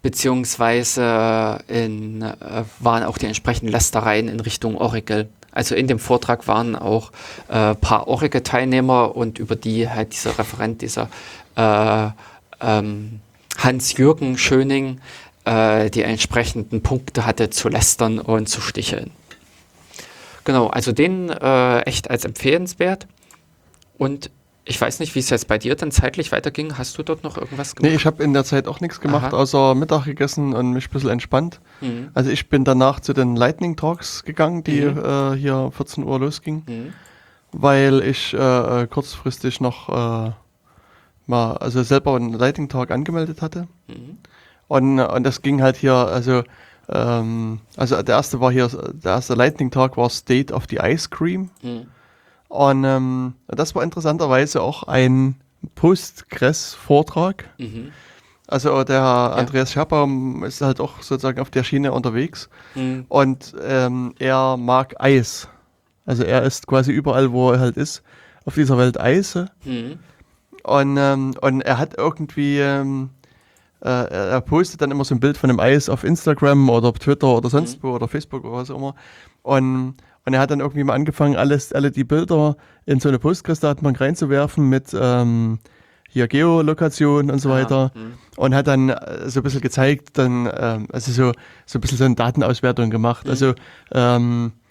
beziehungsweise in, äh, waren auch die entsprechenden Lästereien in Richtung Oracle. Also in dem Vortrag waren auch ein äh, paar Oracle-Teilnehmer und über die halt dieser Referent, dieser äh, ähm, Hans-Jürgen Schöning, äh, die entsprechenden Punkte hatte zu lästern und zu sticheln. Genau, also den äh, echt als empfehlenswert. Und ich weiß nicht, wie es jetzt bei dir dann zeitlich weiterging. Hast du dort noch irgendwas gemacht? Nee, ich habe in der Zeit auch nichts gemacht, Aha. außer Mittag gegessen und mich ein bisschen entspannt. Mhm. Also ich bin danach zu den Lightning Talks gegangen, die mhm. äh, hier 14 Uhr losging, mhm. weil ich äh, kurzfristig noch äh, mal, also selber einen Lightning Talk angemeldet hatte. Mhm. Und, und das ging halt hier, also ähm, also der erste war hier, der erste Lightning Talk war State of the Ice Cream. Mhm. Und ähm, das war interessanterweise auch ein Postgres-Vortrag. Mhm. Also der ja. Andreas Schabaum ist halt auch sozusagen auf der Schiene unterwegs mhm. und ähm, er mag Eis. Also er ist quasi überall, wo er halt ist, auf dieser Welt Eise. Mhm. Und, ähm, und er hat irgendwie, ähm, äh, er postet dann immer so ein Bild von einem Eis auf Instagram oder auf Twitter oder sonst mhm. wo oder Facebook oder was auch immer. Und und er hat dann irgendwie mal angefangen, alles, alle die Bilder in so eine Postgres-Datenbank reinzuwerfen mit ähm, hier Geolokation und so ah, weiter. Mh. Und hat dann äh, so ein bisschen gezeigt, dann, ähm, also so, so ein bisschen so eine Datenauswertung gemacht. Mhm. Also ähm, äh,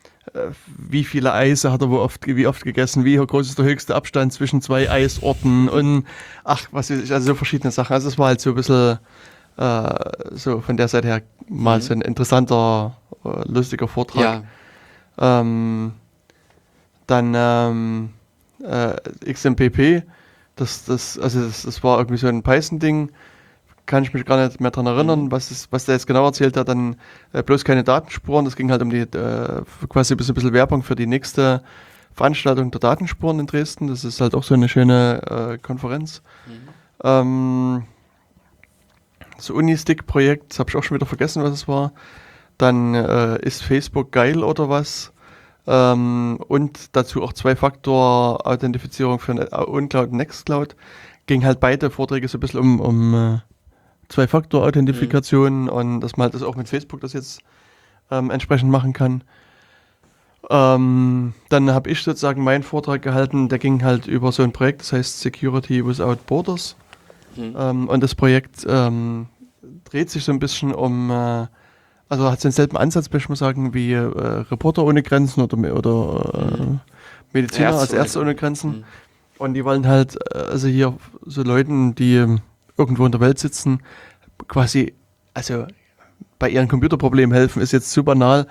wie viele Eise hat er wo oft, wie oft gegessen, wie groß ist der höchste Abstand zwischen zwei Eisorten und ach, was weiß ich, also so verschiedene Sachen. Also es war halt so ein bisschen äh, so von der Seite her mal mhm. so ein interessanter, äh, lustiger Vortrag. Ja. Ähm, dann ähm, äh, XMPP, das, das, also das, das war irgendwie so ein Python-Ding, kann ich mich gar nicht mehr daran erinnern, mhm. was, ist, was der jetzt genau erzählt hat, dann äh, bloß keine Datenspuren, das ging halt um die, äh, quasi ein bisschen, ein bisschen Werbung für die nächste Veranstaltung der Datenspuren in Dresden, das ist halt auch so eine schöne äh, Konferenz. Mhm. Ähm, das Unistick-Projekt, das habe ich auch schon wieder vergessen, was es war. Dann äh, ist Facebook geil oder was? Ähm, und dazu auch Zwei-Faktor-Authentifizierung für UnCloud und Nextcloud. Ging halt beide Vorträge so ein bisschen um, um äh, Zwei-Faktor-Authentifikation mhm. und dass man halt das auch mit Facebook das jetzt ähm, entsprechend machen kann. Ähm, dann habe ich sozusagen meinen Vortrag gehalten, der ging halt über so ein Projekt, das heißt Security Without Borders. Mhm. Ähm, und das Projekt ähm, dreht sich so ein bisschen um, äh, also hat denselben Ansatz, möchte ich mal sagen, wie äh, Reporter ohne Grenzen oder, oder äh, mhm. Mediziner Ärzte als Ärzte ohne Grenzen. Mhm. Und die wollen halt, äh, also hier so Leuten, die irgendwo in der Welt sitzen, quasi, also bei ihren Computerproblemen helfen, ist jetzt zu banal,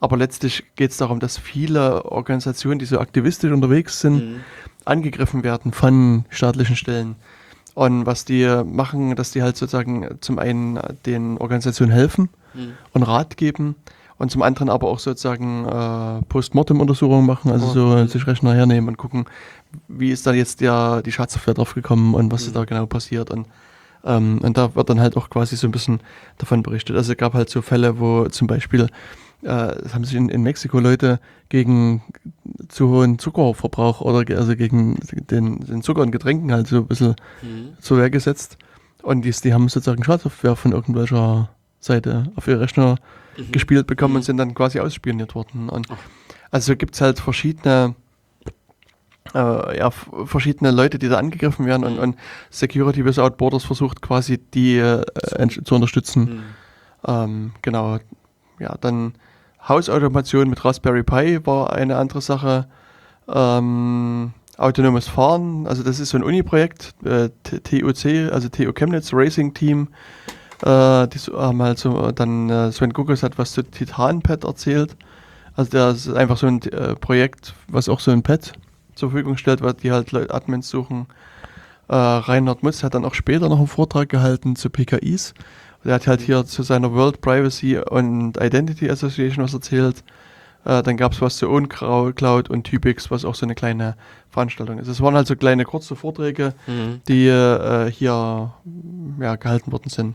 aber letztlich geht es darum, dass viele Organisationen, die so aktivistisch unterwegs sind, mhm. angegriffen werden von staatlichen Stellen. Und was die machen, dass die halt sozusagen zum einen den Organisationen helfen mhm. und Rat geben und zum anderen aber auch sozusagen äh, Postmortem-Untersuchungen machen, also oh. so sich Rechner hernehmen und gucken, wie ist da jetzt der, die Schadsoftware drauf gekommen und was mhm. ist da genau passiert. Und ähm, und da wird dann halt auch quasi so ein bisschen davon berichtet. Also es gab halt so Fälle, wo zum Beispiel äh, haben sich in, in Mexiko Leute gegen zu hohen Zuckerverbrauch oder also gegen den, den Zucker in Getränken halt so ein bisschen mhm. zur Wehr gesetzt. Und die, die haben sozusagen Schadsoftware von irgendwelcher Seite auf ihr Rechner mhm. gespielt bekommen mhm. und sind dann quasi ausspioniert worden. Und also gibt es halt verschiedene äh, ja, verschiedene Leute, die da angegriffen werden und, und Security Without Borders versucht quasi die äh, zu unterstützen. Mhm. Ähm, genau. Ja, dann Hausautomation mit Raspberry Pi war eine andere Sache. Ähm, autonomes Fahren, also das ist so ein Uni-Projekt, äh, TUC, also TU Chemnitz Racing Team. Äh, die haben halt so, dann äh, Sven Guckes hat was zu Titanpad erzählt. Also das ist einfach so ein äh, Projekt, was auch so ein Pad zur Verfügung stellt, weil die halt Leute Admins suchen. Äh, Reinhard Mutz hat dann auch später noch einen Vortrag gehalten zu PKIs. Der hat halt hier zu seiner World Privacy and Identity Association was erzählt. Äh, dann gab es was zu OwnCloud und Typix, was auch so eine kleine Veranstaltung ist. Es waren halt so kleine kurze Vorträge, mhm. die äh, hier ja, gehalten worden sind.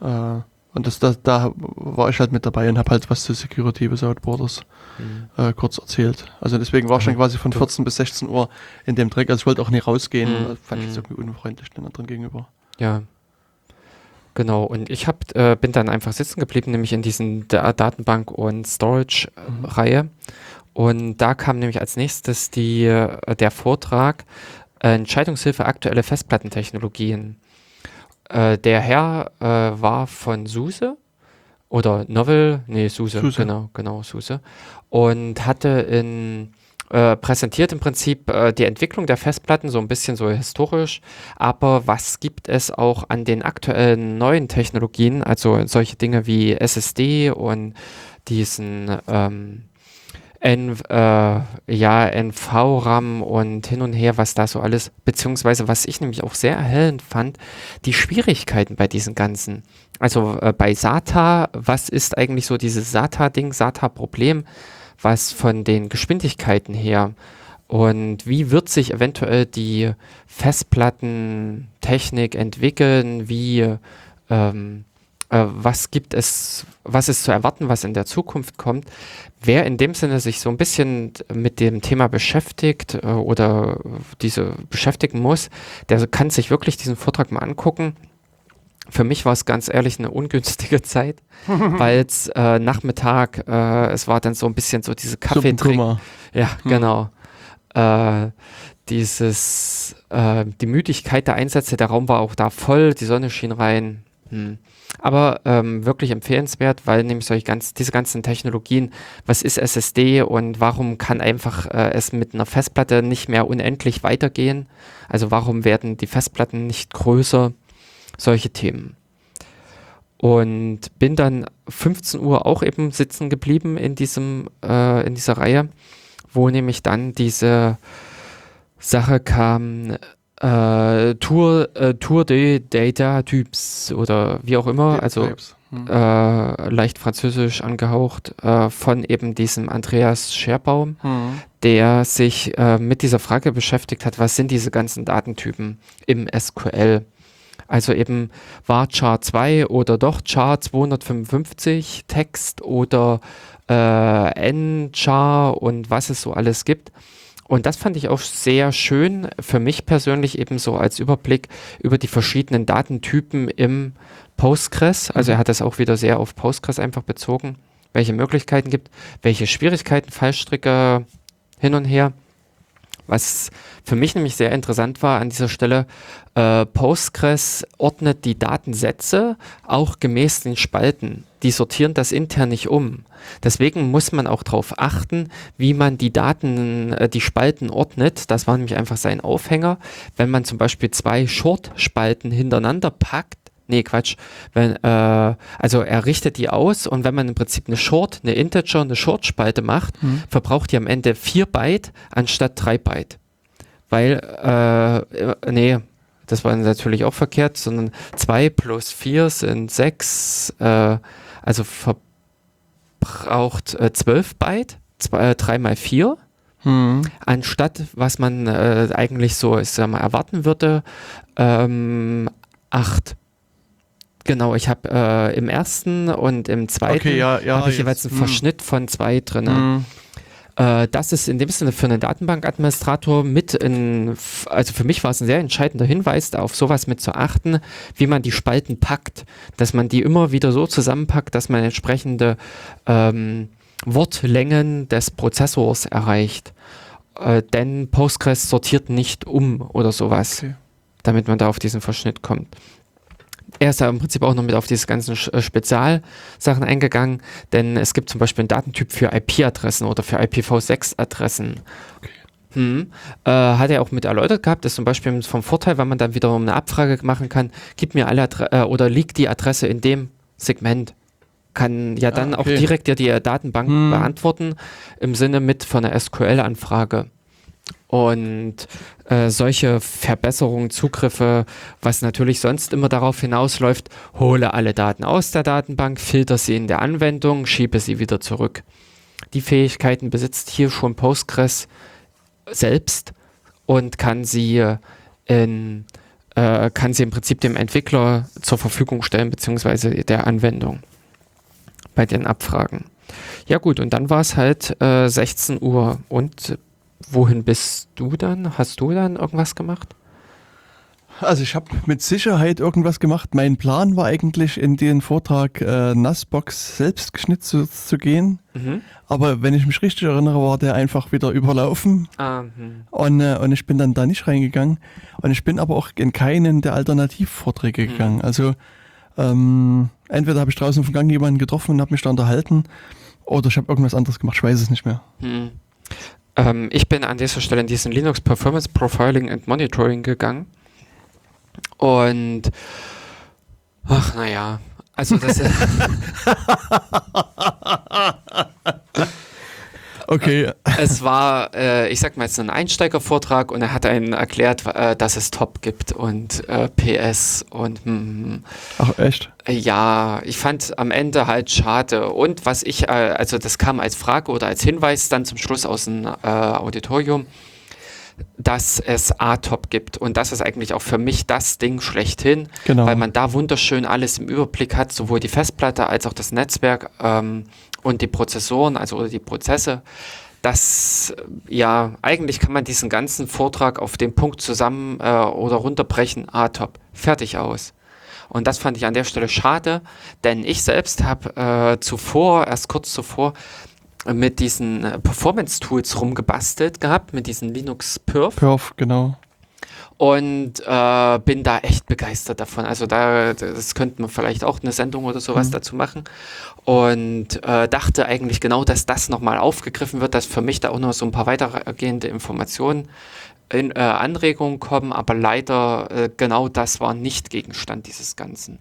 Genau. Äh, und das, da, da war ich halt mit dabei und habe halt was zu Security Without Borders mhm. äh, kurz erzählt. Also deswegen war ich dann quasi von 14 bis 16 Uhr in dem Track. Also ich wollte auch nicht rausgehen. Mhm. Fand ich es mhm. irgendwie unfreundlich den anderen gegenüber. Ja. Genau, und ich hab, äh, bin dann einfach sitzen geblieben, nämlich in diesen da Datenbank- und Storage-Reihe. Mhm. Und da kam nämlich als nächstes die, äh, der Vortrag äh, Entscheidungshilfe aktuelle Festplattentechnologien. Äh, der Herr äh, war von SUSE oder Novel, nee, SUSE, SUSE. genau, genau, SUSE. Und hatte in äh, präsentiert im Prinzip äh, die Entwicklung der Festplatten so ein bisschen so historisch, aber was gibt es auch an den aktuellen neuen Technologien, also solche Dinge wie SSD und diesen ähm, N, äh, ja, NV-RAM und hin und her, was da so alles, beziehungsweise was ich nämlich auch sehr erhellend fand, die Schwierigkeiten bei diesen ganzen. Also äh, bei SATA, was ist eigentlich so dieses SATA-Ding, SATA-Problem, was von den Geschwindigkeiten her und wie wird sich eventuell die Festplattentechnik entwickeln, wie ähm, äh, was gibt es, was ist zu erwarten, was in der Zukunft kommt. Wer in dem Sinne sich so ein bisschen mit dem Thema beschäftigt äh, oder diese beschäftigen muss, der kann sich wirklich diesen Vortrag mal angucken. Für mich war es ganz ehrlich eine ungünstige (laughs) Zeit, weil es äh, Nachmittag, äh, es war dann so ein bisschen so diese Kaffee Ja, hm. genau. Äh, dieses, äh, die Müdigkeit der Einsätze, der Raum war auch da voll, die Sonne schien rein. Hm. Aber ähm, wirklich empfehlenswert, weil nämlich solche ganz, diese ganzen Technologien, was ist SSD und warum kann einfach äh, es mit einer Festplatte nicht mehr unendlich weitergehen? Also warum werden die Festplatten nicht größer? Solche Themen. Und bin dann 15 Uhr auch eben sitzen geblieben in diesem, äh, in dieser Reihe, wo nämlich dann diese Sache kam, äh, Tour, äh, Tour de Data Typs oder wie auch immer, also hm. äh, leicht französisch angehaucht, äh, von eben diesem Andreas Scherbaum, hm. der sich äh, mit dieser Frage beschäftigt hat, was sind diese ganzen Datentypen im SQL? Also eben war Char 2 oder doch Char 255 Text oder äh, N-Char und was es so alles gibt. Und das fand ich auch sehr schön für mich persönlich eben so als Überblick über die verschiedenen Datentypen im Postgres. Also mhm. er hat das auch wieder sehr auf Postgres einfach bezogen. welche Möglichkeiten gibt, welche Schwierigkeiten, Fallstricke hin und her. Was für mich nämlich sehr interessant war an dieser Stelle, äh, Postgres ordnet die Datensätze auch gemäß den Spalten. Die sortieren das intern nicht um. Deswegen muss man auch darauf achten, wie man die Daten, äh, die Spalten ordnet. Das war nämlich einfach sein Aufhänger. Wenn man zum Beispiel zwei Short-Spalten hintereinander packt, Nee, Quatsch. Wenn, äh, also er richtet die aus und wenn man im Prinzip eine Short, eine Integer, eine Short-Spalte macht, mhm. verbraucht die am Ende 4 Byte anstatt 3 Byte. Weil, äh, nee, das war natürlich auch verkehrt, sondern 2 plus 4 sind 6, äh, also verbraucht äh, 12 Byte, 3 äh, mal 4. Hm. Anstatt, was man äh, eigentlich so ich sag mal, erwarten würde, ähm, 8 Genau, ich habe äh, im ersten und im zweiten okay, ja, ja, habe ich jeweils einen hm. Verschnitt von zwei drin. Hm. Äh, das ist in dem Sinne für einen Datenbankadministrator mit in, also für mich war es ein sehr entscheidender Hinweis, auf sowas mit zu achten, wie man die Spalten packt, dass man die immer wieder so zusammenpackt, dass man entsprechende ähm, Wortlängen des Prozessors erreicht. Äh, denn Postgres sortiert nicht um oder sowas, okay. damit man da auf diesen Verschnitt kommt er ist da im Prinzip auch noch mit auf diese ganzen äh, Spezialsachen eingegangen, denn es gibt zum Beispiel einen Datentyp für IP-Adressen oder für IPv6-Adressen. Okay. Hm. Äh, hat er auch mit erläutert gehabt, ist zum Beispiel vom Vorteil, wenn man dann wiederum eine Abfrage machen kann, gib mir alle Adre äh, oder liegt die Adresse in dem Segment. Kann ja dann ah, okay. auch direkt ja die Datenbank hm. beantworten im Sinne mit von einer SQL-Anfrage. Und äh, solche Verbesserungen, Zugriffe, was natürlich sonst immer darauf hinausläuft, hole alle Daten aus der Datenbank, filter sie in der Anwendung, schiebe sie wieder zurück. Die Fähigkeiten besitzt hier schon Postgres selbst und kann sie in äh, kann sie im Prinzip dem Entwickler zur Verfügung stellen, beziehungsweise der Anwendung bei den Abfragen. Ja gut, und dann war es halt äh, 16 Uhr und wohin bist du dann? Hast du dann irgendwas gemacht? Also ich habe mit Sicherheit irgendwas gemacht. Mein Plan war eigentlich in den Vortrag äh, Nassbox selbst geschnitzt zu, zu gehen. Mhm. Aber wenn ich mich richtig erinnere, war der einfach wieder überlaufen. Ah, hm. und, äh, und ich bin dann da nicht reingegangen. Und ich bin aber auch in keinen der Alternativvorträge mhm. gegangen. Also ähm, entweder habe ich draußen vom Gang jemanden getroffen und habe mich da unterhalten oder ich habe irgendwas anderes gemacht. Ich weiß es nicht mehr. Mhm. Ähm, ich bin an dieser Stelle in diesen Linux Performance Profiling and Monitoring gegangen. Und ach naja, also das (laughs) Okay. Es war, äh, ich sag mal jetzt ein Einsteigervortrag und er hat einen erklärt, äh, dass es Top gibt und äh, PS und mm, Ach echt? Ja, ich fand am Ende halt schade. Und was ich, äh, also das kam als Frage oder als Hinweis dann zum Schluss aus dem äh, Auditorium, dass es A-Top gibt. Und das ist eigentlich auch für mich das Ding schlechthin, genau. weil man da wunderschön alles im Überblick hat, sowohl die Festplatte als auch das Netzwerk. Ähm, und die Prozessoren, also oder die Prozesse, das, ja, eigentlich kann man diesen ganzen Vortrag auf den Punkt zusammen äh, oder runterbrechen, ah, top, fertig aus. Und das fand ich an der Stelle schade, denn ich selbst habe äh, zuvor, erst kurz zuvor, mit diesen äh, Performance-Tools rumgebastelt gehabt, mit diesen Linux Perf. Perf, genau und äh, bin da echt begeistert davon. Also da, das könnten wir vielleicht auch eine Sendung oder sowas mhm. dazu machen. Und äh, dachte eigentlich genau, dass das nochmal aufgegriffen wird, dass für mich da auch noch so ein paar weitergehende Informationen in äh, Anregungen kommen, aber leider äh, genau das war nicht Gegenstand dieses Ganzen.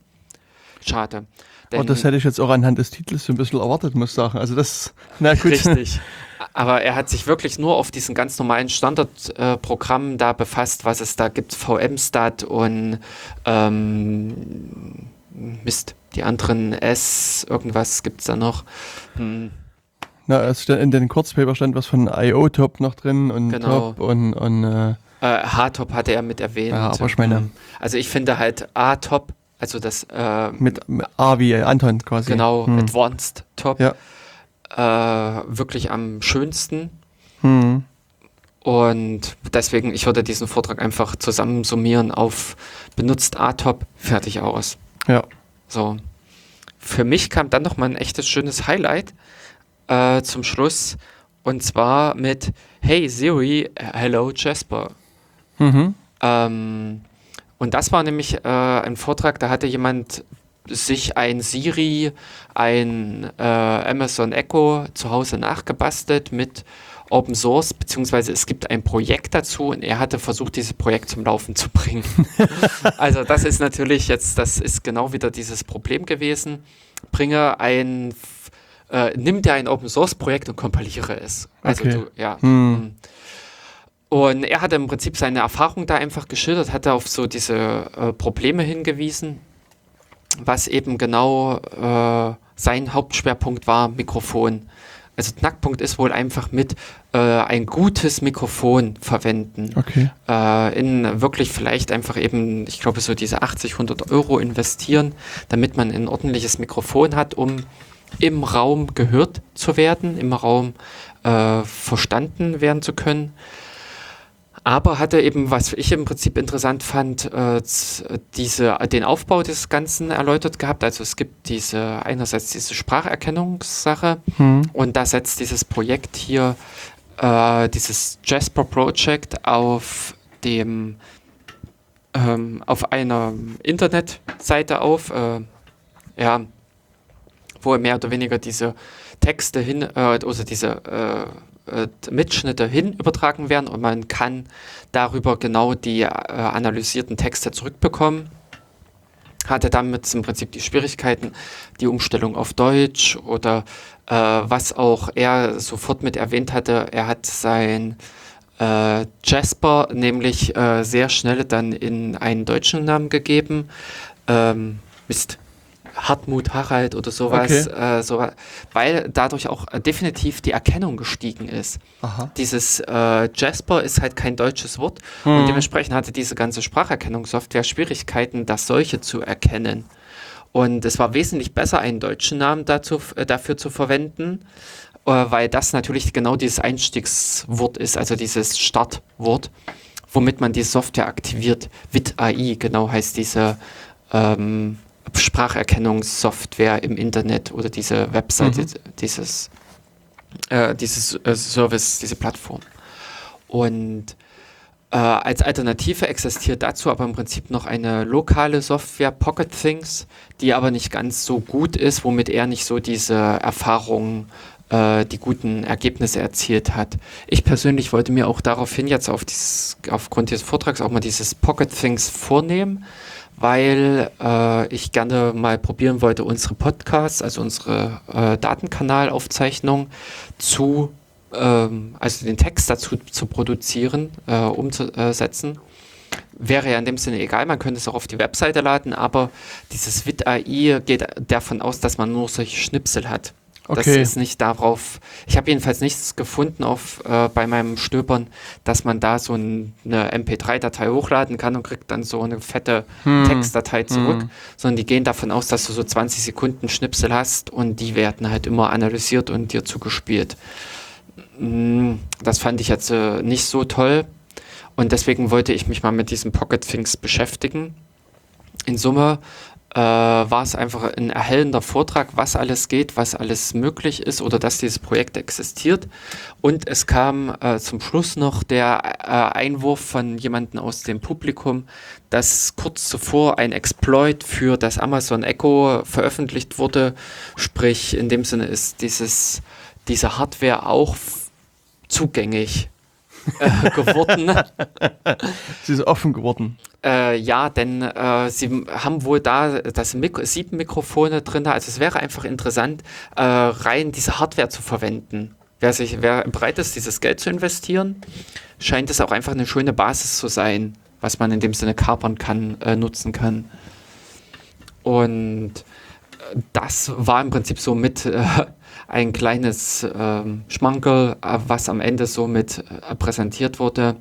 Schade. Denn, oh, das hätte ich jetzt auch anhand des Titels so ein bisschen erwartet, muss ich sagen. Also das, na gut. Richtig. (laughs) Aber er hat sich wirklich nur auf diesen ganz normalen Standardprogrammen äh, da befasst, was es da gibt, VM-Stat und ähm, Mist, die anderen S, irgendwas gibt es da noch. Hm. Na, es in den Kurzpaper stand was von IO-Top noch drin und genau. Top und, und äh, äh, H-Top hatte er mit erwähnt. Ja, aber ich meine. Ähm, also ich finde halt A-Top, also das äh, mit, mit, A wie Anton quasi. Genau, hm. Advanced Top. Ja äh, wirklich am schönsten. Mhm. Und deswegen, ich würde diesen Vortrag einfach zusammensummieren auf benutzt A-Top, fertig aus. Ja. So. für mich kam dann noch mal ein echtes schönes Highlight äh, zum Schluss. Und zwar mit Hey Siri, hello Jasper. Mhm. Ähm, und das war nämlich äh, ein Vortrag, da hatte jemand sich ein Siri, ein äh, Amazon Echo zu Hause nachgebastelt mit Open Source, beziehungsweise es gibt ein Projekt dazu und er hatte versucht, dieses Projekt zum Laufen zu bringen. (laughs) also das ist natürlich jetzt, das ist genau wieder dieses Problem gewesen. Bringe ein, äh, nimm dir ein Open Source Projekt und kompiliere es. Also Okay. du, ja. Hm. Und er hatte im Prinzip seine Erfahrung da einfach geschildert, hatte auf so diese äh, Probleme hingewiesen, was eben genau äh, sein Hauptschwerpunkt war, Mikrofon. Also Knackpunkt ist wohl einfach mit äh, ein gutes Mikrofon verwenden. Okay. Äh, in wirklich vielleicht einfach eben, ich glaube, so diese 80, 100 Euro investieren, damit man ein ordentliches Mikrofon hat, um im Raum gehört zu werden, im Raum äh, verstanden werden zu können. Aber hatte eben, was ich im Prinzip interessant fand, äh, diese, den Aufbau des Ganzen erläutert gehabt. Also es gibt diese einerseits diese Spracherkennungssache Hm. und da setzt dieses Projekt hier, äh, dieses Jasper Project auf dem ähm, auf einer Internetseite auf, äh, ja, wo mehr oder weniger diese Texte hin, äh, also diese äh, Mitschnitte hin übertragen werden und man kann darüber genau die äh, analysierten Texte zurückbekommen. Hatte damit im Prinzip die Schwierigkeiten, die Umstellung auf Deutsch oder äh, was auch er sofort mit erwähnt hatte, er hat sein äh, Jasper nämlich äh, sehr schnell dann in einen deutschen Namen gegeben. Ähm, Mist. Hartmut, Harald oder sowas, äh, so, weil dadurch auch äh, definitiv die Erkennung gestiegen ist. Aha. Dieses äh, Jasper ist halt kein deutsches Wort und dementsprechend hatte diese ganze Spracherkennungssoftware Schwierigkeiten, das solche zu erkennen. Und es war wesentlich besser, einen deutschen Namen dazu, äh, dafür zu verwenden, äh, weil das natürlich genau dieses Einstiegswort ist, also dieses Startwort, womit man die Software aktiviert. WIT AI, genau heißt diese ähm, Spracherkennungssoftware im Internet oder diese Webseite, dieses, äh, dieses äh, Service, diese Plattform. Und äh, als Alternative existiert dazu aber im Prinzip noch eine lokale Software, Pocket Things, die aber nicht ganz so gut ist, womit er nicht so diese Erfahrungen, äh, die guten Ergebnisse erzielt hat. Ich persönlich wollte mir auch daraufhin jetzt auf dieses, aufgrund dieses Vortrags auch mal dieses Pocket Things vornehmen, weil äh, ich gerne mal probieren wollte, unsere Podcasts, also unsere äh, Datenkanalaufzeichnung zu ähm, also den Text dazu zu produzieren, äh, umzusetzen. Wäre ja in dem Sinne egal, man könnte es auch auf die Webseite laden, aber dieses WIT AI geht davon aus, dass man nur solche Schnipsel hat. Das Okay. ist nicht darauf, ich habe jedenfalls nichts gefunden auf, äh, bei meinem Stöbern, dass man da so ein, eine MP3-Datei hochladen kann und kriegt dann so eine fette Hm. Textdatei zurück, sondern die gehen davon aus, dass du so 20 Sekunden Schnipsel hast und die werden halt immer analysiert und dir zugespielt. Mm, Das fand ich jetzt äh, nicht so toll und deswegen wollte ich mich mal mit diesem Pocket Things beschäftigen. In Summe äh, war es einfach ein erhellender Vortrag, was alles geht, was alles möglich ist oder dass dieses Projekt existiert. Und es kam äh, zum Schluss noch der äh, Einwurf von jemandem aus dem Publikum, dass kurz zuvor ein Exploit für das Amazon Echo veröffentlicht wurde. Sprich, in dem Sinne ist dieses, diese Hardware auch zugänglich äh, (laughs) geworden. (laughs) Sie ist offen geworden. Äh, ja, denn äh, sie haben wohl da das Mik sieben Mikrofone drin. Also es wäre einfach interessant, äh, rein diese Hardware zu verwenden. Wer, sich, wer bereit ist, dieses Geld zu investieren, scheint es auch einfach eine schöne Basis zu sein, was man in dem Sinne kapern kann, äh, nutzen kann. Und äh, das war im Prinzip so mit ein kleines ähm, Schmankerl, äh, was am Ende so mit äh, präsentiert wurde.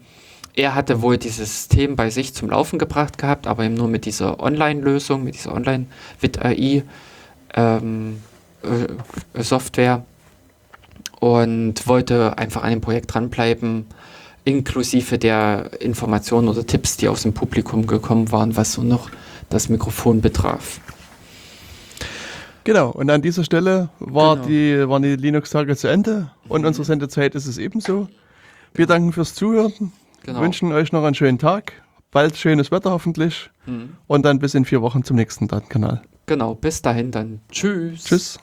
Er hatte wohl dieses System bei sich zum Laufen gebracht gehabt, aber eben nur mit dieser Online-Lösung, mit dieser Online-WIT-AI ähm, äh, Software und wollte einfach an dem Projekt dranbleiben, inklusive der Informationen oder Tipps, die aus dem Publikum gekommen waren, was so noch das Mikrofon betraf. Genau, und an dieser Stelle war Genau. die, waren die Linux-Tage zu Ende und unsere Sendezeit ist es ebenso. Wir danken fürs Zuhören, Genau. wünschen euch noch einen schönen Tag, bald schönes Wetter hoffentlich Mhm. und dann bis in vier Wochen zum nächsten Datenkanal. Genau, bis dahin dann. Tschüss. Tschüss.